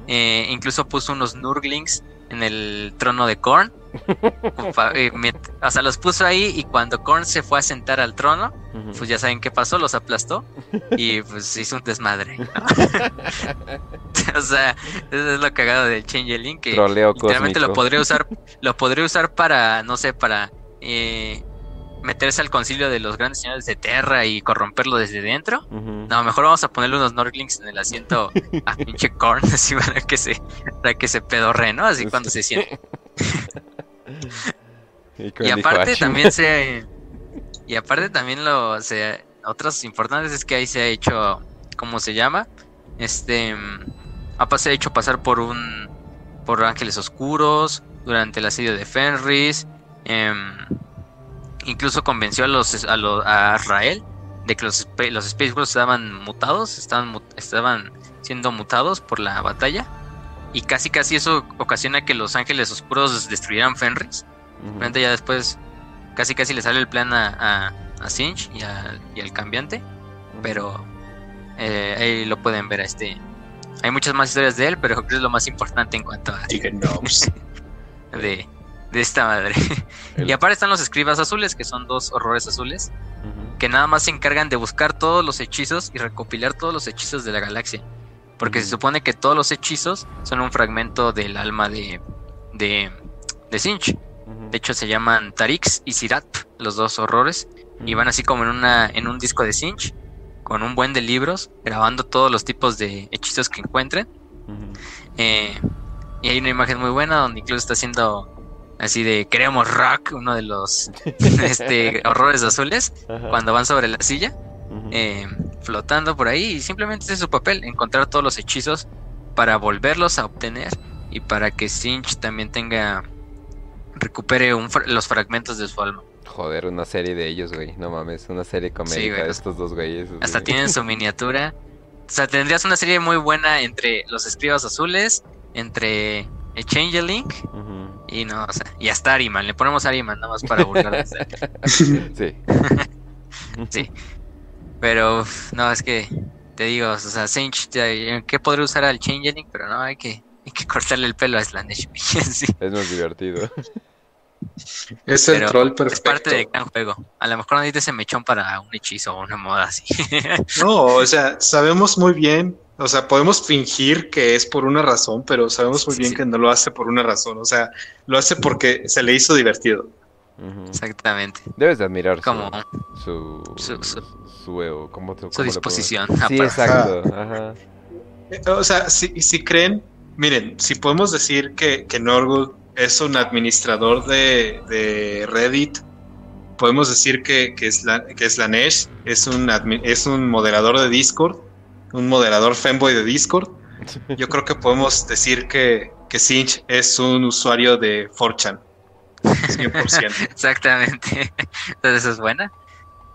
Eh, incluso puso unos Nurglings en el trono de Korn. Eh, o sea, los puso ahí y cuando Korn se fue a sentar al trono, pues ya saben qué pasó, los aplastó y pues hizo un desmadre. ¿no? o sea, eso es lo cagado del Changeling que Troleo literalmente lo podría usar, lo podría usar para, no sé, para eh, meterse al concilio de los grandes señores de Terra y corromperlo desde dentro. Ujú. No, mejor vamos a ponerle unos Norglings en el asiento a pinche Korn, así para que se, para que se pedorre, ¿no? Así cuando se siente. Y, aparte también se. Y aparte también lo. Se, otras importantes es que ahí se ha hecho. ¿Cómo se llama? Este. mm, se ha hecho pasar por un. Por ángeles oscuros. Durante el asedio de Fenris. em, incluso convenció a los a, a Israel de que los, los Space Wolves estaban mutados. Estaban, estaban siendo mutados por la batalla. y casi casi eso ocasiona que los ángeles oscuros destruyeran Fenris. Realmente ya después casi casi le sale el plan a, a, Sinch y, y, al cambiante, pero eh, ahí lo pueden ver a este. Hay muchas más historias de él, pero creo que es lo más importante en cuanto a de, de esta madre. y aparte están los escribas azules, que son dos horrores azules, que nada más se encargan de buscar todos los hechizos y recopilar todos los hechizos de la galaxia. Porque se supone que todos los hechizos son un fragmento del alma de, de, de Sinch. De hecho, se llaman Tarix y Sirat, los dos horrores. Y van así como en, una, en un disco de Sinch, con un buen de libros, grabando todos los tipos de hechizos que encuentren. Eh, y hay una imagen muy buena donde incluso está haciendo así de queremos rock, uno de los este, horrores azules, cuando van sobre la silla. Eh, flotando por ahí y simplemente ese es su papel, encontrar todos los hechizos para volverlos a obtener y para que Sinch también tenga, recupere los fragmentos de su alma. Joder, una serie de ellos, güey, no mames, una serie comédica de estos dos güeyes. Hasta tienen su miniatura. O sea, tendrías una serie muy buena entre los escribas azules, entre el Changeling y no, o sea, y hasta Ariman. Le ponemos Ariman nada más para burlar. sí. sí. Pero no, es que te digo, o sea, Sinch, ¿qué podría usar al Changeling? Pero no, hay que, hay que cortarle el pelo a Slanesh. Es más divertido. Es el troll perfecto. Es parte de gran juego. A lo mejor necesitas ese mechón para un hechizo o una moda así. no, o sea, sabemos muy bien. O sea, podemos fingir que es por una razón, pero sabemos muy bien que no lo hace por una razón. O sea, lo hace porque se le hizo divertido. Exactamente. Debes de admirar Como su, su, su, su, disposición. Sí, exacto. Eh, o sea, si, si creen, miren, si podemos decir que, que Norgul es un administrador de, de Reddit, podemos decir que, que, es la, que es la Nesh, es un, es un moderador de Discord, un moderador fanboy de Discord. Yo creo que podemos decir que, que Sinch es un usuario de 4chan. 100%. Exactamente. Entonces eso es buena.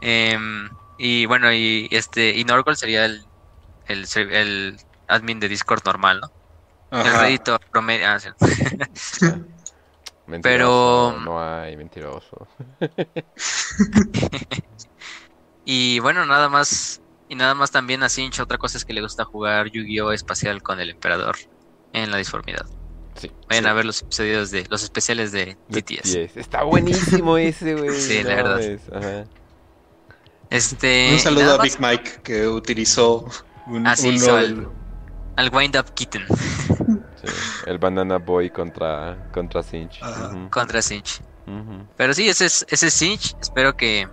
Em, y bueno, y este y Norgol sería el, el, el, admin de Discord normal, ¿no? El Reddit promedio. Ah, Pero. No hay mentiroso. y bueno, nada más. Y nada más también a Sinch, otra cosa es que le gusta jugar Yu-Gi-Oh! espacial con el emperador en la disformidad. Sí. Vayan a ver los episodios de los especiales de TTS. Está buenísimo ese, güey. sí, la verdad. Este, un saludo a Big Mike que utilizó un, ah, sí, uno al, Wind Up Kitten. el Banana Boy contra, contra Cinch. Contra Cinch. Pero sí, ese es, ese Cinch. Espero que,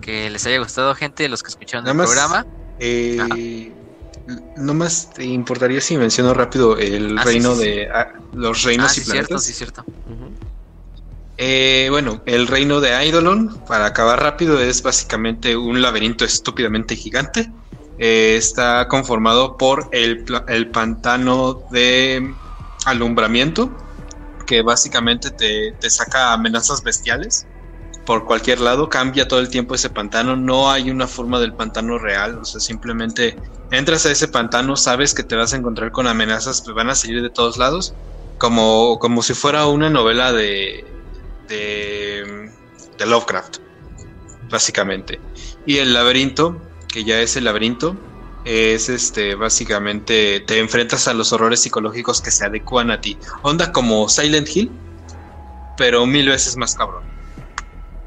que les haya gustado, gente, los que escucharon el programa. Eh, no más te importaría si menciono rápido el ah, reino de ah, los reinos y planetas. Cierto, sí, cierto. Eh, bueno, el reino de Eidolon, para acabar rápido, es básicamente un laberinto estúpidamente gigante. Eh, está conformado por el, pantano de alumbramiento, que básicamente te, te saca amenazas bestiales por cualquier lado, cambia todo el tiempo ese pantano, no hay una forma del pantano real, o sea, simplemente entras a ese pantano, sabes que te vas a encontrar con amenazas que van a salir de todos lados, como, como si fuera una novela de, de, de Lovecraft, básicamente. Y el laberinto, que ya es el laberinto, es este básicamente te enfrentas a los horrores psicológicos que se adecuan a ti. Onda como Silent Hill, pero mil veces más cabrón.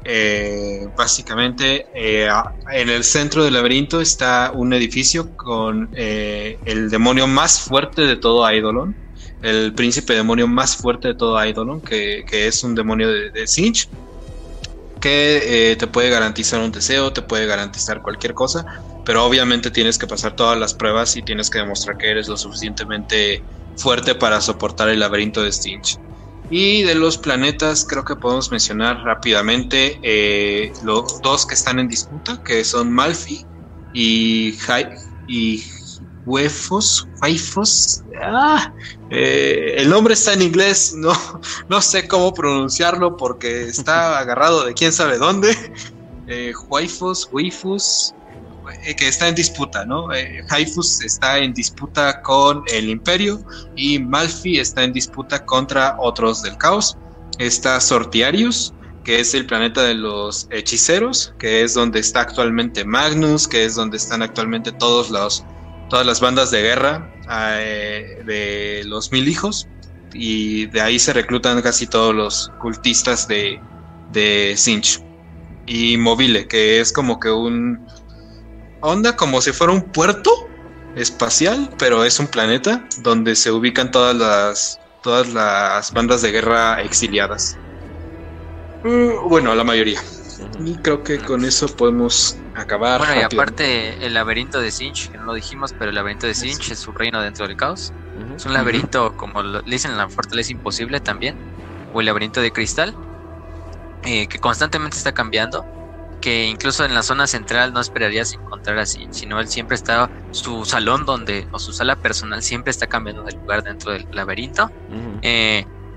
Eh, básicamente, eh, en el centro del laberinto está un edificio con eh, el demonio más fuerte de todo Eidolon, el príncipe demonio más fuerte de todo Eidolon, que, es un demonio de, de Sinch, que te puede garantizar un deseo, te puede garantizar cualquier cosa, pero obviamente tienes que pasar todas las pruebas y tienes que demostrar que eres lo suficientemente fuerte para soportar el laberinto de Sinch. Y de los planetas creo que podemos mencionar rápidamente eh, los dos que están en disputa, que son Malfi y, y Huefos, ah, eh, el nombre está en inglés, no, no sé cómo pronunciarlo porque está agarrado de quién sabe dónde. Eh, Huefos, eh, que está en disputa, ¿no? Eh, está en disputa con el Imperio y Malfi está en disputa contra otros del caos. Está Sortiarius, que es el planeta de los hechiceros, que es donde está actualmente Magnus, que es donde están actualmente todos los, todas las bandas de guerra eh, de los mil hijos. Y de ahí se reclutan casi todos los cultistas de, de Sinch. Y Mobile, que es como que un... Onda como si fuera un puerto espacial, pero es un planeta donde se ubican todas las, todas las bandas de guerra exiliadas. Mm, bueno, la mayoría. Y creo que con eso podemos acabar. Bueno, y aparte el laberinto de Sinch, que no lo dijimos, pero el laberinto de Sinch es su reino dentro del caos. Es un laberinto, como lo dicen en la fortaleza imposible también, o el laberinto de cristal, eh, que constantemente está cambiando. Que incluso en la zona central no esperarías encontrar así, sino él siempre está, su salón donde, o su sala personal siempre está cambiando de lugar dentro del laberinto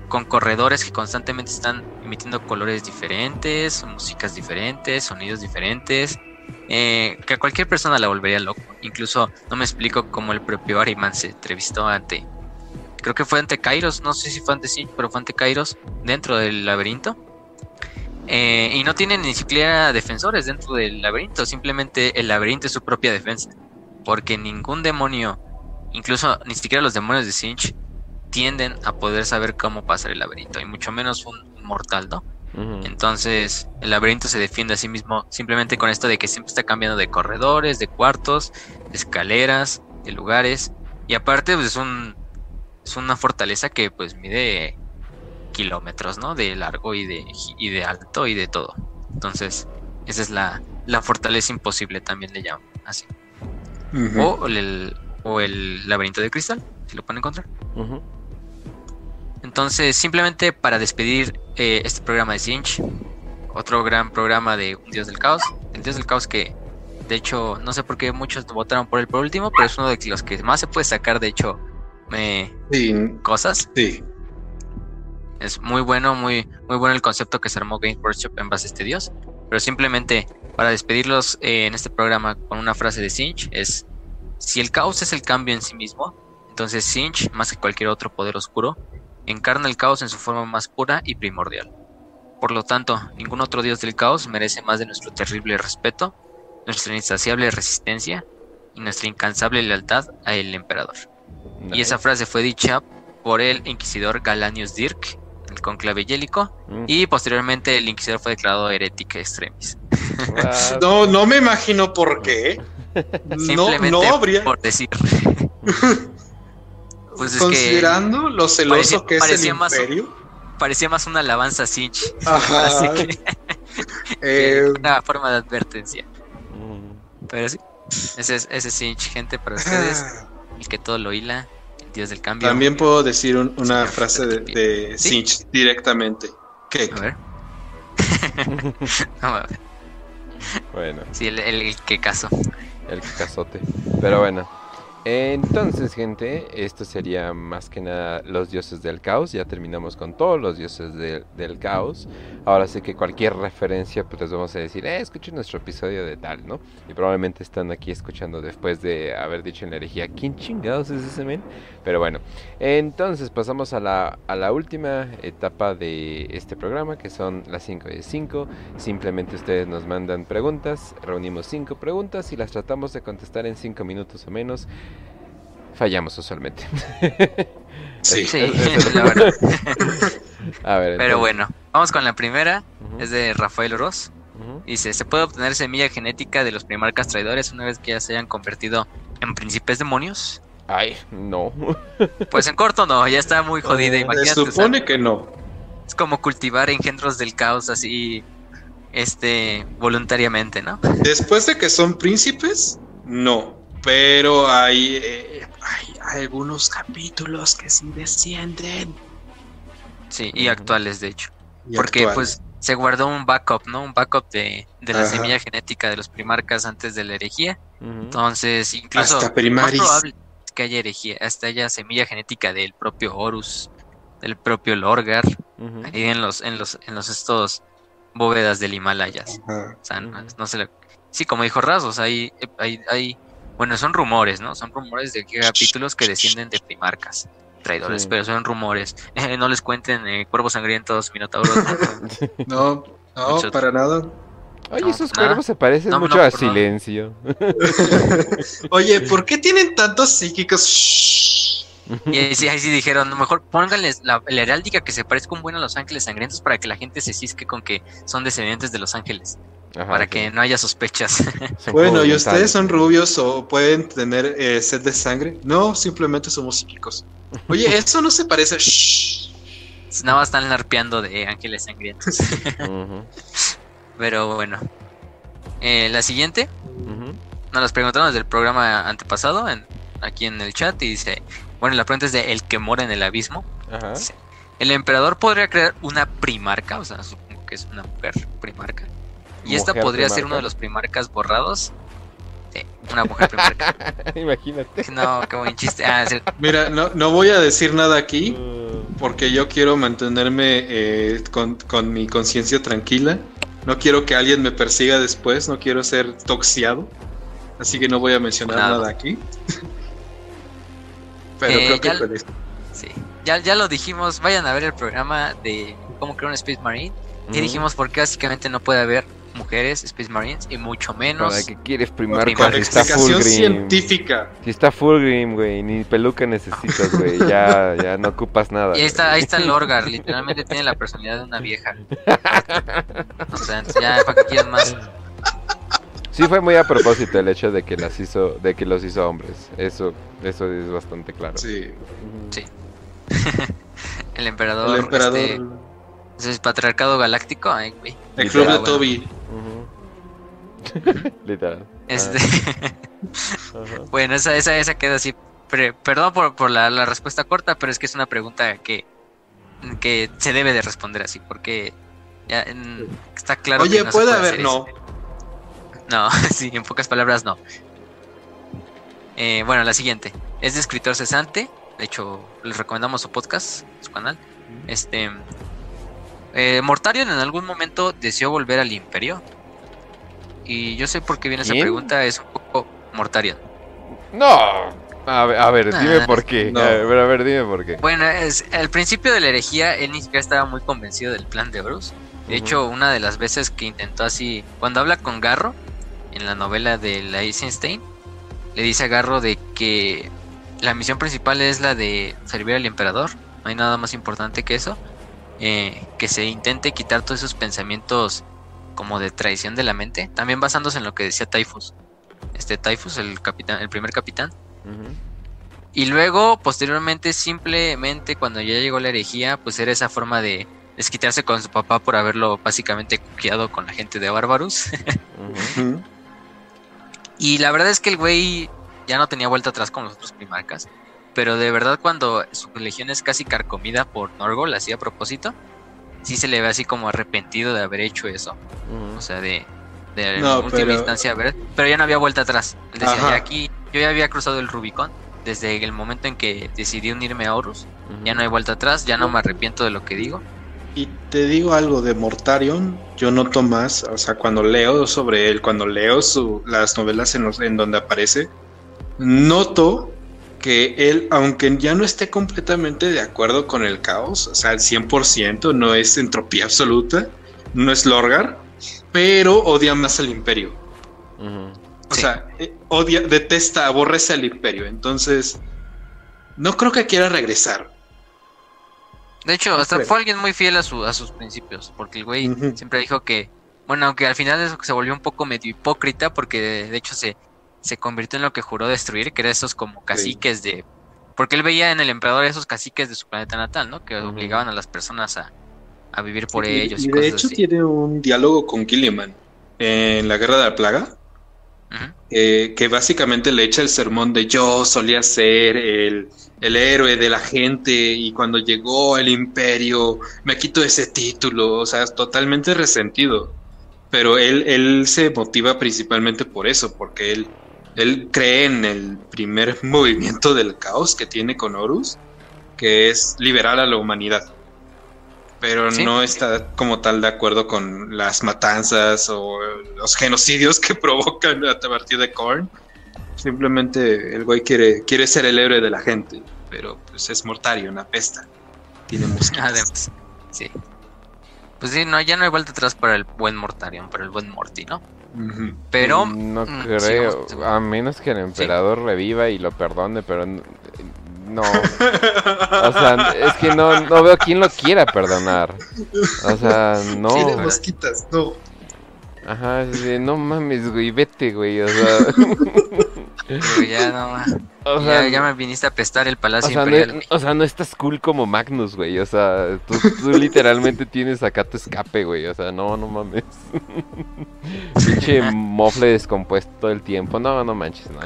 con corredores que constantemente están emitiendo colores diferentes, músicas diferentes, sonidos diferentes, eh, que a cualquier persona la volvería loco. Incluso no me explico cómo el propio Ariman se entrevistó ante, creo que fue ante Kairos, no sé si fue ante sí, pero fue ante Kairos dentro del laberinto. Eh, y no tienen ni siquiera defensores dentro del laberinto, simplemente el laberinto es su propia defensa. Porque ningún demonio, incluso ni siquiera los demonios de Sinch, tienden a poder saber cómo pasar el laberinto, y mucho menos un mortal, ¿no? Entonces, el laberinto se defiende a sí mismo simplemente con esto de que siempre está cambiando de corredores, de cuartos, de escaleras, de lugares. Y aparte, pues es un es una fortaleza que pues mide kilómetros, ¿no? De largo y de, y de alto y de todo. Entonces, esa es la, la fortaleza imposible, también le llaman así. o, el, o el laberinto de cristal, si lo pueden encontrar. Entonces, simplemente para despedir eh, este programa de Sinch, otro gran programa de Un Dios del Caos, el Dios del Caos que, de hecho, no sé por qué muchos votaron por él por último, pero es uno de los que más se puede sacar, de hecho, me... cosas. Sí. Es muy bueno, muy, muy bueno el concepto que se armó Game Workshop en base a este dios. Pero simplemente para despedirlos eh, en este programa con una frase de Sinch es, si el caos es el cambio en sí mismo, entonces Sinch, más que cualquier otro poder oscuro, encarna el caos en su forma más pura y primordial. Por lo tanto, ningún otro dios del caos merece más de nuestro terrible respeto, nuestra insaciable resistencia y nuestra incansable lealtad a el emperador. Y esa frase fue dicha por el inquisidor Galanius Dirk, conclave yélico, mm. y posteriormente el inquisidor fue declarado herética extremis. no, no me imagino por qué. Simplemente no, habría... por decir. Pues Considerando lo celoso que es el imperio. parecía más una alabanza a Sinch. Así que, eh, una forma de advertencia. Mm. Pero sí, ese es ese Sinch, gente, para ustedes. Ah. el que todo lo hila, del cambio. También puedo decir una frase de, de Sinch directamente. ¿Qué? A ver. a ver. Bueno. Sí, el, el, el que casó. El que casote. Pero bueno. Entonces, gente, esto sería más que nada los dioses del caos. Ya terminamos con todos los dioses del caos. Ahora sé que cualquier referencia, pues les vamos a decir, eh, escuchen nuestro episodio de tal, ¿no? Y probablemente están aquí escuchando después de haber dicho en la herejía, ¿quién chingados es ese men? Pero bueno, entonces pasamos a la, a la última etapa de este programa, que son las 5 de 5. Simplemente ustedes nos mandan preguntas, reunimos 5 preguntas y las tratamos de contestar en 5 minutos o menos fallamos usualmente. sí, sí la verdad. A ver, Pero bueno, vamos con la primera. Es de Rafael Oroz. Dice, ¿se puede obtener semilla genética de los primarcas traidores una vez que ya se hayan convertido en príncipes demonios? Ay, no. Pues en corto no, ya está muy jodida. Se supone que no. Es como cultivar engendros del caos así, este, voluntariamente, ¿no? Después de que son príncipes, no. Pero hay, eh, hay algunos capítulos que sí descienden. Sí, y actuales de hecho. Porque pues se guardó un backup, ¿no? Un backup de, la semilla genética de los primarcas antes de la herejía. Entonces, incluso hasta primaris. que haya herejía, hasta haya semilla genética del propio Horus, del propio Lorgar, ahí en los, en los, en los estos bóvedas del Himalaya. O sea, no, se sí, como dijo Rasos, hay, hay, hay, bueno, son rumores, ¿no? Son rumores de capítulos que descienden de primarcas traidores, Sí. pero son rumores. no les cuenten eh, cuervos sangrientos, minotauros. No, ¿no? Mucho- para nada. Oye, No, esos nada. cuervos se parecen No, mucho no, a silencio. Oye, ¿por qué tienen tantos psíquicos? Y ahí sí, ahí sí dijeron, "No, mejor pónganles la, la heráldica que se parezca un buen a los ángeles sangrientos para que la gente se cisque con que son descendientes de los ángeles, Ajá, para sí. que no haya sospechas. Bueno, ¿y ustedes son rubios o pueden tener eh, sed de sangre? No, simplemente somos psíquicos. Oye, eso no se parece. Shh. Nada más están larpeando de ángeles sangrientos. Pero bueno. Eh, la siguiente, nos las preguntaron desde el programa antepasado, en- aquí en el chat, y dice, bueno, la pregunta es de El que mora en el abismo. Ajá. Dice, ¿El emperador podría crear una primarca? O sea, supongo que es una mujer primarca. ¿Y esta Mujer podría ser uno de los primarcas borrados? Sí, una mujer primarca. Imagínate. No, qué buen chiste. Ah, sí, Mira, no, no voy a decir nada aquí Uh, porque yo quiero mantenerme eh, con, con mi conciencia tranquila. No quiero que alguien me persiga después, no quiero ser toxiado. Así que no voy a mencionar Nada. nada aquí. Pero Eh, creo que ya- sí. Ya, ya lo dijimos, vayan a ver el programa de cómo crear un Space Marine. Y dijimos por qué básicamente no puede haber mujeres Space Marines y mucho menos. ¿Para qué quieres primar. Con si está científica. Si está Fulgrim, güey, ni peluca necesitas, güey. Ya, ya no ocupas nada. Y ahí está, ahí está Lorgar, literalmente tiene la personalidad de una vieja. O sea, ya para que quieras más. Sí fue muy a propósito el hecho de que las hizo, de que los hizo hombres. Eso, eso es bastante claro. Sí. Sí. El emperador. El emperador. este, ese es patriarcado galáctico. Ay, güey. el club de Bueno. Toby. Literal. Este, bueno, esa, esa, esa queda así. Pre- perdón por, por la, la respuesta corta, pero es que es una pregunta que, que se debe de responder así, porque ya, está claro que Oye, no se puede puede haber, no. eso. No, sí, en pocas palabras no. Eh, bueno, la siguiente. Es de escritor cesante. De hecho, les recomendamos su podcast, su canal. Este. Eh, Mortarion en algún momento deseó volver al Imperio. Y yo sé por qué viene esa pregunta. Es un poco Mortarion. No. A ver, a ver, dime Ah, por qué. no. A ver, a ver, dime por qué. Bueno, es, al principio de la herejía, él ni siquiera estaba muy convencido del plan de Bruce. De hecho, una de las veces que intentó así, cuando habla con Garro, en la novela de la Eisenstein, le dice a Garro de que la misión principal es la de servir al emperador. No hay nada más importante que eso. Eh, que se intente quitar todos esos pensamientos como de traición de la mente. También basándose en lo que decía Typhus. Este Typhus, el capitán, el primer capitán. Y luego, posteriormente, simplemente cuando ya llegó la herejía, pues era esa forma de desquitarse con su papá por haberlo básicamente cuqueado con la gente de Barbarus. Y la verdad es que el güey ya no tenía vuelta atrás con los otros primarcas. Pero de verdad, cuando su legión es casi carcomida por Norgol, así a propósito, sí se le ve así como arrepentido de haber hecho eso. O sea, de, de No, última pero- instancia, ver, pero ya no había vuelta atrás. Él decía, Ajá. "Ya aquí, yo ya había cruzado el Rubicón desde el momento en que decidí unirme a Horus. Ya no hay vuelta atrás, ya no me arrepiento de lo que digo. Y te digo algo de Mortarion, yo noto más, o sea, cuando leo sobre él, cuando leo su, las novelas en, los- en donde aparece, noto que él, aunque ya no esté completamente de acuerdo con el caos, o sea, al 100%, no es entropía absoluta, no es Lorgar, pero odia más al imperio. O Sí. sea, eh, odia, detesta, aborrece al imperio. Entonces, no creo que quiera regresar. De hecho, hasta creo. fue alguien muy fiel a, su, a sus principios, porque el güey siempre dijo que, bueno, aunque al final eso se volvió un poco medio hipócrita, porque de, de hecho se, se convirtió en lo que juró destruir, que era esos como caciques de... Porque él veía en el emperador esos caciques de su planeta natal, ¿no? Que obligaban a las personas a, a vivir por Y- ellos y, y de cosas hecho así. tiene un diálogo con Gilliman en la Guerra de la Plaga, eh, que básicamente le echa el sermón de yo solía ser el, el héroe de la gente y cuando llegó el imperio me quito ese título, o sea, es totalmente resentido. Pero él, él se motiva principalmente por eso, porque él, él cree en el primer movimiento del caos que tiene con Horus, que es liberar a la humanidad. pero Sí. no está como tal de acuerdo con las matanzas o los genocidios que provocan a partir de Korn. Simplemente el güey quiere, quiere ser el héroe de la gente, pero pues es mortario, una pesta. Tiene. Además, sí. Pues sí, no, ya no hay vuelta atrás para el buen Mortarion, para el buen Morty, ¿no? Pero. No mm, creo, a menos que el emperador reviva y lo perdone, pero no. O sea, es que no, no veo quién lo quiera perdonar. O sea, no. Tiene mosquitas, no. Ajá, es de, no mames, güey, vete, güey. O sea, Ya no. o ya, sea, ya me viniste a pestar el o Palacio sea, Imperial. no, o sea, no estás cool como Magnus, güey. O sea, tú, tú literalmente tienes acá tu escape, güey. O sea, no, no mames. Pinche mofle descompuesto todo el tiempo. No, no manches, no.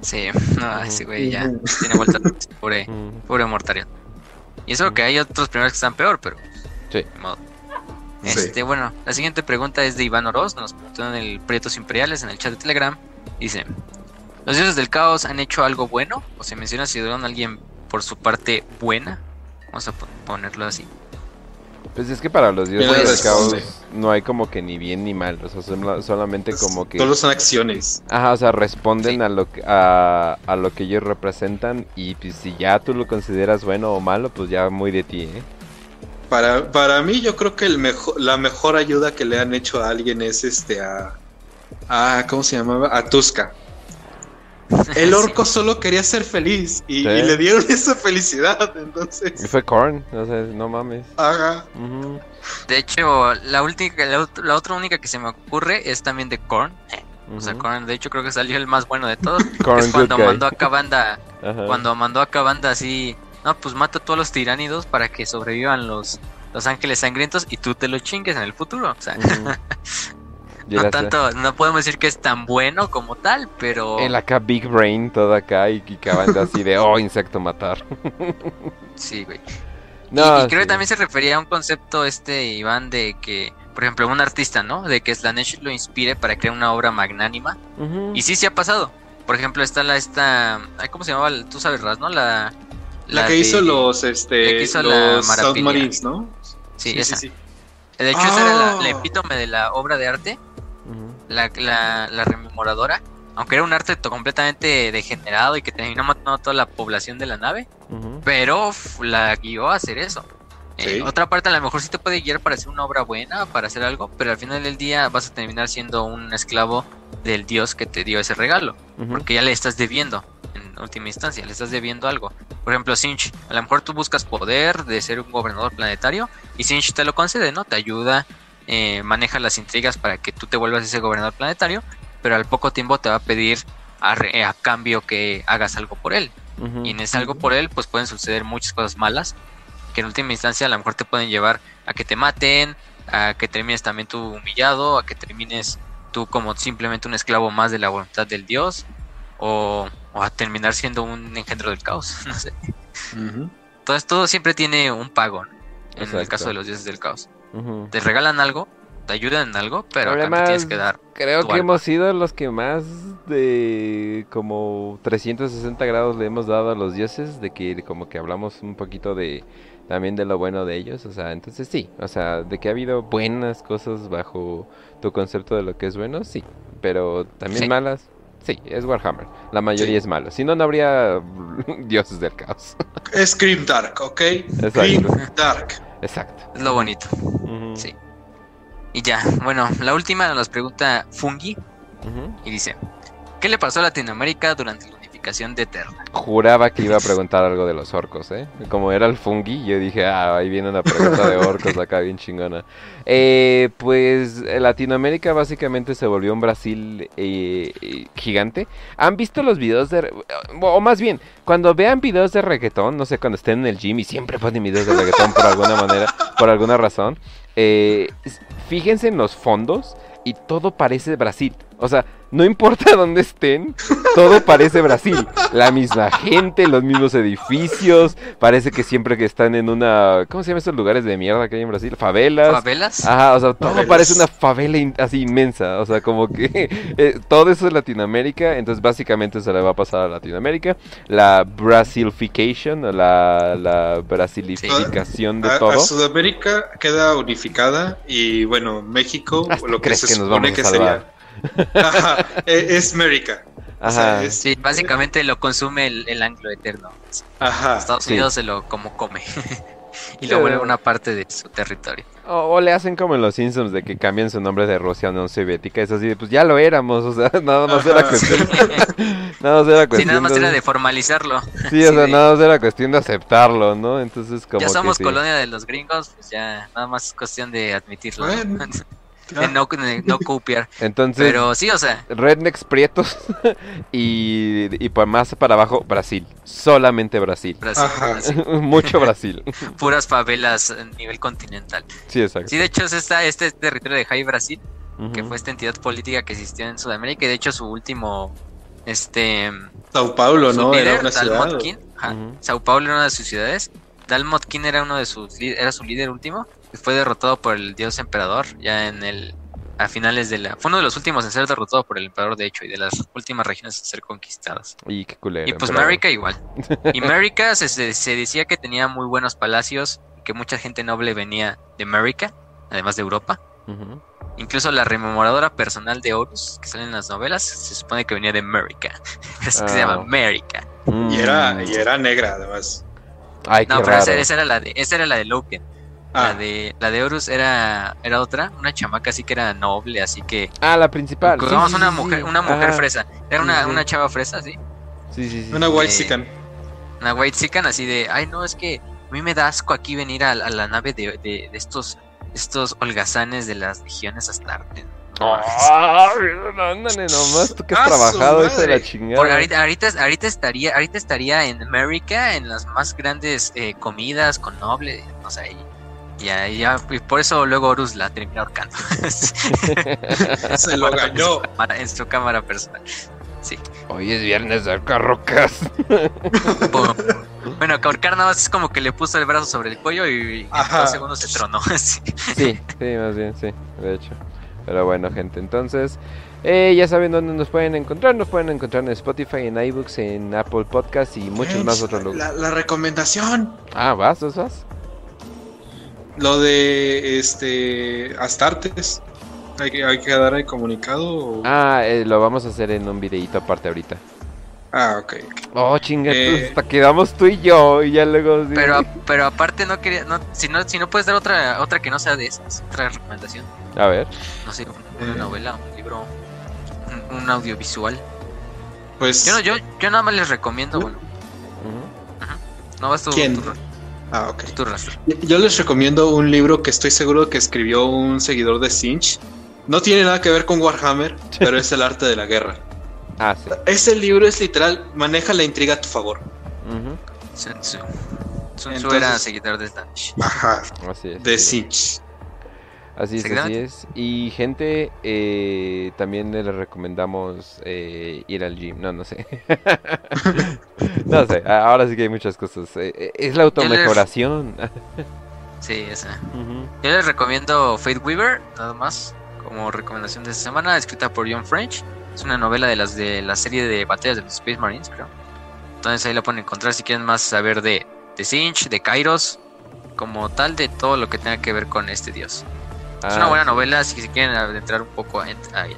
Sí, no, ese güey ya tiene vuelta. Pobre, pobre Mortarion. Y eso que hay otros primeros que están peor, pero. Sí. Este, bueno, la siguiente pregunta es de Iván Oroz, nos preguntó en el Prietos Imperiales, en el chat de Telegram. Dice: ¿Los dioses del caos han hecho algo bueno? O se menciona si ayudaron a alguien por su parte buena. Vamos a po- ponerlo así. Pues es que para los dioses ¿Quién le del caos no hay como que ni bien ni mal, o sea, son- solamente como que... Solo son acciones. Ajá, o sea, responden Sí. a, lo que, a, a lo que ellos representan y pues, si ya tú lo consideras bueno o malo, pues ya muy de ti, ¿eh? Para, para mí, yo creo que el mejor, la mejor ayuda que le han hecho a alguien es este a. a ¿Cómo se llamaba? A Tuska. El orco solo quería ser feliz y, Sí. y le dieron esa felicidad. Y Entonces, fue Korn, o sea, no mames. De hecho, la, última, la, la otra única que se me ocurre es también de Korn. O sea. Korn, de hecho, creo que salió el más bueno de todos. Korn, es cuando guy. mandó a Kabanda Ajá. cuando mandó a Kabanda así, no, pues mata a todos los tiránidos para que sobrevivan los, los ángeles sangrientos y tú te los chingues en el futuro. O sea, no tanto, no podemos decir que es tan bueno como tal, pero El acá Big Brain, todo acá, y, y así de, oh, insecto matar. sí, güey. No, y, y creo sí. que también se refería a un concepto este, Iván, de que, por ejemplo, un artista, ¿no? De que Slanesh lo inspire para crear una obra magnánima. Y sí, sí ha pasado. Por ejemplo, está la esta, ay, ¿cómo se llamaba? Tú sabes, Raz, ¿no? La, La, que de- hizo los, este, la que hizo los. Submarines, ¿no? Sí, esa. sí. De hecho, esa era la, Ah. la epítome de la obra de arte. La, la, la rememoradora, aunque era un arte completamente degenerado y que terminó matando a toda la población de la nave, pero la guió a hacer eso. Eh, otra parte a lo mejor sí te puede guiar para hacer una obra buena, para hacer algo, pero al final del día vas a terminar siendo un esclavo del dios que te dio ese regalo, porque ya le estás debiendo, en última instancia, le estás debiendo algo. Por ejemplo, Sinch, a lo mejor tú buscas poder de ser un gobernador planetario y Sinch te lo concede, ¿no? Te ayuda, eh, maneja las intrigas para que tú te vuelvas ese gobernador planetario, pero al poco tiempo te va a pedir a, a cambio que hagas algo por él. Y en ese algo por él, pues pueden suceder muchas cosas malas, que en última instancia a lo mejor te pueden llevar a que te maten, a que termines también tú humillado, a que termines tú como simplemente un esclavo más de la voluntad del dios, o, o a terminar siendo un engendro del caos, no sé. Ujú. Entonces todo siempre tiene un pago, ¿no? en el caso de los dioses del caos. Te regalan algo, te ayudan en algo, pero Además, tienes que dar. Creo tu que alma. hemos sido los que más de como 360 grados le hemos dado a los dioses, de que como que hablamos un poquito de también de lo bueno de ellos, o sea, entonces sí, o sea, de que ha habido buenas cosas bajo tu concepto de lo que es bueno, sí, pero también Sí. malas, sí, es Warhammer, la mayoría Sí. es malo, si no, no habría dioses del caos, Es Grim Dark, ¿ok? Exacto. Grim Dark. Exacto. Es lo bonito. Sí. Y ya, bueno, la última nos pregunta Fungi y dice, ¿qué le pasó a Latinoamérica durante de Terra? Juraba que iba a preguntar algo de los orcos, ¿eh? Como era el fungi, yo dije, ah, ahí viene una pregunta de orcos acá bien chingona. Eh, pues eh, Latinoamérica básicamente se volvió un Brasil eh, gigante. ¿Han visto los videos de... O más bien, cuando vean videos de reggaetón, no sé, cuando estén en el gym y siempre ponen videos de reggaetón por alguna manera, por alguna razón, fíjense en los fondos y todo parece Brasil. O sea, no importa dónde estén, todo parece Brasil. La misma gente, los mismos edificios. Parece que siempre que están en una. ¿Cómo se llaman estos lugares de mierda que hay en Brasil? Favelas. ¿Favelas? Ajá, o sea, todo Favelas. parece una favela in- así inmensa. O sea, como que eh, todo eso es Latinoamérica. Entonces, básicamente se le va a pasar a Latinoamérica. La Brasilfication, o la, la brasilificación de A, todo. a Sudamérica queda unificada y bueno, México lo que crees se que nos supone vamos a que salvar. sería Ajá, e- es América. O sea, Ajá. es- Sí, básicamente lo consume el, el anglo eterno. Ajá. Estados sí. Unidos se lo como come. y Sí. lo vuelve una parte de su territorio. O, o le hacen como en los Simpsons de que cambian su nombre de Rusia a Unión Soviética. Es así de, pues ya lo éramos. O sea, nada más era Ajá. cuestión. nada más era Sí, cuestión. nada más era de formalizarlo. Sí, o sí, sea, de- nada más era cuestión de aceptarlo, ¿no? Entonces, como. ya que somos sí. colonia de los gringos, pues ya nada más es cuestión de admitirlo. ¿no? De no, de no copiar. Entonces, Pero sí, o sea, rednecks prietos y, y más para abajo, Brasil. Solamente Brasil. Brasil, Mucho Brasil. puras favelas a nivel continental. Sí, exacto. Sí, de hecho es esta, este territorio de Jai Brasil, que fue esta entidad política que existió en Sudamérica, y de hecho su último, este, Sao Paulo, ¿no? Era una ciudad. Dalmotkin, ajá, Ujú. Sao Paulo era una de sus ciudades, Dalmotkin era uno de sus, era su líder último, fue derrotado por el dios emperador, ya en el, a finales de la, fue uno de los últimos en ser derrotado por el emperador de hecho, y de las últimas regiones en ser conquistadas. Y qué culero. Y pues. América igual. Y América se, se, se decía que tenía muy buenos palacios, que mucha gente noble venía de América, además de Europa. Incluso la rememoradora personal de Horus, que sale en las novelas, se supone que venía de América. Es que se llama Ah. América. Y era, Mm. y era negra, además. Ay, No, pero esa era la de, esa era la de Loken. Ah, La de, la de Horus era, era otra, una chamaca así que era noble, así que Ah, la principal. sí, digamos sí, una sí, mujer, sí. una mujer Ajá. fresa. Era Sí, una, sí. una chava fresa, sí. Sí, sí, sí. una sí. white eh, sican. Una white chican así de, ay no, es que a mí me da asco aquí venir a, a la nave de, de- de estos, estos holgazanes de las legiones Astarte. No, Ay, ándale nomás, tú que has ¡Ah, trabajado eso de la chingada. Por ahorita, ahorita, ahorita estaría, ahorita estaría en América en las más grandes eh, comidas con noble, o sea, y, ahí ya- y por eso luego Horus la termina ahorcando. Se lo ganó. En su cámara personal. Sí. Hoy es viernes de carrocas. Pum. Bueno, que ahorcar nada más es como que le puso el brazo sobre el cuello y en Ajá. dos segundos se tronó. Sí. Sí, sí, más bien, sí, de hecho. Pero bueno, gente, entonces, eh, ya saben dónde nos pueden encontrar. Nos pueden encontrar en Spotify, en iBooks, en Apple Podcasts y muchos más otros lugares. La, la recomendación. Ah, ¿vas? ¿Vas? vas? Lo de este Astartes. Hay que, hay que dar el comunicado. o- Ah, eh, lo vamos a hacer en un videito aparte ahorita. Ah, ok. Oh, chinga, Eh. hasta quedamos tú y yo y ya luego... sí. Pero, pero aparte no quería, no, si no, si no puedes dar otra, otra que no sea de esas, otra recomendación, A ver. no sé, una Eh. novela, un libro, un, un audiovisual. Pues. Yo, no- yo, yo nada más les recomiendo, bueno, Ujú. no vas tú, ¿Quién? tú, Ah, ok. Yo les recomiendo un libro que estoy seguro que escribió un seguidor de Sinch. No tiene nada que ver con Warhammer, pero es el arte de la guerra. Ah, sí. Ese libro es literal, maneja la intriga a tu favor. Tzu. Sun Tzu Entonces- era seguidor de Slanish. Ajá. Así es. De sí. Sinch. Así es, así es. Y gente, eh, también les recomendamos eh, ir al gym. No, no sé. no sé, ahora sí que hay muchas cosas. Eh, es la automejoración. Sí, esa. Yo les recomiendo Fate Weaver, nada más, como recomendación de esta semana, escrita por John French. Es una novela de las de la serie de batallas de los Space Marines, creo. Entonces ahí lo pueden encontrar si quieren más saber de, de Sinch, de Kairos, como tal, de todo lo que tenga que ver con este dios. Es una Ah, buena sí. novela si se quieren adentrar un poco en- ahí,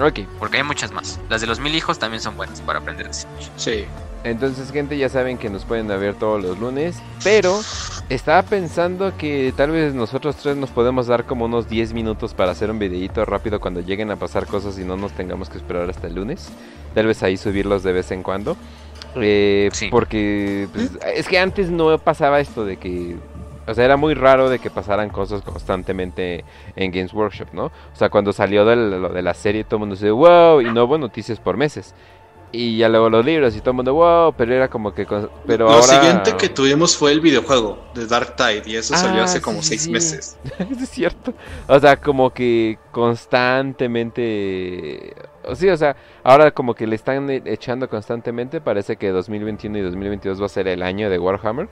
Ok, porque hay muchas más. Las de los mil hijos también son buenas para aprender. Sí. entonces gente ya saben que nos pueden ver todos los lunes. Pero estaba pensando que tal vez nosotros tres nos podemos dar como unos 10 minutos para hacer un videito rápido cuando lleguen a pasar cosas y no nos tengamos que esperar hasta el lunes. Tal vez ahí subirlos de vez en cuando. Eh, Sí. Porque pues, es que antes no pasaba esto de que... O sea, era muy raro de que pasaran cosas constantemente en Games Workshop, ¿no? O sea, cuando salió de la serie todo el mundo dice, wow, y no hubo noticias por meses. y ya luego los libros y todo el mundo, wow, pero era como que... Pero Lo siguiente que tuvimos fue el videojuego de Dark Tide y eso salió Ah, hace sí, como sí, seis meses. es cierto. O sea, como que constantemente... Sí, o sea, ahora como que le están echando constantemente. Parece que 2021 y 2022 va a ser el año de Warhammer.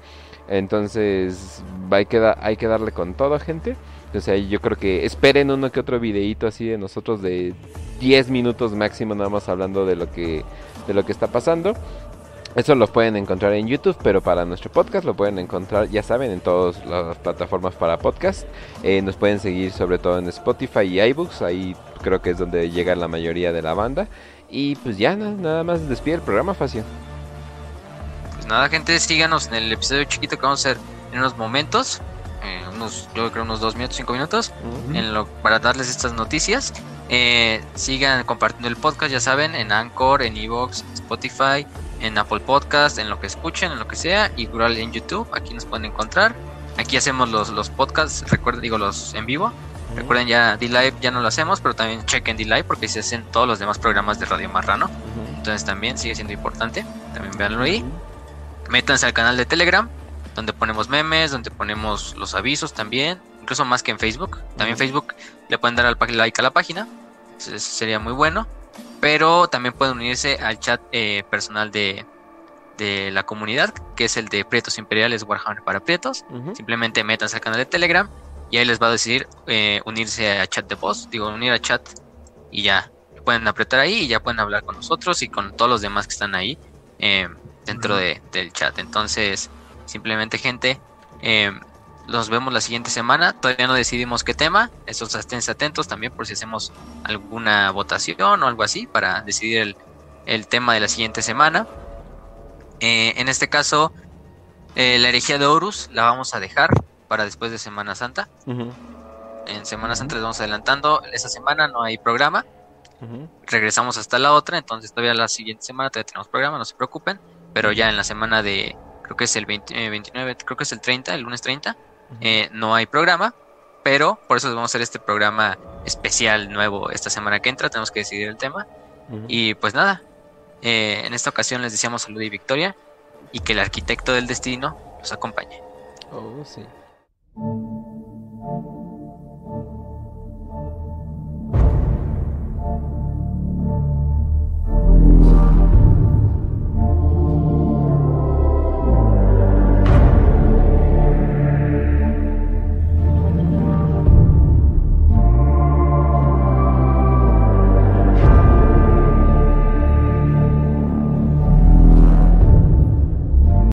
Entonces, hay que, da- hay que darle con todo, gente. O sea, yo creo que esperen uno que otro videíto así de nosotros de 10 minutos máximo nada más hablando de lo que, de lo que está pasando. Eso lo pueden encontrar en YouTube, pero para nuestro podcast lo pueden encontrar, ya saben, en todas las plataformas para podcast. Eh, nos pueden seguir sobre todo en Spotify y iBooks, ahí creo que es donde llega la mayoría de la banda. Y pues ya, na- nada más despide el programa, Facio. Pues nada, gente, síganos en el episodio chiquito que vamos a hacer en unos momentos. eh, unos, yo creo unos dos minutos, cinco minutos. en lo, para darles estas noticias. Eh, sigan compartiendo el podcast, ya saben, en Anchor, en Evox, Spotify, en Apple Podcast, en lo que escuchen, en lo que sea, igual en YouTube, aquí nos pueden encontrar. Aquí hacemos los, los podcasts, recuerden, digo, los en vivo. Recuerden ya D-Live ya no lo hacemos, pero también chequen D-Live porque se hacen todos los demás programas de Radio Marrano. Entonces también sigue siendo importante. También véanlo ahí. Métanse al canal de Telegram, donde ponemos memes, donde ponemos los avisos también, incluso más que en Facebook. También. Facebook le pueden dar al like a la página, eso sería muy bueno. Pero también pueden unirse al chat eh, personal de, de la comunidad, que es el de Prietos Imperiales Warhammer para Prietos. Simplemente métanse al canal de Telegram y ahí les va a decidir eh, unirse a chat de voz, digo, unir a chat y ya pueden apretar ahí y ya pueden hablar con nosotros y con todos los demás que están ahí eh, dentro de- del chat. Entonces, simplemente gente, eh, nos vemos la siguiente semana. Todavía no decidimos qué tema, esos esténse atentos también por si hacemos alguna votación o algo así para decidir el, el tema de la siguiente semana. Eh, en este caso, eh, la herejía de Horus la vamos a dejar para después de Semana Santa. En Semana Santa les vamos adelantando. Esa semana no hay programa. Regresamos hasta la otra. Entonces todavía la siguiente semana todavía tenemos programa, no se preocupen. Pero ya en la semana de, creo que es el 20, eh, 29, creo que es el 30, el lunes 30, eh, no hay programa. Pero por eso vamos a hacer este programa especial nuevo esta semana que entra. Tenemos que decidir el tema. Y pues nada, eh, en esta ocasión les deseamos salud y victoria. Y que el arquitecto del destino los acompañe. Oh, sí.